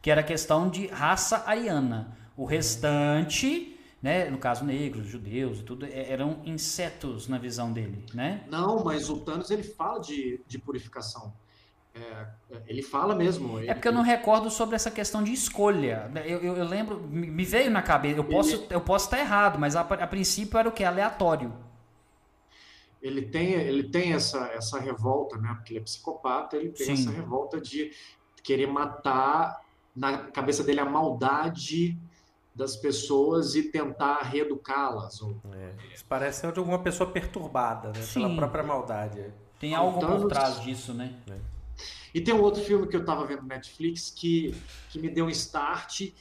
Que era questão de raça ariana. O restante, né, no caso negros, judeus e tudo, é- eram insetos na visão dele, né? Não, mas o Thanos ele fala de, de purificação. É, ele fala mesmo. É porque eu não recordo sobre essa questão de escolha. Eu, eu, eu lembro, me veio na cabeça, eu posso, eu posso estar errado, mas a, a princípio era o que? Aleatório. Ele tem, ele tem essa, essa revolta, né? Porque ele é psicopata, ele tem Sim. essa revolta de querer matar na cabeça dele a maldade das pessoas e tentar reeducá-las. ou- É, isso parece de alguma pessoa perturbada, né? Pela Sim. própria maldade. é. Tem algo por Thanos- trás disso, né? E tem um outro filme que eu tava vendo no Netflix que, que me deu um start. E,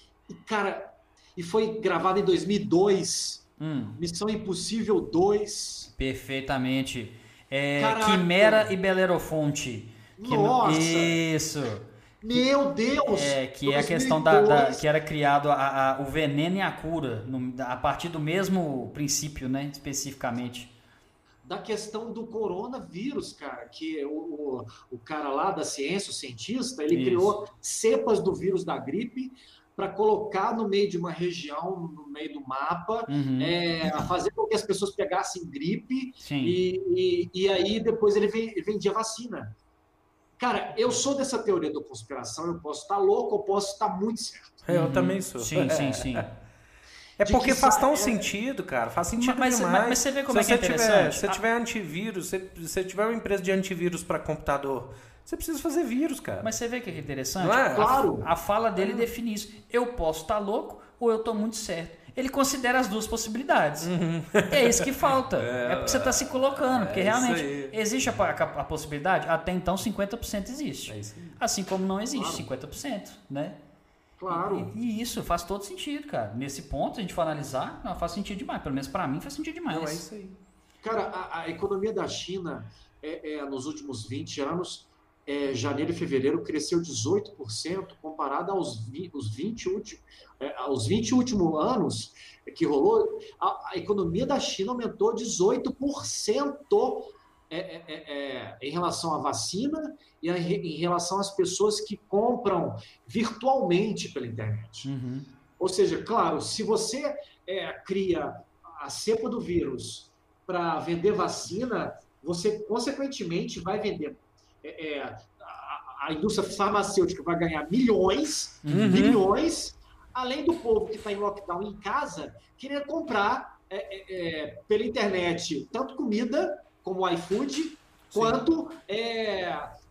cara, e foi gravado em 2002. Hum, Missão Impossível 2. Perfeitamente. É, Caraca. Quimera e Belerofonte. Que no- Nossa! Isso. Meu Deus! É, que é a questão da, da- 2002. que era criado a- a- o veneno e a cura, no- a partir do mesmo princípio, né? Especificamente. da questão do coronavírus, cara, que o, o, o cara lá da ciência, o cientista, ele Isso. criou cepas do vírus da gripe para colocar no meio de uma região, no meio do mapa, Uhum, é, a fazer com que as pessoas pegassem gripe e, e, e aí depois ele ven- vendia vacina. Cara, eu sou dessa teoria da conspiração, eu posso estar louco, eu posso estar muito certo. Eu Uhum. também sou. Sim, sim, sim. É De porque que faz tão é- sentido, cara. Faz sentido Mas- mas- demais. mas você vê como se é que é você tiver, interessante? Se você A- tiver antivírus, se você tiver uma empresa de antivírus para computador, Você precisa fazer vírus, cara. Mas você vê que é interessante? Não é? Claro. A fala dele define isso. Eu posso estar louco ou eu estou muito certo. Ele considera as duas possibilidades. É isso que falta. É, porque você está se colocando. Porque Uhum. É isso realmente existe a, a- a possibilidade? Até então 50% existe. É. Assim como não existe 50%, né? Claro. E, e isso faz todo sentido, cara. Nesse ponto, se a gente for analisar, não, faz sentido demais. Pelo menos para mim faz sentido demais. Não, é isso aí. Cara, a, a economia da China, é, é, nos últimos 20 anos, é, janeiro e fevereiro, cresceu 18% comparado aos, vi, os 20 últimos, é, aos 20 últimos anos que rolou, a, a economia da China aumentou 18% é, é, é, é, em relação à vacina e a- em relação às pessoas que compram virtualmente pela internet. Uhum. Ou seja, claro, se você é, cria a cepa do vírus para vender vacina, você consequentemente vai vender. É, é, a, a indústria farmacêutica vai ganhar milhões, Uhum. milhões, além do povo que está em lockdown em casa querer comprar é, é, é, pela internet tanto comida como iFood, quanto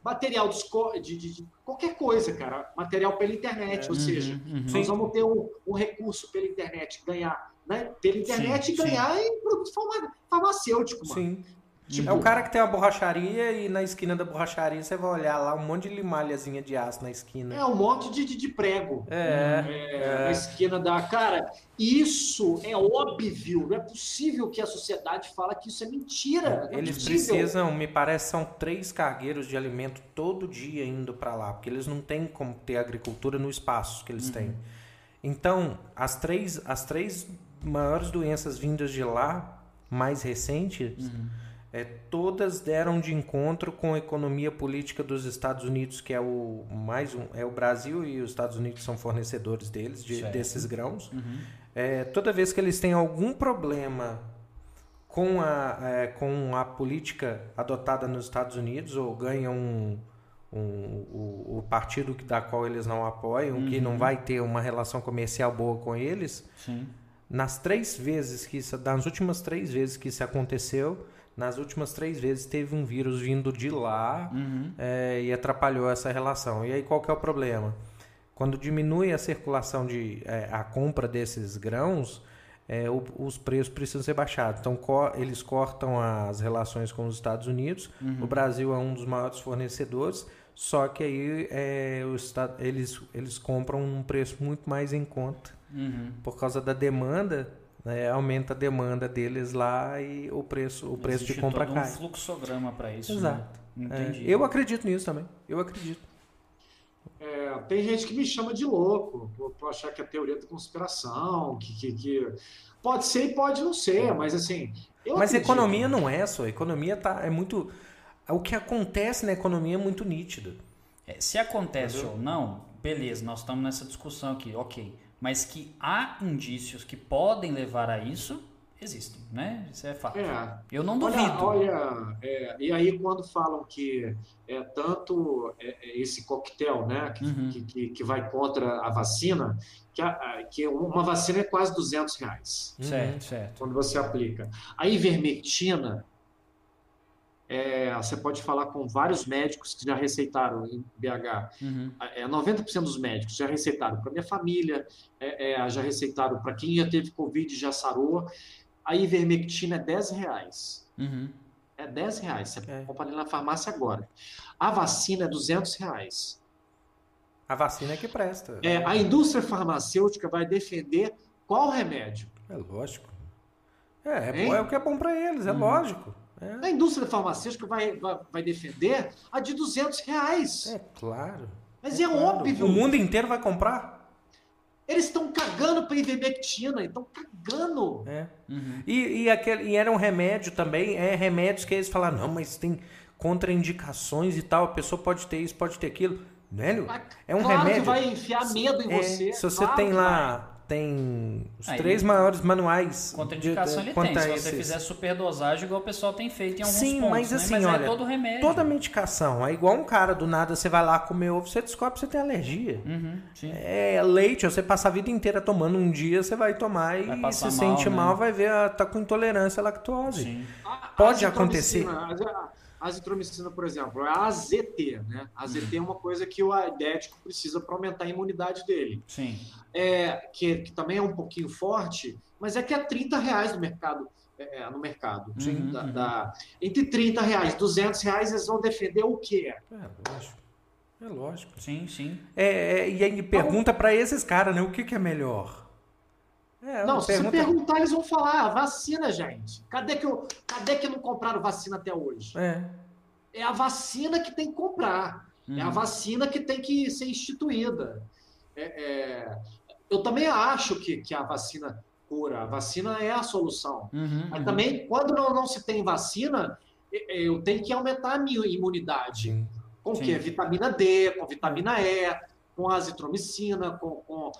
material de, de- de- qualquer coisa, cara. Material pela internet, ou seja, Uhum. nós vamos ter um, um recurso pela internet, ganhar né, pela internet Sim, e ganhar em produto farma- farmacêutico, mano. Sim. Tipo, É o cara que tem uma borracharia e na esquina da borracharia você vai olhar lá um monte de limalhazinha de aço na esquina. é um monte de, de, de prego É. é, na esquina da. Cara, isso é óbvio. Não é possível que a sociedade fala que isso é mentira. É Eles possível. precisam, me parece, são três cargueiros de alimento todo dia indo para lá, porque eles não têm como ter agricultura no espaço que eles têm. Então, as três, as três maiores doenças vindas de lá, mais recentes, é, todas deram de encontro com a economia política dos Estados Unidos, que é o mais um, é o Brasil e os Estados Unidos são fornecedores deles de- desses grãos. É, toda vez que eles têm algum problema com a, é, com a política adotada nos Estados Unidos ou ganham um, um- o, o partido que- da qual eles não apoiam, que não vai ter uma relação comercial boa com eles, Sim. nas três vezes que isso, nas últimas três vezes que isso aconteceu, nas últimas três vezes teve um vírus vindo de lá Uhum. é, e atrapalhou essa relação. E aí qual que é o problema? Quando diminui a circulação de é, a compra desses grãos, é, o- os preços precisam ser baixados. Então co- eles cortam as relações com os Estados Unidos. O Brasil é um dos maiores fornecedores. Só que aí é, os esta- eles, eles compram um preço muito mais em conta Uhum. por causa da demanda, né, aumenta a demanda deles lá e o preço, o preço Existe de compra todo cai. um fluxograma para isso. Exato. Né? É, Entendi. eu acredito nisso também. Eu acredito. É, tem gente que me chama de louco por, por achar que é teoria da conspiração, que, que, que- pode ser e pode não ser, mas assim. eu Mas acredito. economia não é só. Economia tá, é muito. O que acontece na economia é muito nítido. É, se acontece ou não, beleza, nós estamos nessa discussão aqui, ok. Mas que há indícios que podem levar a isso, existem, né? Isso é fato. É. Eu não Olha, duvido. olha é, e aí quando falam que é tanto é, é, esse coquetel, né, que, Uhum. que, que, que vai contra a vacina, que, a- que uma vacina é quase 200 reais Certo, certo. quando você aplica. A ivermectina, é, você pode falar com vários médicos que já receitaram em BH. Uhum. É, 90% dos médicos já receitaram para minha família, é, é, já receitaram para quem já teve Covid e já sarou. A ivermectina é 10 reais. Uhum. É 10 reais. Você É. compra ali na farmácia agora. A vacina é 200 reais. A vacina é que presta. É, a indústria farmacêutica vai defender qual remédio? É lógico. É, é, é o que é bom pra eles, é lógico. É, A indústria farmacêutica vai, vai, vai defender a de 200 reais. é claro. Mas é, claro. óbvio. O mundo inteiro vai comprar? Eles estão cagando para ivermectina. Estão cagando. É. Uhum. E, e, aquele, e era um remédio também, é remédios que eles falaram, não, mas tem contraindicações e tal, a pessoa pode ter isso, pode ter aquilo. Velho, é um claro remédio. que vai enfiar medo em É, você. se você claro tem lá, tem os Aí, três maiores manuais. Contraindicação de- ele quanto tem. a Se você esses. fizer superdosagem, igual o pessoal tem feito em alguns Sim, pontos, mas né? assim, mas olha, é todo remédio. Toda medicação, é igual um cara do nada, você vai lá comer ovo, você descobre que você tem alergia. Uhum, sim. É leite, você passa a vida inteira tomando um dia, você vai tomar Vai e se mal, sente né? mal, vai ver, ah, tá com intolerância à lactose. Sim. A- Pode a acontecer. azitromicina, A, azitromicina, por exemplo, é a AZT, né? A AZT é uma coisa que o aidético precisa para aumentar a imunidade dele. Sim. É, que, que também é um pouquinho forte, mas é que é 30 reais no mercado. é, é, no mercado. Sim. Da- Uhum. da- entre 30 reais e 200 reais, eles vão defender o quê? É lógico. É lógico. Sim, sim. É, é, e aí pergunta pra esses caras, né? O que, que é melhor? É, Não, se pergunta- perguntar, eles vão falar, ah, vacina, gente. Cadê que, eu, cadê que não compraram vacina até hoje? É. É a vacina que tem que comprar. É a Uhum. vacina que tem que ser instituída. É, é, eu também acho que, que a vacina cura, a vacina é a solução. Uhum, Mas uhum. também, quando não, não se tem vacina, eu tenho que aumentar a minha imunidade. Sim. Com o quê? Vitamina D, com vitamina E, com azitromicina, com, com-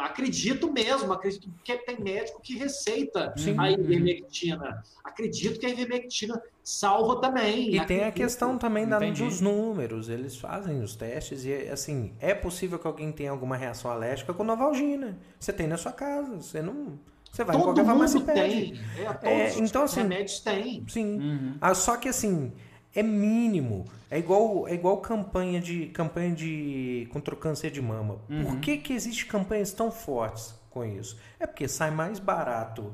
Acredito mesmo, acredito que tem médico que receita Sim. a Uhum. ivermectina. Acredito que a ivermectina salva também. E tem a Acredito. questão também da, dos números. Eles fazem os testes e, assim, é possível que alguém tenha alguma reação alérgica com Novalgina. Você tem na sua casa. Você não. Você vai em Todo qualquer farmácia e pede. tem. É, todos É, os então, assim, remédios têm. Sim. Uhum. Ah, só que assim, é mínimo. É igual, é igual campanha de campanha de contra o câncer de mama. Uhum. Por que que existe campanhas tão fortes com isso? É porque sai mais barato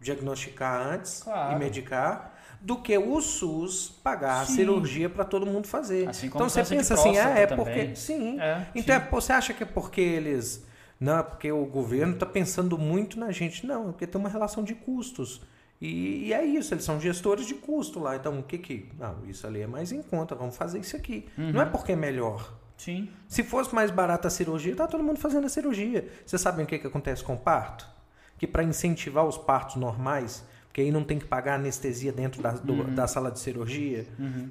diagnosticar antes Claro. e medicar do que o SUS pagar Sim. a cirurgia para todo mundo fazer. Assim então você pensa assim, ah, é também. porque sim. É, Então, é, sim. pô, você acha que é porque eles. Não, é porque o governo está pensando muito na gente. Não, é porque tem uma relação de custos. E, e é isso, eles são gestores de custo lá. Então, o que que. Não, isso ali é mais em conta, vamos fazer isso aqui. Uhum. Não é porque é melhor. Sim. Se fosse mais barata a cirurgia, tá todo mundo fazendo a cirurgia. Vocês sabem o que, que acontece com o parto? Que para incentivar os partos normais, porque aí não tem que pagar anestesia dentro da, do- Uhum. da sala de cirurgia,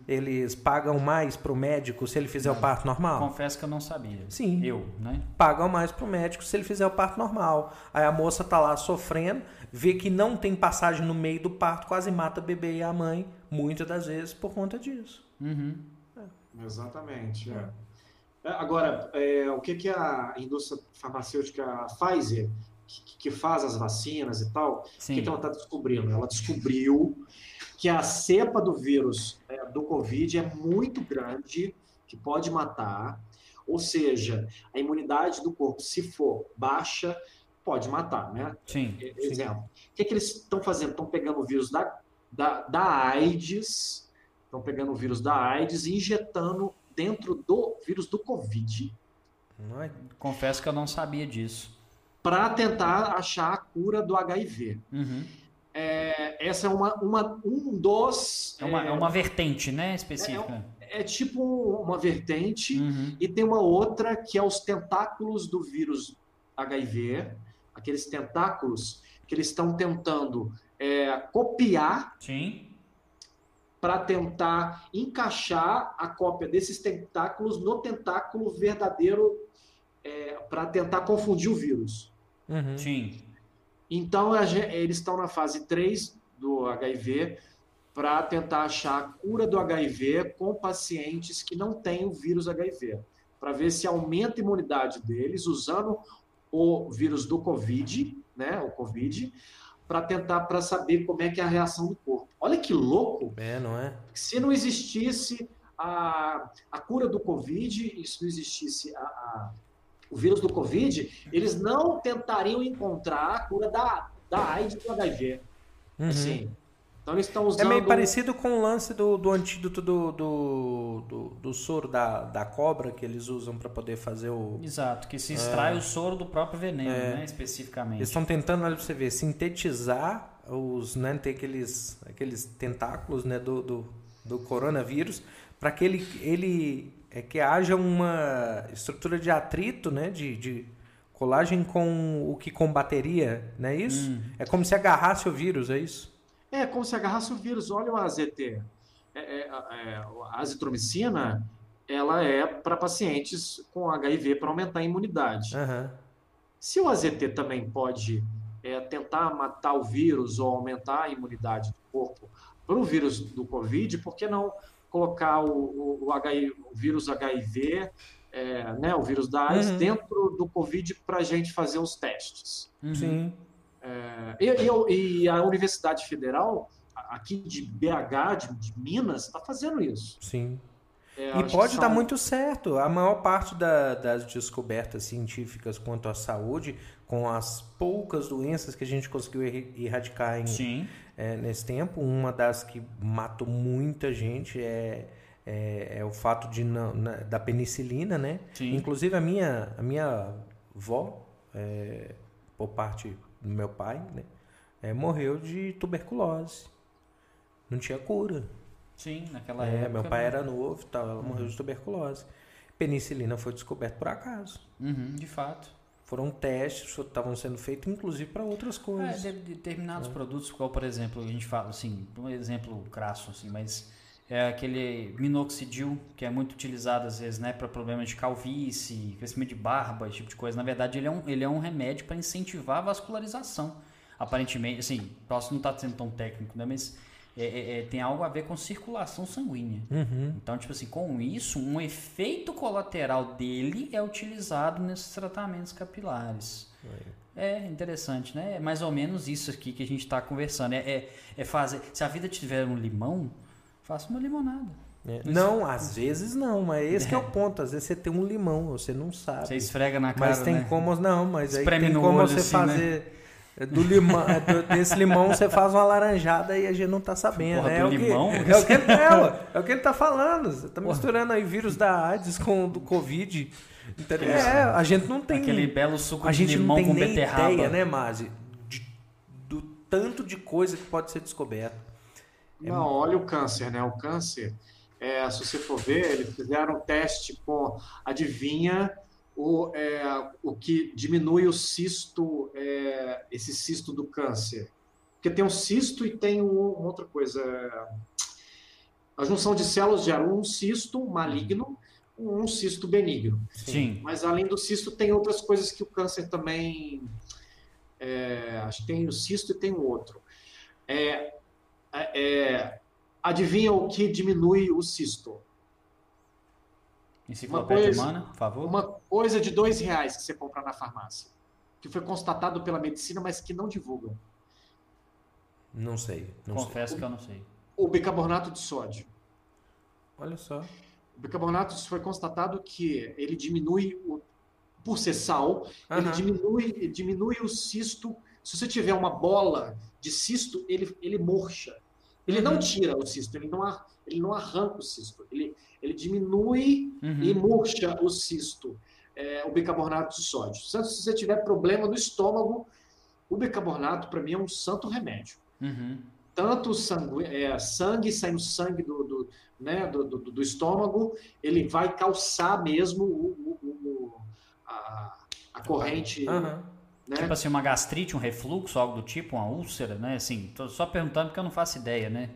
eles pagam mais pro médico se ele fizer o parto normal? Confesso que eu não sabia. Sim. Eu, né? pagam mais pro médico se ele fizer o parto normal. Aí a moça tá lá sofrendo, vê que não tem passagem no meio do parto, quase mata o bebê e a mãe, muitas das vezes por conta disso. Uhum. Exatamente. é. É, Agora, é, o que, que a indústria farmacêutica a Pfizer, que, que faz as vacinas e tal, o Sim. que, que ela está descobrindo? Ela descobriu que a cepa do vírus é, do Covid é muito grande, que pode matar. Ou seja, a imunidade do corpo, se for baixa, pode matar, né? Sim. Exemplo. O que, que eles estão fazendo? Estão pegando o vírus da, da, da AIDS, estão pegando o vírus da AIDS e injetando dentro do vírus do Covid Não é? Confesso que eu não sabia disso. Para tentar achar a cura do HIV. Uhum. É, essa é uma, uma, um dos. É uma, é, é uma vertente, né? Específica. é tipo uma vertente, Uhum. e tem uma outra que é os tentáculos do vírus HIV, aqueles tentáculos que eles estão tentando é, copiar Sim. para tentar encaixar a cópia desses tentáculos no tentáculo verdadeiro para tentar confundir o vírus. Uhum. Sim. Então a eles estão na fase 3 do HIV para tentar achar a cura do HIV com pacientes que não têm o vírus HIV, para ver se aumenta a imunidade deles usando o vírus do COVID, né, o COVID, para tentar para saber como é que é a reação do corpo. Olha que louco! É, não é? se não existisse a, a cura do Covid, e se não existisse a- a- o vírus do Covid, eles não tentariam encontrar a cura da, da AIDS e do HIV. Uhum. Assim. Então eles estão É usando. meio parecido com o lance do, do antídoto do, do, do, do soro da, da cobra que eles usam para poder fazer o. Exato. Que se extrai o soro do próprio veneno, É. né? Especificamente. Eles estão tentando, olha pra você ver, sintetizar os, né, tem aqueles, aqueles tentáculos, né, do, do, do coronavírus, para que ele, ele é que haja uma estrutura de atrito, né, de, de colagem com o que combateria, não é isso? Hum. É como se agarrasse o vírus, é isso? É como se agarrasse o vírus. Olha o AZT. É, é, é, a azitromicina, ela é para pacientes com HIV para aumentar a imunidade. Aham. Se o AZT também pode é, tentar matar o vírus ou aumentar a imunidade do corpo para o vírus do Covid, por que não colocar o, o, o HI o vírus HIV, é, né, o vírus da AIDS, Uhum. dentro do Covid para a gente fazer os testes? Uhum. Sim. É, e, e e a Universidade Federal aqui de BH, de, de Minas, está fazendo isso. Sim. É, E pode dar são- muito certo. A maior parte da- das descobertas científicas quanto à saúde, com as poucas doenças que a gente conseguiu erradicar em, é, nesse tempo, uma das que matou muita gente é, é, é o fato de não- na- da penicilina, né? Sim. Inclusive a minha, a minha avó, é, por parte do meu pai, né? é, morreu de tuberculose. Não tinha cura. Sim, naquela É, época. meu pai era novo e tal, ela morreu de tuberculose. Penicilina foi descoberto por acaso. Uhum, de fato. Foram testes que estavam sendo feitos, inclusive, para outras É, coisas. de- determinados produtos, qual por exemplo, a gente fala assim, um exemplo crasso assim, mas é aquele minoxidil que é muito utilizado às vezes, né, para problemas de calvície, crescimento de barba, esse tipo de coisa. Na verdade, ele é um, ele é um remédio para incentivar a vascularização. Aparentemente, assim, posso não estar sendo tão técnico, né, mas é- é- é, tem algo a ver com circulação sanguínea. Uhum. Então, tipo assim, com isso, um efeito colateral dele é utilizado nesses tratamentos capilares. É interessante, né? É mais ou menos isso aqui que a gente está conversando. É, é, é fazer. Se a vida tiver um limão, faça uma limonada. É. Não, às vezes não, mas esse que é o ponto. Às vezes você tem um limão, você não sabe. Você esfrega na cara. mas tem né? como. Não, mas aí Espreme tem no como olho, você assim, né? Fazer. Do limão, é, do- desse limão você faz uma laranjada e a gente não tá sabendo. Porra, é, do o que, limão? é o que ele é, é o que ele tá falando. Você tá misturando aí vírus da AIDS com o do Covid. Entendeu? É, a gente não tem. Aquele belo suco a de gente limão não tem com nem beterraba. ideia, né, Mazi? De- do tanto de coisa que pode ser descoberta. Não, olha o câncer, né? O câncer, é, se você for ver, eles fizeram um teste com, adivinha, o, é, o que diminui o cisto, é, esse cisto do câncer. Porque tem um cisto e tem um- uma outra coisa. A junção de células gera um cisto maligno, um cisto benigno. Sim. Mas além do cisto, tem outras coisas que o câncer também. é, acho que tem o cisto e tem o outro. É, é, é, adivinha o que diminui o cisto? Enciclopédia coisa- humana, por favor. Uma coisa de dois reais que você compra na farmácia. Que foi constatado pela medicina, mas que não divulgam. Não sei. Não sei. Confesso que eu não sei. O bicarbonato de sódio. Olha só. O bicarbonato foi constatado que ele diminui, o, por ser sal, ele Aham. diminui, diminui o cisto. Se você tiver uma bola de cisto, ele, ele murcha. Ele não tira o cisto, ele não, ar- ele não arranca o cisto. Ele, ele diminui Uhum. e murcha o cisto, é, o bicarbonato de sódio. Se se você tiver problema no estômago, o bicarbonato, para mim, é um santo remédio Uhum. tanto sangue, é, sangue saindo sangue do, do, né, do, do, do estômago, ele vai calçar mesmo o, o- o- a, a corrente. Aham. Né? Tipo assim, uma gastrite, um refluxo, algo do tipo, uma úlcera, né? Assim, tô só perguntando porque eu não faço ideia, né?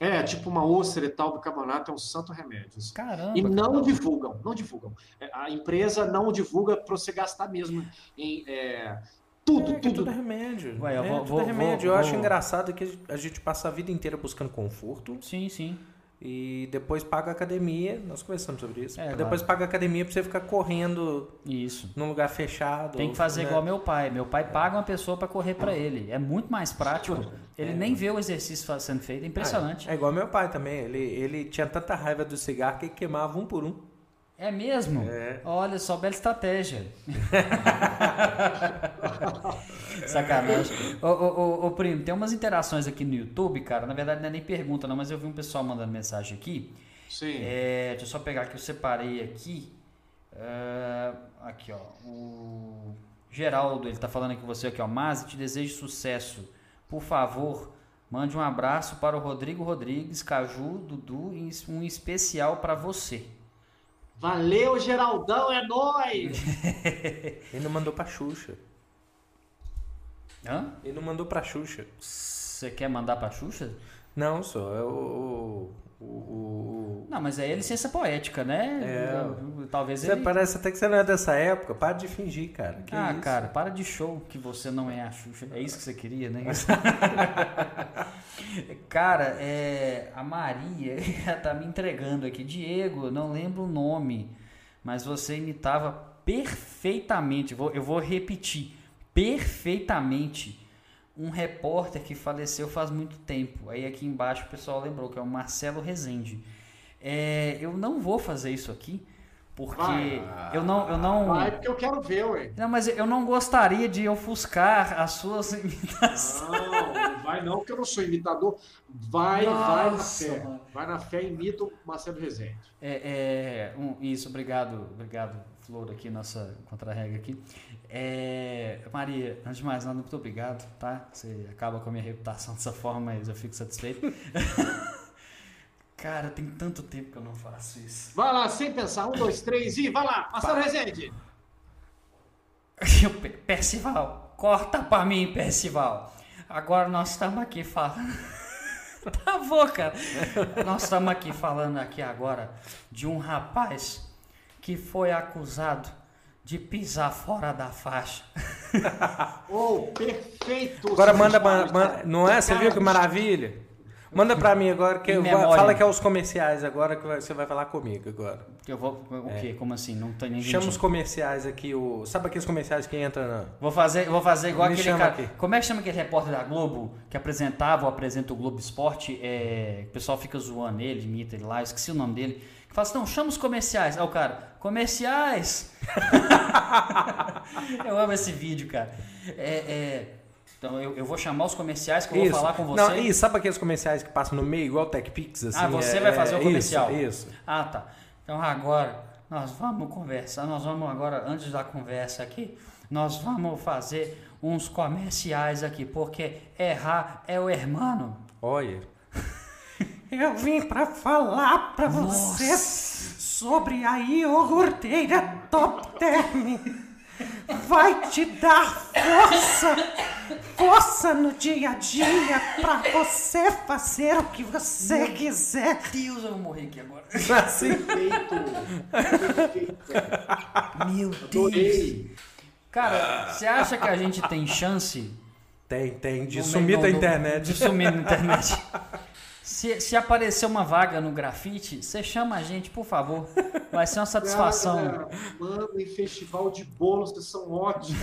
É, tipo uma úlcera e tal, bicarbonato é um santo remédio. Caramba. E não divulgam, não divulgam. É, A empresa não divulga para você gastar mesmo em é, tudo, É, tudo. tudo é remédio. Ué, eu É, vou- tudo vou- é remédio. vou- Eu acho vou- engraçado que a gente passa a vida inteira buscando conforto Sim, sim. E depois paga academia. Nós conversamos sobre isso. É, depois paga academia pra você ficar correndo Isso. num lugar fechado. Tem que fazer né? igual meu pai. Meu pai paga uma pessoa pra correr pra ele. É muito mais prático. Ele nem vê o exercício sendo feito. É impressionante. É, é igual meu pai também. Ele, ele tinha tanta raiva do cigarro que ele queimava um por um. É mesmo? É. Olha só, bela estratégia. Sacanagem. Ô, ô, ô, ô, primo, tem umas interações aqui no YouTube, cara. Na verdade, não é nem pergunta, não, mas eu vi um pessoal mandando mensagem aqui. Sim. É, deixa eu só pegar aqui, eu separei aqui. É, aqui, ó. O Geraldo, ele tá falando aqui com você aqui, ó. Mas te desejo sucesso. Por favor, mande um abraço para o Rodrigo Rodrigues, Caju, Dudu, e um especial para você. Valeu, Geraldão, é nóis! Ele não mandou pra Xuxa. Hã? Ele não mandou pra Xuxa. Você quer mandar pra Xuxa? Não, só. É o. o, o, Não, mas aí é licença poética, né? É. Talvez Você ele... parece até que você não é dessa época. Para de fingir, cara. Que ah, isso? cara, para de show que você não é a Xuxa. É isso que você queria, né? cara, é, a Maria tá me entregando aqui. Diego, não lembro o nome, mas você imitava perfeitamente. Eu vou repetir. Perfeitamente. Um repórter que faleceu faz muito tempo. Aí aqui embaixo o pessoal lembrou que é o Marcelo Rezende. É, eu não vou fazer isso aqui porque Vai. eu não eu não Vai porque eu quero ver, ué. não, mas eu não gostaria de ofuscar as suas imitações. Não, não vai não, porque eu não sou imitador. Vai, vai na Nossa, fé. mano. Vai na fé e imita o Marcelo Rezende. É, é, um- isso, obrigado, obrigado, Flor, aqui, nossa contra-regra aqui. É, Maria, antes de mais nada, muito obrigado, tá? Você acaba com a minha reputação dessa forma, mas eu fico satisfeito. Cara, tem tanto tempo que eu não faço isso. Vai lá, sem pensar. Um, dois, três e vai lá. Marcelo Rezende. Eu, Pe- Percival, corta pra mim, Percival. Agora nós estamos aqui falando. tá bom, cara. Nós estamos aqui falando aqui agora de um rapaz que foi acusado de pisar fora da faixa. Oh, perfeito. Agora manda, Gustavo. manda- não é? Você viu que maravilha? Manda pra mim agora, que eu fala que é os comerciais agora, que você vai falar comigo agora. Eu vou. O quê? Como assim? Não tô nem Chama os comerciais aqui, o, sabe aqueles comerciais que entra na... Vou fazer, vou fazer igual Me aquele cara. aqui. Como é que chama aquele repórter da Globo que apresentava ou apresenta o Globo Esporte? É, o pessoal fica zoando ele, imita ele lá, eu esqueci o nome dele. Fala assim: não, chama os comerciais. Aí o cara, comerciais! eu amo esse vídeo, cara. É, é, então eu, eu vou chamar os comerciais que eu vou falar com você. Não, isso, sabe aqueles comerciais que passam no meio, igual o TechPix, assim? Ah, você é- vai fazer o é, comercial. Isso, isso. Ah, tá. Então agora nós vamos conversar. Nós vamos agora, antes da conversa aqui, nós vamos fazer uns comerciais aqui, porque errar é o hermano. Olha. Eu vim pra falar pra você sobre a iogurteira Top Term. Vai te dar força, força no dia a dia pra você fazer o que você quiser. Deus, eu vou morrer aqui agora. Assim. Perfeito. Perfeito. Meu Deus. Adorei. Cara, você acha que a gente tem chance Tem, tem, de no- sumir da internet. De sumir na internet. Se, se aparecer uma vaga no grafite, você chama a gente, por favor. Vai ser uma satisfação. Cara, mano, em festival de bolos, vocês são ótimos.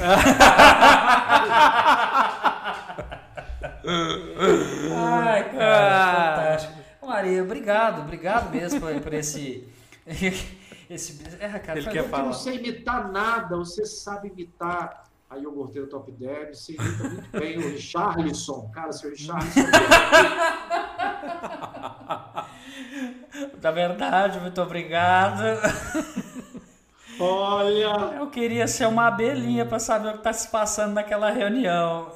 Ai, cara, fantástico. Maria, obrigado, obrigado mesmo por, por esse. esse é, cara, Ele quer Eu falar. não sei imitar nada, você sabe imitar a iogurteira Top 10, você imita muito bem o Richarlison. Cara, seu Richarlison. Da verdade, muito obrigado. Olha, Eu queria ser uma abelhinha para saber o que está se passando naquela reunião.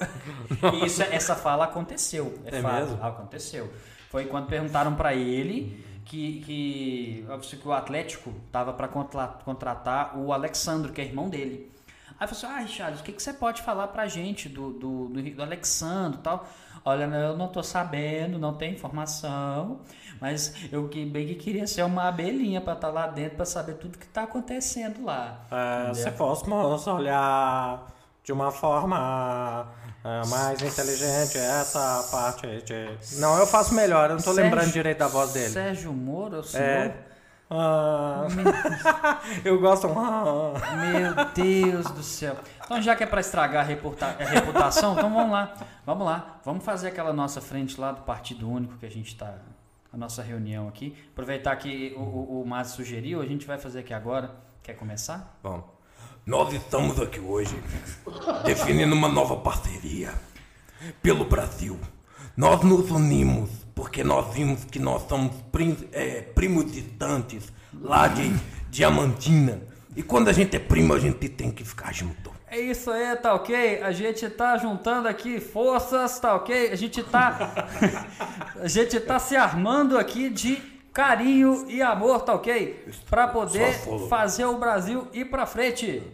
E isso, essa fala aconteceu. É, É fato, mesmo? Aconteceu. Foi quando perguntaram para ele que, que, que o Atlético tava para contratar o Alexandro, que é irmão dele. Aí falou assim: Ah, Richard, o que, que você pode falar pra gente do, do, do, do Alexandro e tal? Olha, eu não tô sabendo, não tem informação, mas eu que bem que queria ser uma abelhinha para estar lá dentro para saber tudo que tá acontecendo lá. É, se fôssemos olhar de uma forma é, mais inteligente essa parte de... Não, eu faço melhor, eu não tô Sérgio- lembrando direito da voz dele. Sérgio Moro, é o senhor? É. Ah, eu gosto... Ah, Meu Deus do céu. Então, já que é para estragar a, reporta- a reputação, então vamos lá. Vamos lá. Vamos fazer aquela nossa frente lá do Partido Único que a gente está. A nossa reunião aqui. Aproveitar que o, o, o Márcio sugeriu, a gente vai fazer aqui agora. Quer começar? bom. Nós estamos aqui hoje definindo uma nova parceria pelo Brasil. Nós nos unimos porque nós vimos que nós somos prim- é, primos distantes lá de Diamantina. E quando a gente é primo, a gente tem que ficar junto. É isso aí, tá ok? A gente tá juntando aqui forças, tá ok? A gente tá. a gente tá se armando aqui de carinho e amor, tá ok? Pra poder fazer o Brasil ir pra frente.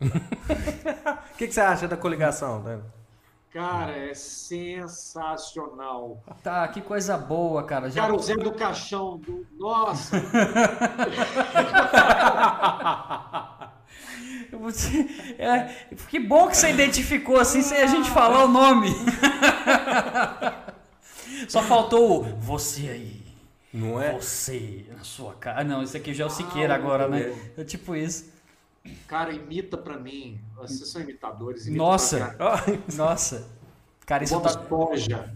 O que, que você acha da coligação? né? Cara, é sensacional. Tá, que coisa boa, cara. Já... Cara, o Zé do Caixão, do... nossa, é, que bom que você identificou assim sem a gente falar o nome. Só faltou o você aí. Não é? Você na sua cara. Não, isso aqui já é o Siqueira agora, né? É tipo isso. Cara, imita pra mim. Vocês são imitadores. imita Nossa. Nossa. Cara, isso Bob tá. Esponja.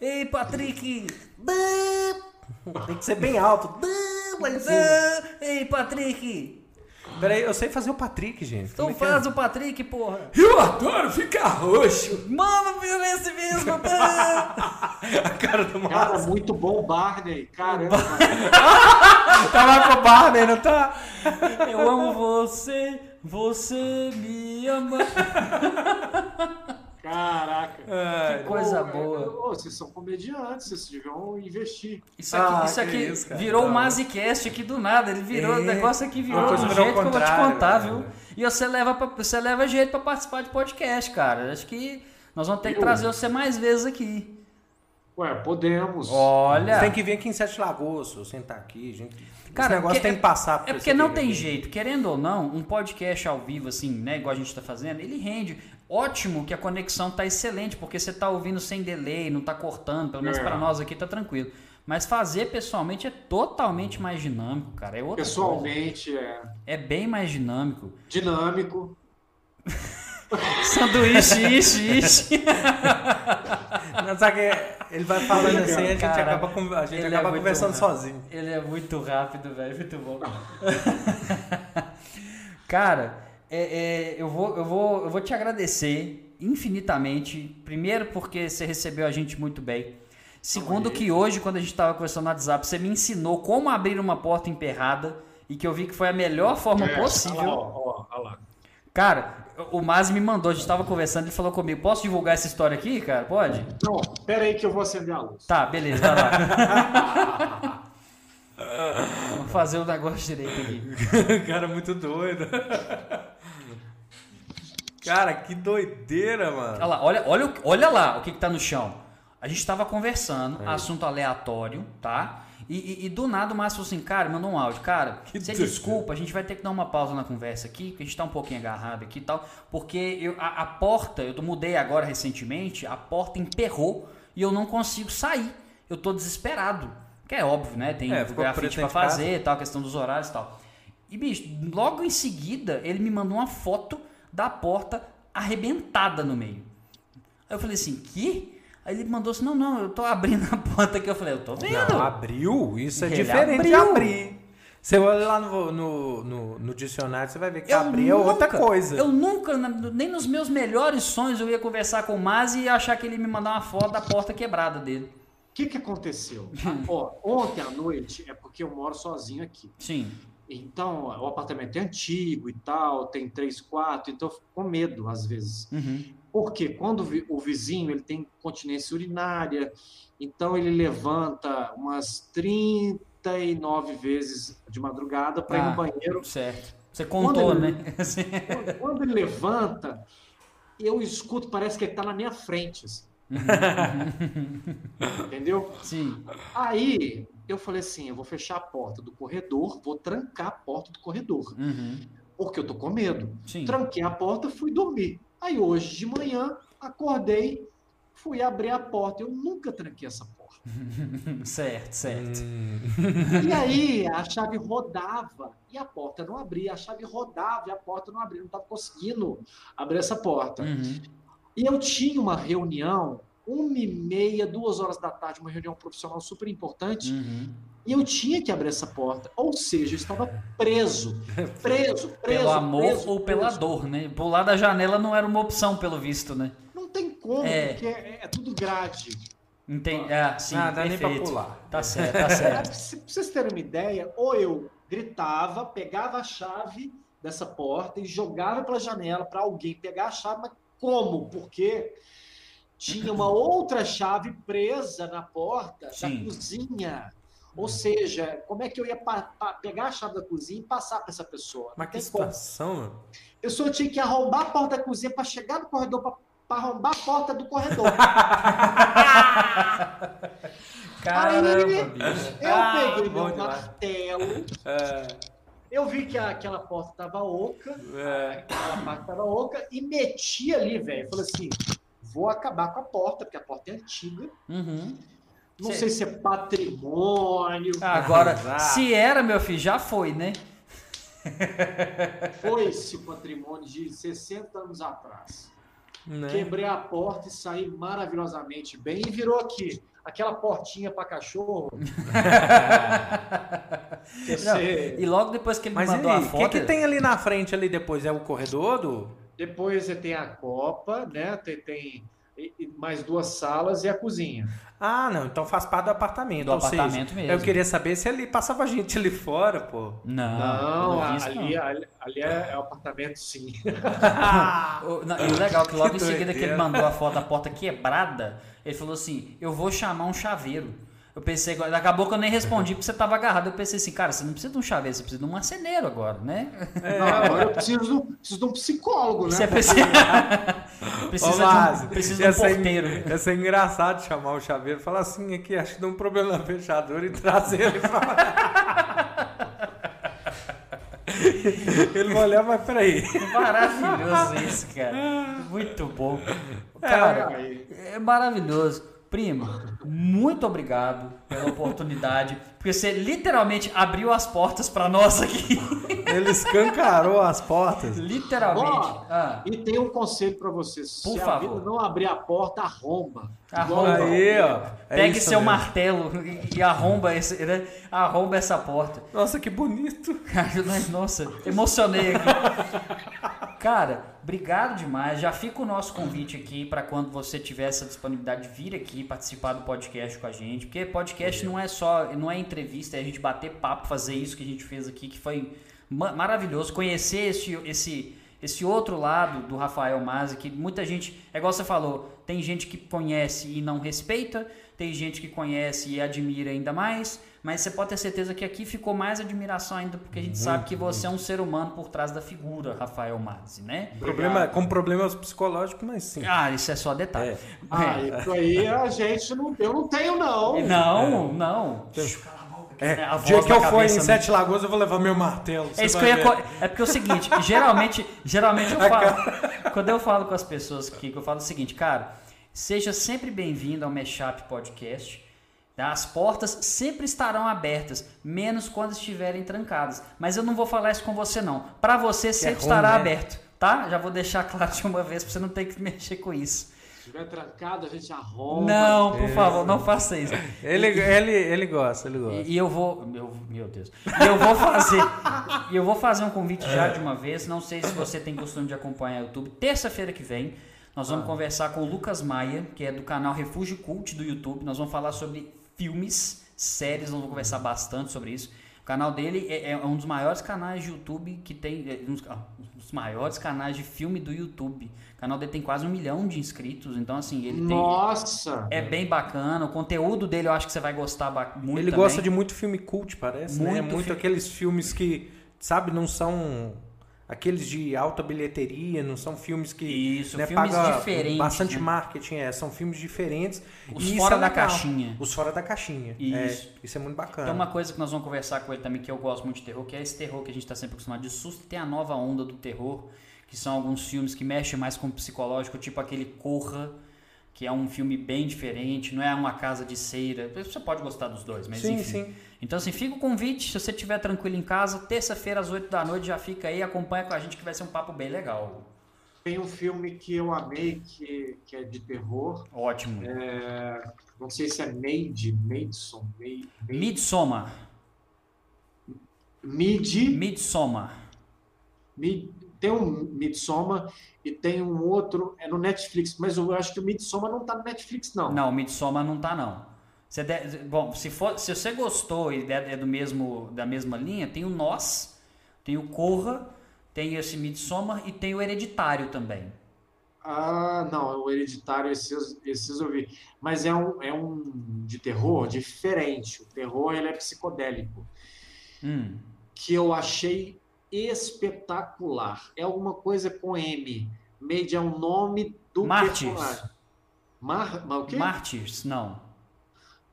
Ei, Patrick! Tem que ser bem alto. Ei, Patrick! Peraí, eu sei fazer o Patrick, gente. Então é que é? faz o Patrick, porra! Eu adoro ficar roxo. Mano, viu esse mesmo! A cara do Cara, Márcio. muito bom o Barney. Caramba. Tá lá com o Barney, não tá? Eu amo você, você me ama. Caraca. Ai, Coisa Ô, boa. ô, vocês são comediantes, vocês deviam investir. Isso aqui, Ah, isso que aqui isso, cara. virou o Não. Mazicast aqui do nada. Ele virou, É. o negócio aqui virou do virou jeito que eu vou te contar, né? viu? E você leva, pra, você leva jeito pra participar de podcast, cara. Acho que nós vamos ter que Eu? trazer você mais vezes aqui. Ué, podemos. Olha. Você tem que vir aqui em Sete Lagoas, sentar aqui, gente. Cara, Esse negócio porque- tem que passar pra É porque não tem aqui. jeito, querendo ou não, um podcast ao vivo, assim, né, igual a gente tá fazendo, ele rende. Ótimo que a conexão tá excelente, porque você tá ouvindo sem delay, não tá cortando, pelo menos É. pra nós aqui tá tranquilo. Mas fazer pessoalmente é totalmente mais dinâmico, cara. É outra coisa. Pessoalmente, é É bem mais dinâmico. dinâmico. Sanduíche, ishi, ishi. Não, sabe que ele vai falando assim, a gente Cara, acaba, con- a gente ele é acaba muito conversando bom. sozinho. Ele é muito rápido, velho. Muito bom. Cara, é- é, eu, vou, eu, vou, eu vou te agradecer infinitamente. Primeiro, porque você recebeu a gente muito bem. Segundo, que hoje, quando a gente estava conversando no WhatsApp, você me ensinou como abrir uma porta emperrada e que eu vi que foi a melhor forma É, possível. Olha lá, olha lá. Cara, o Maz me mandou, a gente tava conversando, ele falou comigo: Posso divulgar essa história aqui, cara? Pode? Não, pera aí que eu vou acender a luz. Tá, beleza, vai lá. Vamos fazer o negócio direito aqui. cara, muito doido. Cara, que doideira, mano. Olha lá, olha, olha, o- olha lá o que, que tá no chão. A gente tava conversando, assunto aleatório, tá? E, e- e do nada o Márcio falou assim, cara, mandou um áudio. Cara, você doido. desculpa, a gente vai ter que dar uma pausa na conversa aqui, porque a gente tá um pouquinho agarrado aqui e tal. Porque eu, a, a porta, eu mudei agora recentemente, a porta emperrou e eu não consigo sair. Eu tô desesperado. Que é óbvio, né? Tem É, grafite pra fazer, tal, questão dos horários e tal. E, bicho, logo em seguida, ele me mandou uma foto da porta arrebentada no meio. Aí eu falei assim, que? Aí ele mandou assim, não, não, eu tô abrindo a porta aqui. Eu falei, eu tô vendo. Não, abriu? Isso é Ele diferente de abriu. abrir. Você olha lá no, no, no, no dicionário, você vai ver que Eu abrir é outra nunca- coisa. Eu nunca, nem nos meus melhores sonhos, eu ia conversar com o Mazi e achar que ele ia me mandar uma foto da porta quebrada dele. O que, que aconteceu? Ó, ontem à noite, é porque eu moro sozinho aqui. Sim. Então, o apartamento é antigo e tal, tem três quartos, então eu fico com medo às vezes. Uhum. Porque quando o vi- o vizinho ele tem continência urinária, então ele levanta umas 39 vezes de madrugada para ir Ah. no banheiro. Certo. Você contou, né? ele- Assim. Quando- Quando ele levanta, eu escuto, parece que ele está na minha frente. assim. Entendeu? Sim. Aí eu falei assim: eu vou fechar a porta do corredor, vou trancar a porta do corredor, Uhum. porque eu tô com medo. Sim. Tranquei a porta, fui dormir. Aí hoje de manhã, acordei, fui abrir a porta. Eu nunca tranquei essa porta. certo, certo. Hum. E aí a chave rodava e a porta não abria. A chave rodava e a porta não abria. Não estava conseguindo abrir essa porta. Uhum. E eu tinha uma reunião, uma e meia, duas horas da tarde, uma reunião profissional super importante. Uhum. E eu tinha que abrir essa porta. Ou seja, eu estava preso. Preso, preso. Pelo amor preso, ou pela preso. dor, né? Pular da janela não era uma opção, pelo visto, né? Não tem como, É. porque é, é tudo grade. Entendi. Ah, sim, Ah, dá nem pra perfeito. pular. Tá certo, tá certo. se- pra vocês terem uma ideia, ou eu gritava, pegava a chave dessa porta e jogava pela janela para alguém pegar a chave, mas como? Porque tinha uma outra chave presa na porta Sim. da cozinha. Ou seja, como é que eu ia pegar a chave da cozinha e passar para essa pessoa? Mas que situação, mano. A pessoa tinha que arrombar a porta da cozinha para chegar no corredor, para arrombar a porta do corredor. Caramba, Aí, bicho. Eu Ah, peguei meu demais. martelo, É, eu vi que a- aquela porta estava oca, é. aquela parte estava oca, e meti ali, velho. Falei assim: vou acabar com a porta, porque a porta é antiga. Uhum. Não Cê- sei se é patrimônio. Agora, Exato. se era, meu filho, já foi, né? Foi esse patrimônio de 60 anos atrás. Né? Quebrei a porta e saí maravilhosamente bem. E virou aqui, aquela portinha para cachorro. Não, e logo depois que ele Mas me mandou aí, a o que, foto. que tem ali na frente ali depois? É o corredor do. Depois você tem a copa, né? Tem, tem mais duas salas e a cozinha. Ah, não, então faz parte do apartamento. Do ou seja, apartamento mesmo. Eu queria saber se ali passava gente ali fora, pô. Não, Não, pelo visto, ali, ali, ali é, é o apartamento, sim. Não, e o legal é que logo Que em seguida que ele doideira. mandou a foto da porta quebrada, ele falou assim: Eu vou chamar um chaveiro. Eu pensei, acabou que eu nem respondi porque você tava agarrado. Eu pensei assim, cara, você não precisa de um chaveiro, você precisa de um marceneiro agora, né? Não, agora eu preciso, preciso de um psicólogo, né? Você precisa, precisa, de, um, precisa de ia um ser- porteiro. Ia ser engraçado chamar o chaveiro e falar assim, aqui, acho que deu um problema na fechadura e trazer ele pra... ele vai olhar, mas peraí. Maravilhoso isso, cara. Muito bom. Cara, Aí, é maravilhoso. Primo, muito obrigado pela oportunidade, porque você literalmente abriu as portas pra nós aqui. Ele escancarou as portas. literalmente. Ah, E tem um conselho pra vocês. Por Se favor. a vida não abrir a porta, arromba. Arromba. Aí, ó. é pegue seu mesmo. martelo e, e arromba, esse, né? arromba essa porta. Nossa, que bonito. Nossa, emocionei aqui. Cara, obrigado demais. Já fica o nosso convite aqui para quando você tiver essa disponibilidade de vir aqui participar do podcast com a gente, porque podcast não é só, não é entrevista, é a gente bater papo, fazer isso que a gente fez aqui, que foi ma- maravilhoso conhecer esse esse esse outro lado do Rafael Mazzi, que muita gente, é igual você falou, tem gente que conhece e não respeita, tem gente que conhece e admira ainda mais, mas você pode ter certeza que aqui ficou mais admiração ainda, porque a gente sabe que você é um ser humano por trás da figura, Rafael Mazzi, né? Problema, com problemas psicológicos, mas sim. Ah, isso é só detalhe. Ah, isso aí a gente não. Eu não tenho, não. Não, não. É, né, dia que eu for em né? Sete Lagoas, eu vou levar meu martelo. É isso que eu ia É porque é o seguinte, geralmente, geralmente eu falo. Quando eu falo com as pessoas aqui, que eu falo o seguinte, cara, seja sempre bem-vindo ao Meshup Podcast. Tá? As portas sempre estarão abertas, menos quando estiverem trancadas. Mas eu não vou falar isso com você, não. Para você sempre ruim, estará né? aberto, tá? Já vou deixar claro de uma vez para você não ter que mexer com isso. Se estiver trancado, a gente arromba. Não, por favor, não faça isso. Ele, ele, ele gosta, ele gosta. E, e eu vou, meu, meu Deus, e eu vou fazer, e eu vou fazer um convite já de uma vez. Não sei se você tem costume de acompanhar o YouTube. Terça-feira que vem, nós vamos conversar com o Lucas Maia, que é do canal Refúgio Cult do YouTube. Nós vamos falar sobre filmes, séries. Nós vamos conversar bastante sobre isso. O canal dele é, é um dos maiores canais de YouTube que tem, é um dos, ah, um dos maiores canais de filme do YouTube. O canal dele tem quase um milhão de inscritos. Então assim, ele tem Nossa! é bem bacana. O conteúdo dele eu acho que você vai gostar muito Ele também. gosta de muito filme cult, parece, né? Muito Muito fi- aqueles filmes que, sabe, não são aqueles de alta bilheteria, não são filmes que Isso, né, filmes diferentes, bastante né? marketing, é, são filmes diferentes. Os e fora é da legal. caixinha. Os fora da caixinha. Isso. É, isso é muito bacana. Tem uma coisa que nós vamos conversar com ele também, que eu gosto muito de terror, que é esse terror que a gente está sempre acostumado de susto. Tem a nova onda do terror, que são alguns filmes que mexem mais com o psicológico, tipo aquele Corra, que é um filme bem diferente, não é uma casa de ceira. Você pode gostar dos dois, mas Sim, enfim. sim. Então, assim, fica o convite, se você estiver tranquilo em casa, terça-feira às 8 da noite, já fica aí, acompanha com a gente que vai ser um papo bem legal. Tem um filme que eu amei, que, que é de terror. Ótimo. É, não sei se é Made, Maidson, Made, Midsommar. Mid, Midsommar. Mid- tem um Midsommar e tem um outro, é no Netflix, mas eu acho que o Midsommar não tá no Netflix, não. Não, Midsommar não tá não. Você de- Bom, se, for, se você gostou e é é do mesmo, da mesma linha, tem o Nós, tem o Corra, tem esse Midsommar e tem o Hereditário também. Ah, não, o Hereditário, esses, esses eu vi. Mas é um, é um de terror diferente. O terror, ele é psicodélico. Hum. Que eu achei espetacular. É alguma coisa com M. Made é o nome do Mártires. personagem. Mar, mas o quê? Martyrs? Não.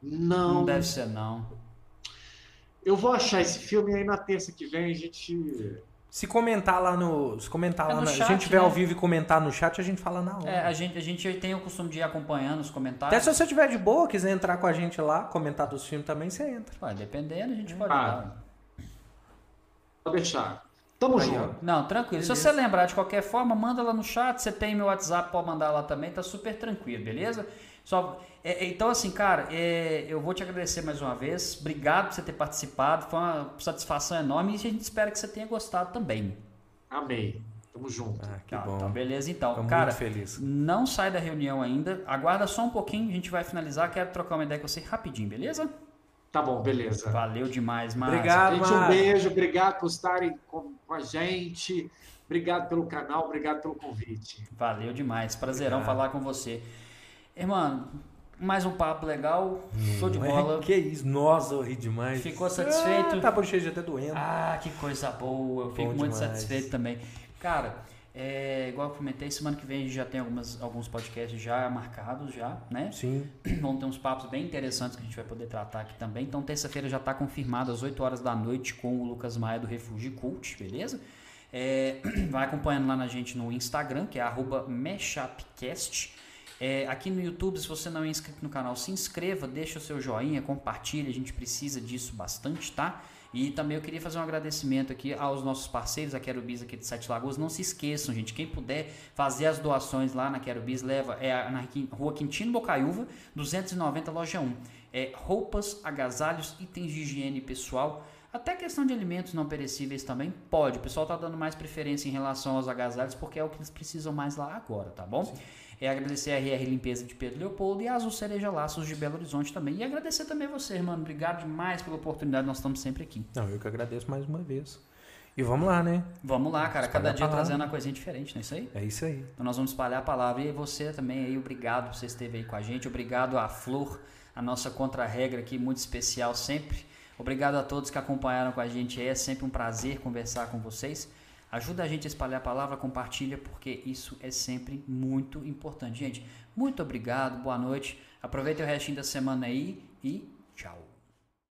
Não, Não deve ser não. eu vou achar esse filme aí na terça que vem a gente... Se comentar lá no. Se comentar É lá no na- chat, a gente tiver né? ao vivo e comentar no chat, a gente fala na hora. É, a gente, a gente tem o costume de ir acompanhando os Até comentários. se você tiver de boa, quiser entrar com a gente lá, comentar dos filmes também, você entra. Ué, dependendo, a gente pode Ah. dar. Pode deixar. Tamo Aí, junto. Não, tranquilo. Se Beleza. você lembrar de qualquer forma, manda lá no chat. Você tem meu WhatsApp, pode mandar lá também, tá super tranquilo, beleza? Só, é, é, então, assim, cara, é, eu vou te agradecer mais uma vez. Obrigado por você ter participado. Foi uma satisfação enorme e a gente espera que você tenha gostado também. Amei. Tamo junto. Ah, que Tá, bom. então, beleza, então. Fico cara, muito feliz. não sai da reunião ainda. Aguarda só um pouquinho, a gente vai finalizar. Quero trocar uma ideia com você rapidinho, beleza? Tá bom, beleza. Valeu demais, Márcio. Obrigado. Gente, um beijo, obrigado por estarem com, com a gente. Obrigado pelo canal, obrigado pelo convite. Valeu demais. Prazerão Obrigado. falar com você. Irmão, mais um papo legal. Show de é? bola. Que isso, nossa, eu ri demais. Ficou satisfeito? Ah, tá bochecha até doendo. Ah, que coisa boa. Eu fico Bom muito demais. satisfeito também. Cara, é, igual eu comentei, semana que vem a gente já tem algumas, alguns podcasts já marcados, já, né? Sim. Vão ter uns papos bem interessantes que a gente vai poder tratar aqui também. Então, terça-feira já está confirmado às 8 horas da noite com o Lucas Maia do Refúgio Cult, beleza? É, vai acompanhando lá na gente no Instagram, que é arroba Meshapcast. É, aqui no YouTube, se você não é inscrito no canal, se inscreva, deixa o seu joinha, compartilha, a gente precisa disso bastante, tá? E também eu queria fazer um agradecimento aqui aos nossos parceiros, a Querubis aqui de Sete Lagoas. Não se esqueçam, gente, quem puder fazer as doações lá na Querubis, leva, é na Rua Quintino Bocaiúva, 290, loja 1. É roupas, agasalhos, itens de higiene pessoal, até questão de alimentos não perecíveis também pode. O pessoal tá dando mais preferência em relação aos agasalhos porque é o que eles precisam mais lá agora, tá bom? É agradecer a RR Limpeza de Pedro Leopoldo e a Azul Cereja Laços de Belo Horizonte também. E agradecer também você, mano. Obrigado demais pela oportunidade, nós estamos sempre aqui. Não, eu que agradeço mais uma vez. E vamos lá, né? Vamos lá, cara. Cada Espalhar a dia trazendo uma coisinha diferente, não é isso aí? É isso aí. Então nós vamos espalhar a palavra. E você também aí, obrigado por você esteve aí com a gente. Obrigado à Flor, a nossa contra-regra aqui, muito especial sempre. Obrigado a todos que acompanharam com a gente. É sempre um prazer conversar com vocês. Ajuda a gente a espalhar a palavra, compartilha, porque isso é sempre muito importante. Gente, muito obrigado, boa noite. Aproveitem o restinho da semana aí e.